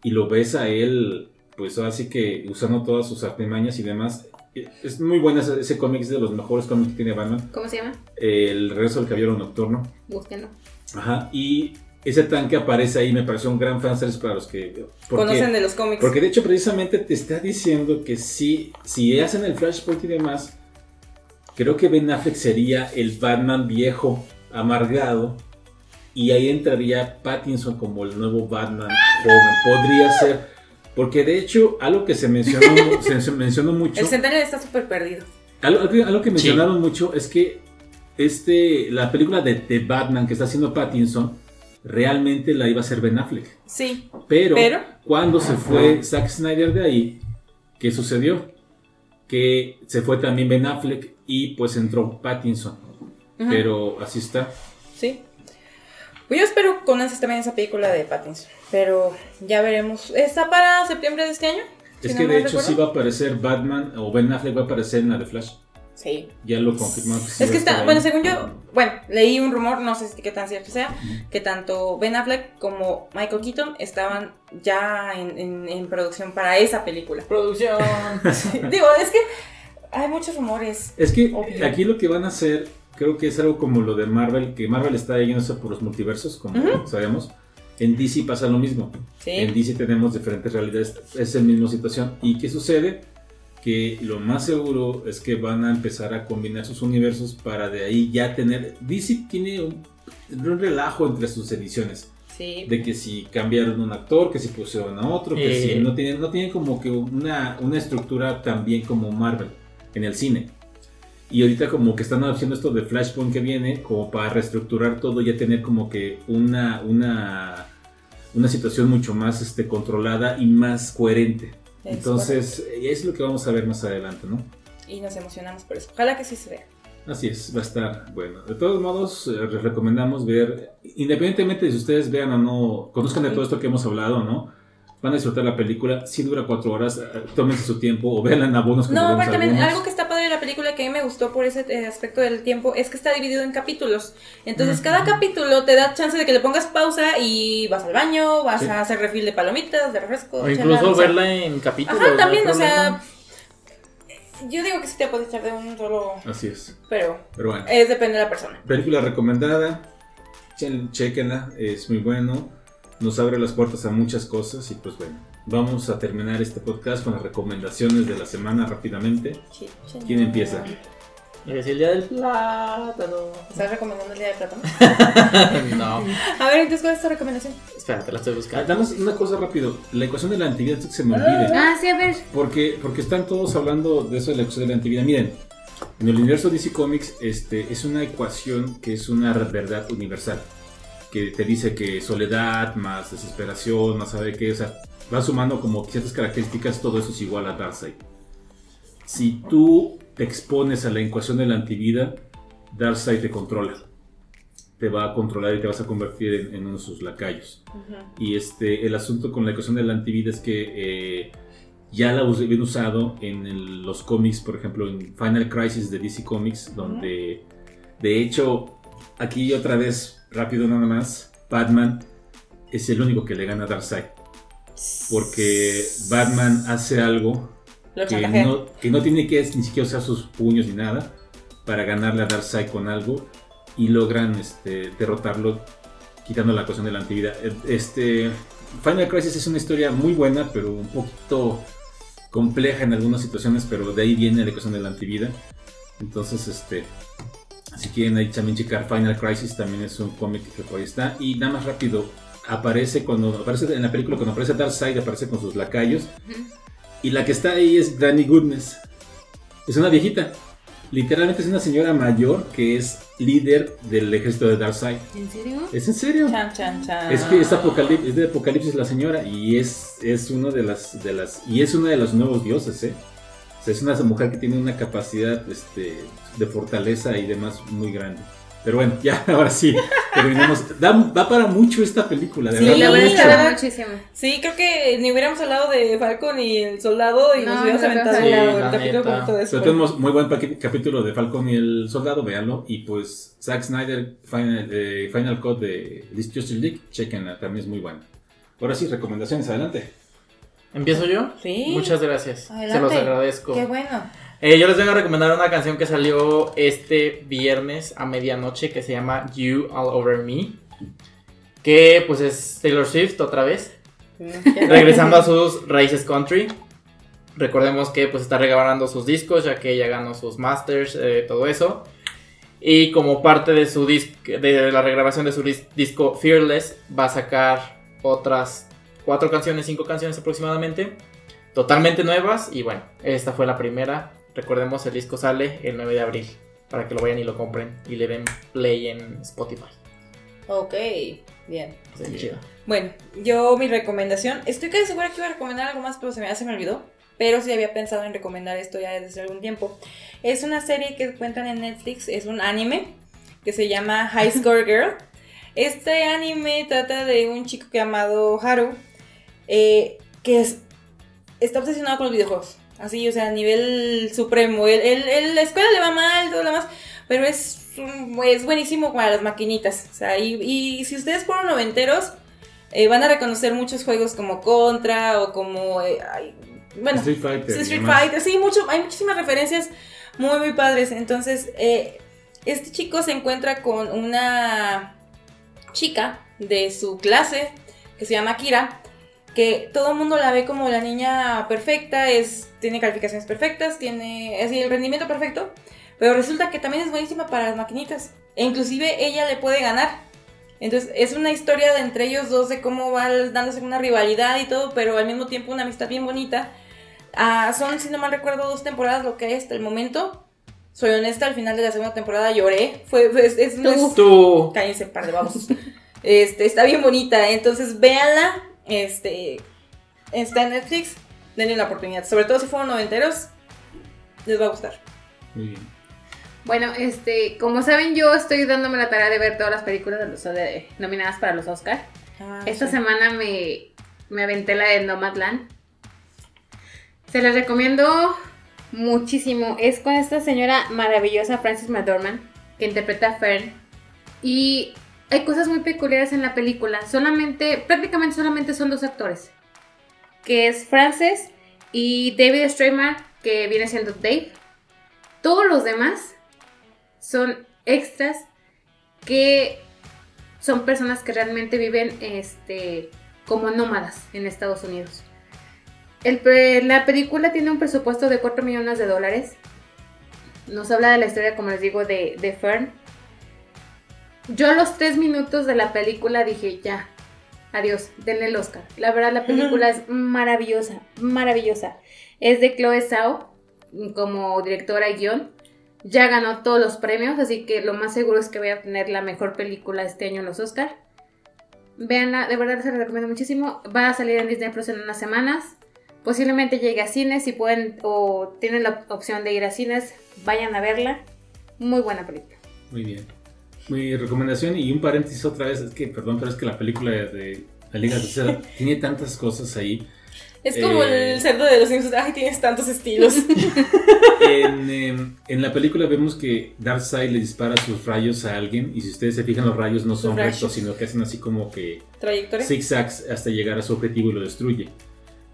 y lo ves a él, pues así que usando todas sus artimañas y demás. Es muy bueno ese, ese cómic, es de los mejores cómics que tiene Batman. ¿Cómo se llama? El regreso del caballero nocturno. Búsquenlo. Ajá. Y ese tanque aparece ahí, me pareció un gran fanservice para los que... porque- Conocen de los cómics. porque de hecho precisamente te está diciendo que si, si hacen el Flashpoint y demás, creo que Ben Affleck sería el Batman viejo, amargado, y ahí entraría Pattinson como el nuevo Batman joven. Podría ser, porque de hecho algo que se mencionó, se, se mencionó mucho, El Centennial está súper perdido. algo, algo- algo que mencionaron mucho es que este, la película de, de Batman que está haciendo Pattinson realmente la iba a hacer Ben Affleck. Sí, Pero, Pero- cuando se fue Zack Snyder de ahí, ¿qué sucedió? Que se fue también Ben Affleck y pues entró Pattinson. Pero así está. sí. Pues yo espero con ansias también esa película de Pattinson. Pero ya veremos. ¿Está para septiembre de este año? Es Si que no de hecho recuerdo. sí va a aparecer Batman o Ben Affleck va a aparecer en la de Flash. Sí. Ya lo confirmó. sí Es que está, ahí. bueno, según yo, bueno, leí un rumor, no sé si qué tan cierto sea, que tanto Ben Affleck como Michael Keaton estaban ya en, en- en producción para esa película. Producción. Digo, es que hay muchos rumores. Es que Obvio. aquí lo que van a hacer, creo que es algo como lo de Marvel, que Marvel está yéndose por los multiversos, como Ujú. sabemos. En DC pasa lo mismo. En Sí. DC tenemos diferentes realidades, es la misma situación. ¿Y qué sucede? Que lo más seguro es que van a empezar a combinar sus universos para de ahí ya tener... DC tiene un, un relajo entre sus ediciones. Sí. De que si cambiaron un actor, que si pusieron a otro, que Eh. si no tienen, no tienen como que una, una estructura tan bien como Marvel en el cine. Y ahorita como que están haciendo esto de Flashpoint que viene, como para reestructurar todo, ya tener como que una, una, una situación mucho más este, controlada y más coherente. Es Entonces, es lo que vamos a ver más adelante, ¿no? Y nos emocionamos por eso. Ojalá que sí se vea. Así es, va a estar bueno. De todos modos, eh, les recomendamos ver, independientemente de si ustedes vean o no, conozcan de todo esto que hemos hablado, ¿no? Van a disfrutar la película, si dura cuatro horas, eh, tómense su tiempo o veanla en abonos como No, aparte también, algo que está padre de la película que a mí me gustó por ese eh, aspecto del tiempo es que está dividido en capítulos. Entonces, cada capítulo te da chance de que le pongas pausa y vas al baño, vas Sí. a hacer refil de palomitas, de refresco. O incluso o sea. verla en capítulos. Ajá, no también, hay o sea. Yo digo que sí te puedes echar de un solo. Así es. Pero Pero bueno, es depende de la persona. película recomendada, che- chequenla, es muy bueno, nos abre las puertas a muchas cosas y pues bueno, vamos a terminar este podcast con las recomendaciones de la semana rápidamente. ¿Quién empieza? Y decir el día del plátano. ¿Estás recomendando el día de plátano? no, A ver, entonces, ¿cuál es tu recomendación? espérate, la estoy Ah, buscando. Danos una cosa rápido, la ecuación de la que se me olvide. Ah, sí, a ver. Porque, porque están todos hablando de eso de la ecuación de la antividad. Miren, en el universo DC Comics este, es una ecuación que es una verdad universal. Que te dice que soledad más desesperación, más saber qué, o sea, va sumando como ciertas características, todo eso es igual a Darkseid. Si tú te expones a la ecuación de la antivida, Darkseid te controla. Te va a controlar y te vas a convertir en, en uno de sus lacayos. Y este, el asunto con la ecuación de la antivida es que eh, ya la habían usado en el- los cómics, por ejemplo, en Final Crisis de DC Comics, donde de hecho, aquí otra vez, rápido nada más, Batman es el único que le gana a Darkseid. Porque Batman hace algo que no, que no tiene que ni siquiera usar sus puños ni nada para ganarle a Darkseid con algo y logran este, derrotarlo quitando la cuestión de la antivida. Este, Final Crisis es una historia muy buena, pero un poquito compleja en algunas situaciones, pero de ahí viene la cuestión de la antivida. Entonces, este, si quieren ahí también checar Final Crisis, también es un cómic que por ahí está. Y nada más rápido, aparece cuando aparece en la película, cuando aparece Darkseid, aparece con sus lacayos. Y la que está ahí es Granny Goodness. Es una viejita. Literalmente es una señora mayor que es líder del ejército de Darkseid. ¿En serio? ¿Es en serio? Chan, chan, chan. Es que es, apocalipsis, es de Apocalipsis la señora y es, es uno de las, de las y es una de los nuevos dioses, ¿eh? O sea, es una mujer que tiene una capacidad este, de fortaleza y demás muy grande. Pero bueno, ya, ahora sí, terminamos. Da, va para mucho esta película, de Sí, Sí, la verdad. verdad la verdad. da muchísimo. Sí, creo que ni hubiéramos hablado de Falcon y el soldado y No, nos hubiéramos aventado sí, el capítulo completo de eso. Pero tenemos muy buen capítulo de Falcon y el Soldado, véanlo. Y pues Zack Snyder, Final, eh, Final Cut de This Justice League, chequenla, también es muy buena. Ahora sí, recomendaciones, adelante. ¿Empiezo yo? Sí. Muchas gracias. Adelante. Se los agradezco. Qué bueno. Eh, yo les vengo a recomendar una canción que salió este viernes a medianoche que se llama You All Over Me. Que pues es Taylor Swift otra vez. Regresando a sus raíces country. Recordemos que pues está regrabando sus discos ya que ella ganó sus masters, eh, todo eso. Y como parte de su dis- de la regrabación de su dis- disco Fearless va a sacar otras cuatro canciones, cinco canciones aproximadamente, totalmente nuevas y bueno, esta fue la primera. Recordemos el disco sale el 9 de abril para que lo vayan y lo compren y le den play en Spotify. Ok, bien. Chido. Bueno, yo mi recomendación, estoy casi segura que iba a recomendar algo más, pero se me, ya se me olvidó. Pero sí había pensado en recomendar esto ya desde algún tiempo. Es una serie que cuentan en Netflix, es un anime que se llama High Score Girl. Este anime trata de un chico llamado Haru eh, que es, está obsesionado con los videojuegos. Así, o sea, a nivel supremo. Él- él- la escuela le va mal, todo lo demás, pero es, es buenísimo para las maquinitas. O sea, y, y si ustedes fueron noventeros, eh, van a reconocer muchos juegos como Contra o como... eh, ay, bueno, Street Fighter. Street. Fighter, sí, mucho, hay muchísimas referencias muy, muy padres. Entonces, eh, este chico se encuentra con una chica de su clase que se llama Kira, que todo el mundo la ve como la niña perfecta, es, tiene calificaciones perfectas, tiene así, el rendimiento perfecto, pero resulta que también es buenísima para las maquinitas. E inclusive ella le puede ganar. Entonces es una historia de entre ellos dos de cómo va dándose una rivalidad y todo, pero al mismo tiempo una amistad bien bonita. Ah, son, si no mal recuerdo, dos temporadas lo que hay hasta el momento. Soy honesta, al final de la segunda temporada lloré. Fue, fue- es, es- no es- Tú. Cállense, par de babos. este, está bien bonita, entonces véanla. Este, está en Netflix, denle la oportunidad. Sobre todo si fueron noventeros, les va a gustar. Muy bien. Bueno, este, como saben, yo estoy dándome la tarea de ver todas las películas de los, de- nominadas para los Oscar. Esta sí. semana me, me aventé la de Nomadland. Se las recomiendo muchísimo. Es con esta señora maravillosa, Frances McDormand, que interpreta a Fern. Y hay cosas muy peculiares en la película. Solamente, prácticamente solamente son dos actores. Que es Frances y David Strayman, que viene siendo Dave. Todos los demás son extras que son personas que realmente viven este, como nómadas en Estados Unidos. La película tiene un presupuesto de 4 millones de dólares. Nos habla de la historia, como les digo, de, de Fern. Yo a los 3 minutos de la película dije, ya, adiós, denle el Oscar. La verdad, la película es maravillosa, maravillosa. Es de Chloe Zhao como directora y guion. Ya ganó todos los premios, así que lo más seguro es que voy a tener la mejor película este año en los Oscar. Véanla, de verdad se la recomiendo muchísimo. Va a salir en Disney Plus en unas semanas. Posiblemente llegue a cines si pueden o tienen la opción de ir a cines, vayan a verla. Muy buena película. Muy bien. Mi recomendación y un paréntesis otra vez, es que, perdón, pero es que la película de La Liga tiene tantas cosas ahí. Es como Eh. el cerdo de los Simpsons. Ay, tienes tantos estilos. En, em, en la película vemos que Darkseid le dispara sus rayos a alguien y si ustedes se fijan los rayos no son rayos. rectos, sino que hacen así como que Trayectoria. zigzags hasta llegar a su objetivo y lo destruye.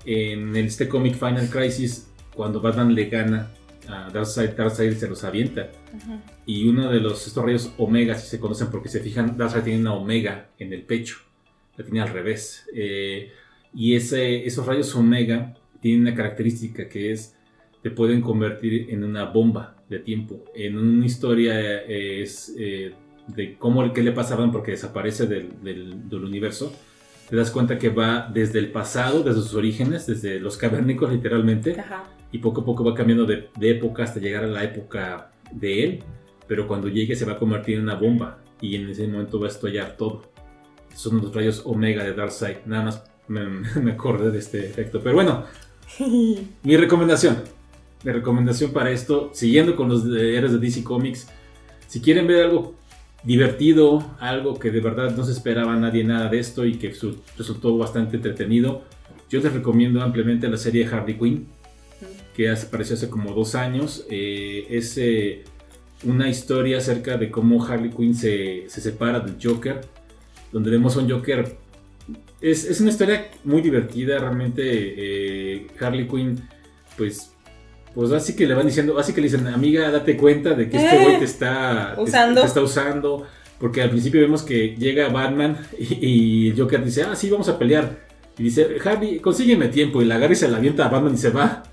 En este cómic Final Crisis, cuando Batman le gana a Darkseid, Darkseid se los avienta. Y uno de los, estos rayos omega, si se conocen porque se fijan, Darkseid tiene una omega en el pecho. La tiene al revés. Eh, y ese, esos rayos omega tienen una característica que es, te pueden convertir en una bomba de tiempo. En una historia eh, es eh, de cómo, qué le pasaban porque desaparece del, del, del universo te das cuenta que va desde el pasado, desde sus orígenes, desde los cavernícolas literalmente, Ajá. Y poco a poco va cambiando de, de época hasta llegar a la época de él, pero cuando llegue se va a convertir en una bomba y en ese momento va a estallar todo. Son los rayos omega de Darkseid, nada más me, me acordé de este efecto. Pero bueno, mi recomendación, mi recomendación para esto, siguiendo con los de- héroes de DC Comics, si quieren ver algo divertido, algo que de verdad no se esperaba nadie nada de esto y que su- resultó bastante entretenido, yo les recomiendo ampliamente la serie Harley Quinn, que apareció hace como dos años. Eh, es eh, una historia acerca de cómo Harley Quinn se, se separa del Joker, donde vemos a un Joker. Es, es una historia muy divertida, realmente eh, Harley Quinn, pues, pues así que le van diciendo, así que le dicen, amiga, date cuenta de que este güey te está te- usando. te está usando, porque al principio vemos que llega Batman y, y el Joker dice, ah, sí, vamos a pelear. Y dice, Harley, consígueme tiempo. Y la agarra y se la avienta a Batman y se va.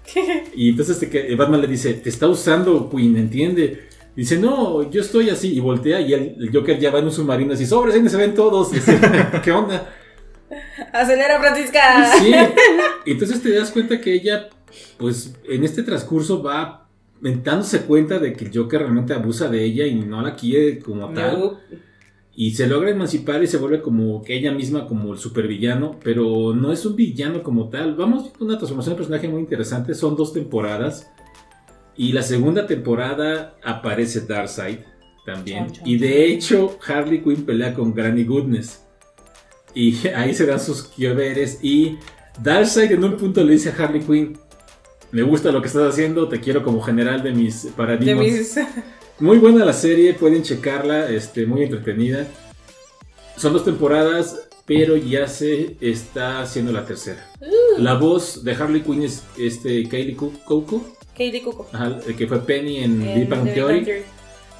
Y entonces este que- Batman le dice, te está usando Queen, ¿entiende? Dice, no, yo estoy así. Y voltea y el, el Joker ya va en un submarino así, sobres, ahí se ven todos. Y dice, ¿Qué onda? Acelera, Francisca. Sí. Y entonces te das cuenta que ella, pues en este transcurso va dándose cuenta de que el Joker realmente abusa de ella y no la quiere como tal. Y se logra emancipar y se vuelve como que ella misma como el supervillano, pero no es un villano como tal. Vamos viendo una transformación de personaje muy interesante. Son dos temporadas. Y la segunda temporada aparece Darkseid también. Chon, chon, Y de hecho, Harley Quinn pelea con Granny Goodness. Y ahí se dan sus quioveres. Y Darkseid en un punto le dice a Harley Quinn: Me gusta lo que estás haciendo, te quiero como general de mis De paradigmas. mis... Muy buena la serie, pueden checarla, este, muy entretenida. Son dos temporadas, pero ya se está haciendo la tercera. La voz de Harley Quinn es este Kaylee Cu- Cuoco, Katie Cuco. ajá, que fue Penny en Big Bang Theory, Theory.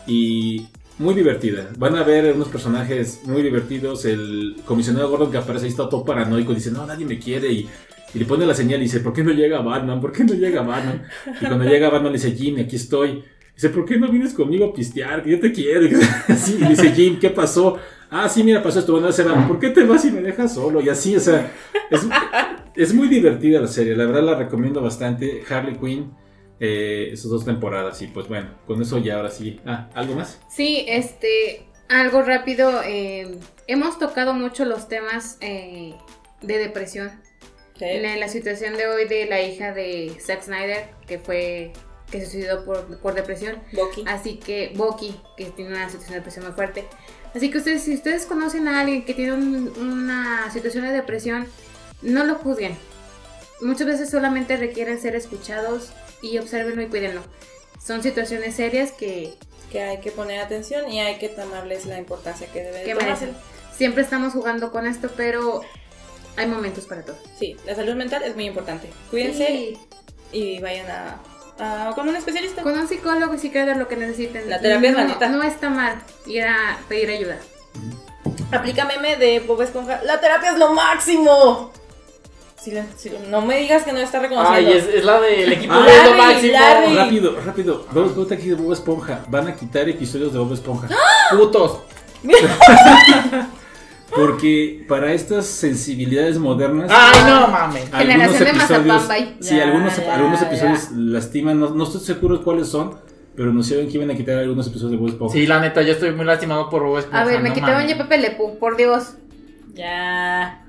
y muy divertida. Van a ver unos personajes muy divertidos. El comisionado Gordon que aparece ahí está todo paranoico, dice, no, nadie me quiere, y, y le pone la señal y dice, ¿por qué no llega Batman? ¿Por qué no llega Batman? Y cuando llega Batman le dice, Jimmy, aquí estoy. Dice, ¿por qué no vienes conmigo a pistear? Que yo te quiero. Y así, y dice, Jim, ¿qué pasó? Ah, sí, mira, pasó esto. Bueno, se va. ¿Por qué te vas y me dejas solo? Y así, o sea, es, es muy divertida la serie. La verdad la recomiendo bastante. Harley Quinn, eh, esas dos temporadas. Y pues bueno, con eso ya ahora sí. Ah, ¿algo más? Sí, este, algo rápido. eh, hemos tocado mucho los temas eh, de depresión. Sí. En la situación de hoy de la hija de Zack Snyder, que fue que se suicidó por, por depresión. Bucky. Así que Boki, que tiene una situación de depresión muy fuerte. Así que ustedes, si ustedes conocen a alguien que tiene un- una situación de depresión, no lo juzguen. Muchas veces solamente requieren ser escuchados y observenlo y cuídenlo. Son situaciones serias que, Que hay que poner atención y hay que tomarles la importancia que debe de que tomarse. Siempre estamos jugando con esto, pero hay momentos para todo. Sí, la salud mental es muy importante. Cuídense Sí. y vayan a, a- con un especialista. Con un psicólogo y psiquiatra lo que necesiten. La terapia es la no, neta. no está mal ir a pedir ayuda. Aplica meme de Bob Esponja. La terapia es lo máximo. No me digas que no está reconociendo. Ay, es, es la del equipo Ah, de lo máximo. Larry. Rápido, rápido. Vamos vamos aquí de Bob Esponja. Van a quitar episodios de Bob Esponja. Putos. Porque para estas sensibilidades modernas. Ay, no mames. algunos de episodios. Mazapán, Sí, Ya, algunos, ya, algunos ya. episodios lastiman. No, no estoy seguro cuáles son. Pero anunciaron que iban a quitar algunos episodios de Bob Esponja. Sí, la neta, yo estoy muy lastimado por Bob Esponja. A ver, me no quitaban mames. ya Pepe Lepú, por Dios. Ya.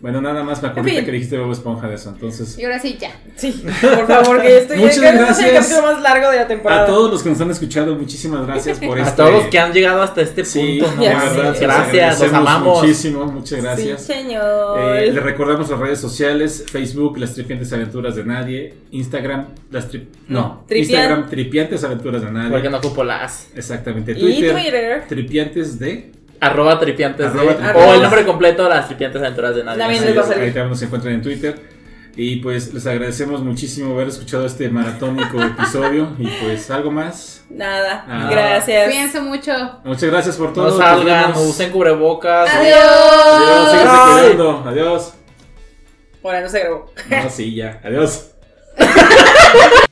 Bueno, nada más me acordé En fin. que dijiste Bob Esponja de eso. Entonces, Y ahora sí, ya. Sí, por favor, que estoy Muchas que este es el gracias. capítulo más largo de la temporada. a todos los que nos han escuchado, muchísimas gracias por A este. todos los que han llegado hasta este Sí, punto, verdad, los Gracias, los amamos. Muchísimo, muchas gracias. Sí, señor. Eh, le recordamos las redes sociales, Facebook, Las Tripiantes Aventuras de Nadie, Instagram, las tri- no, Tripian- Instagram, Tripiantes Aventuras de Nadie. Porque no ocupo las. Exactamente, y Twitter. Tripiantes de... Arroba tripiantes Arroba de-. O el nombre completo, las tripiantes aventuras de nadie. También les va a salir. ahí también nos encuentran en Twitter. Y pues les agradecemos muchísimo haber escuchado este maratónico episodio. Y pues algo más. Nada, Ah. gracias. Cuídense mucho. Muchas gracias por todo. No Nos salgan, vemos. usen cubrebocas. Adiós. Adiós, síganse Bye. cuidando. Adiós. Ahora no se grabó. No, sí, ya. Adiós.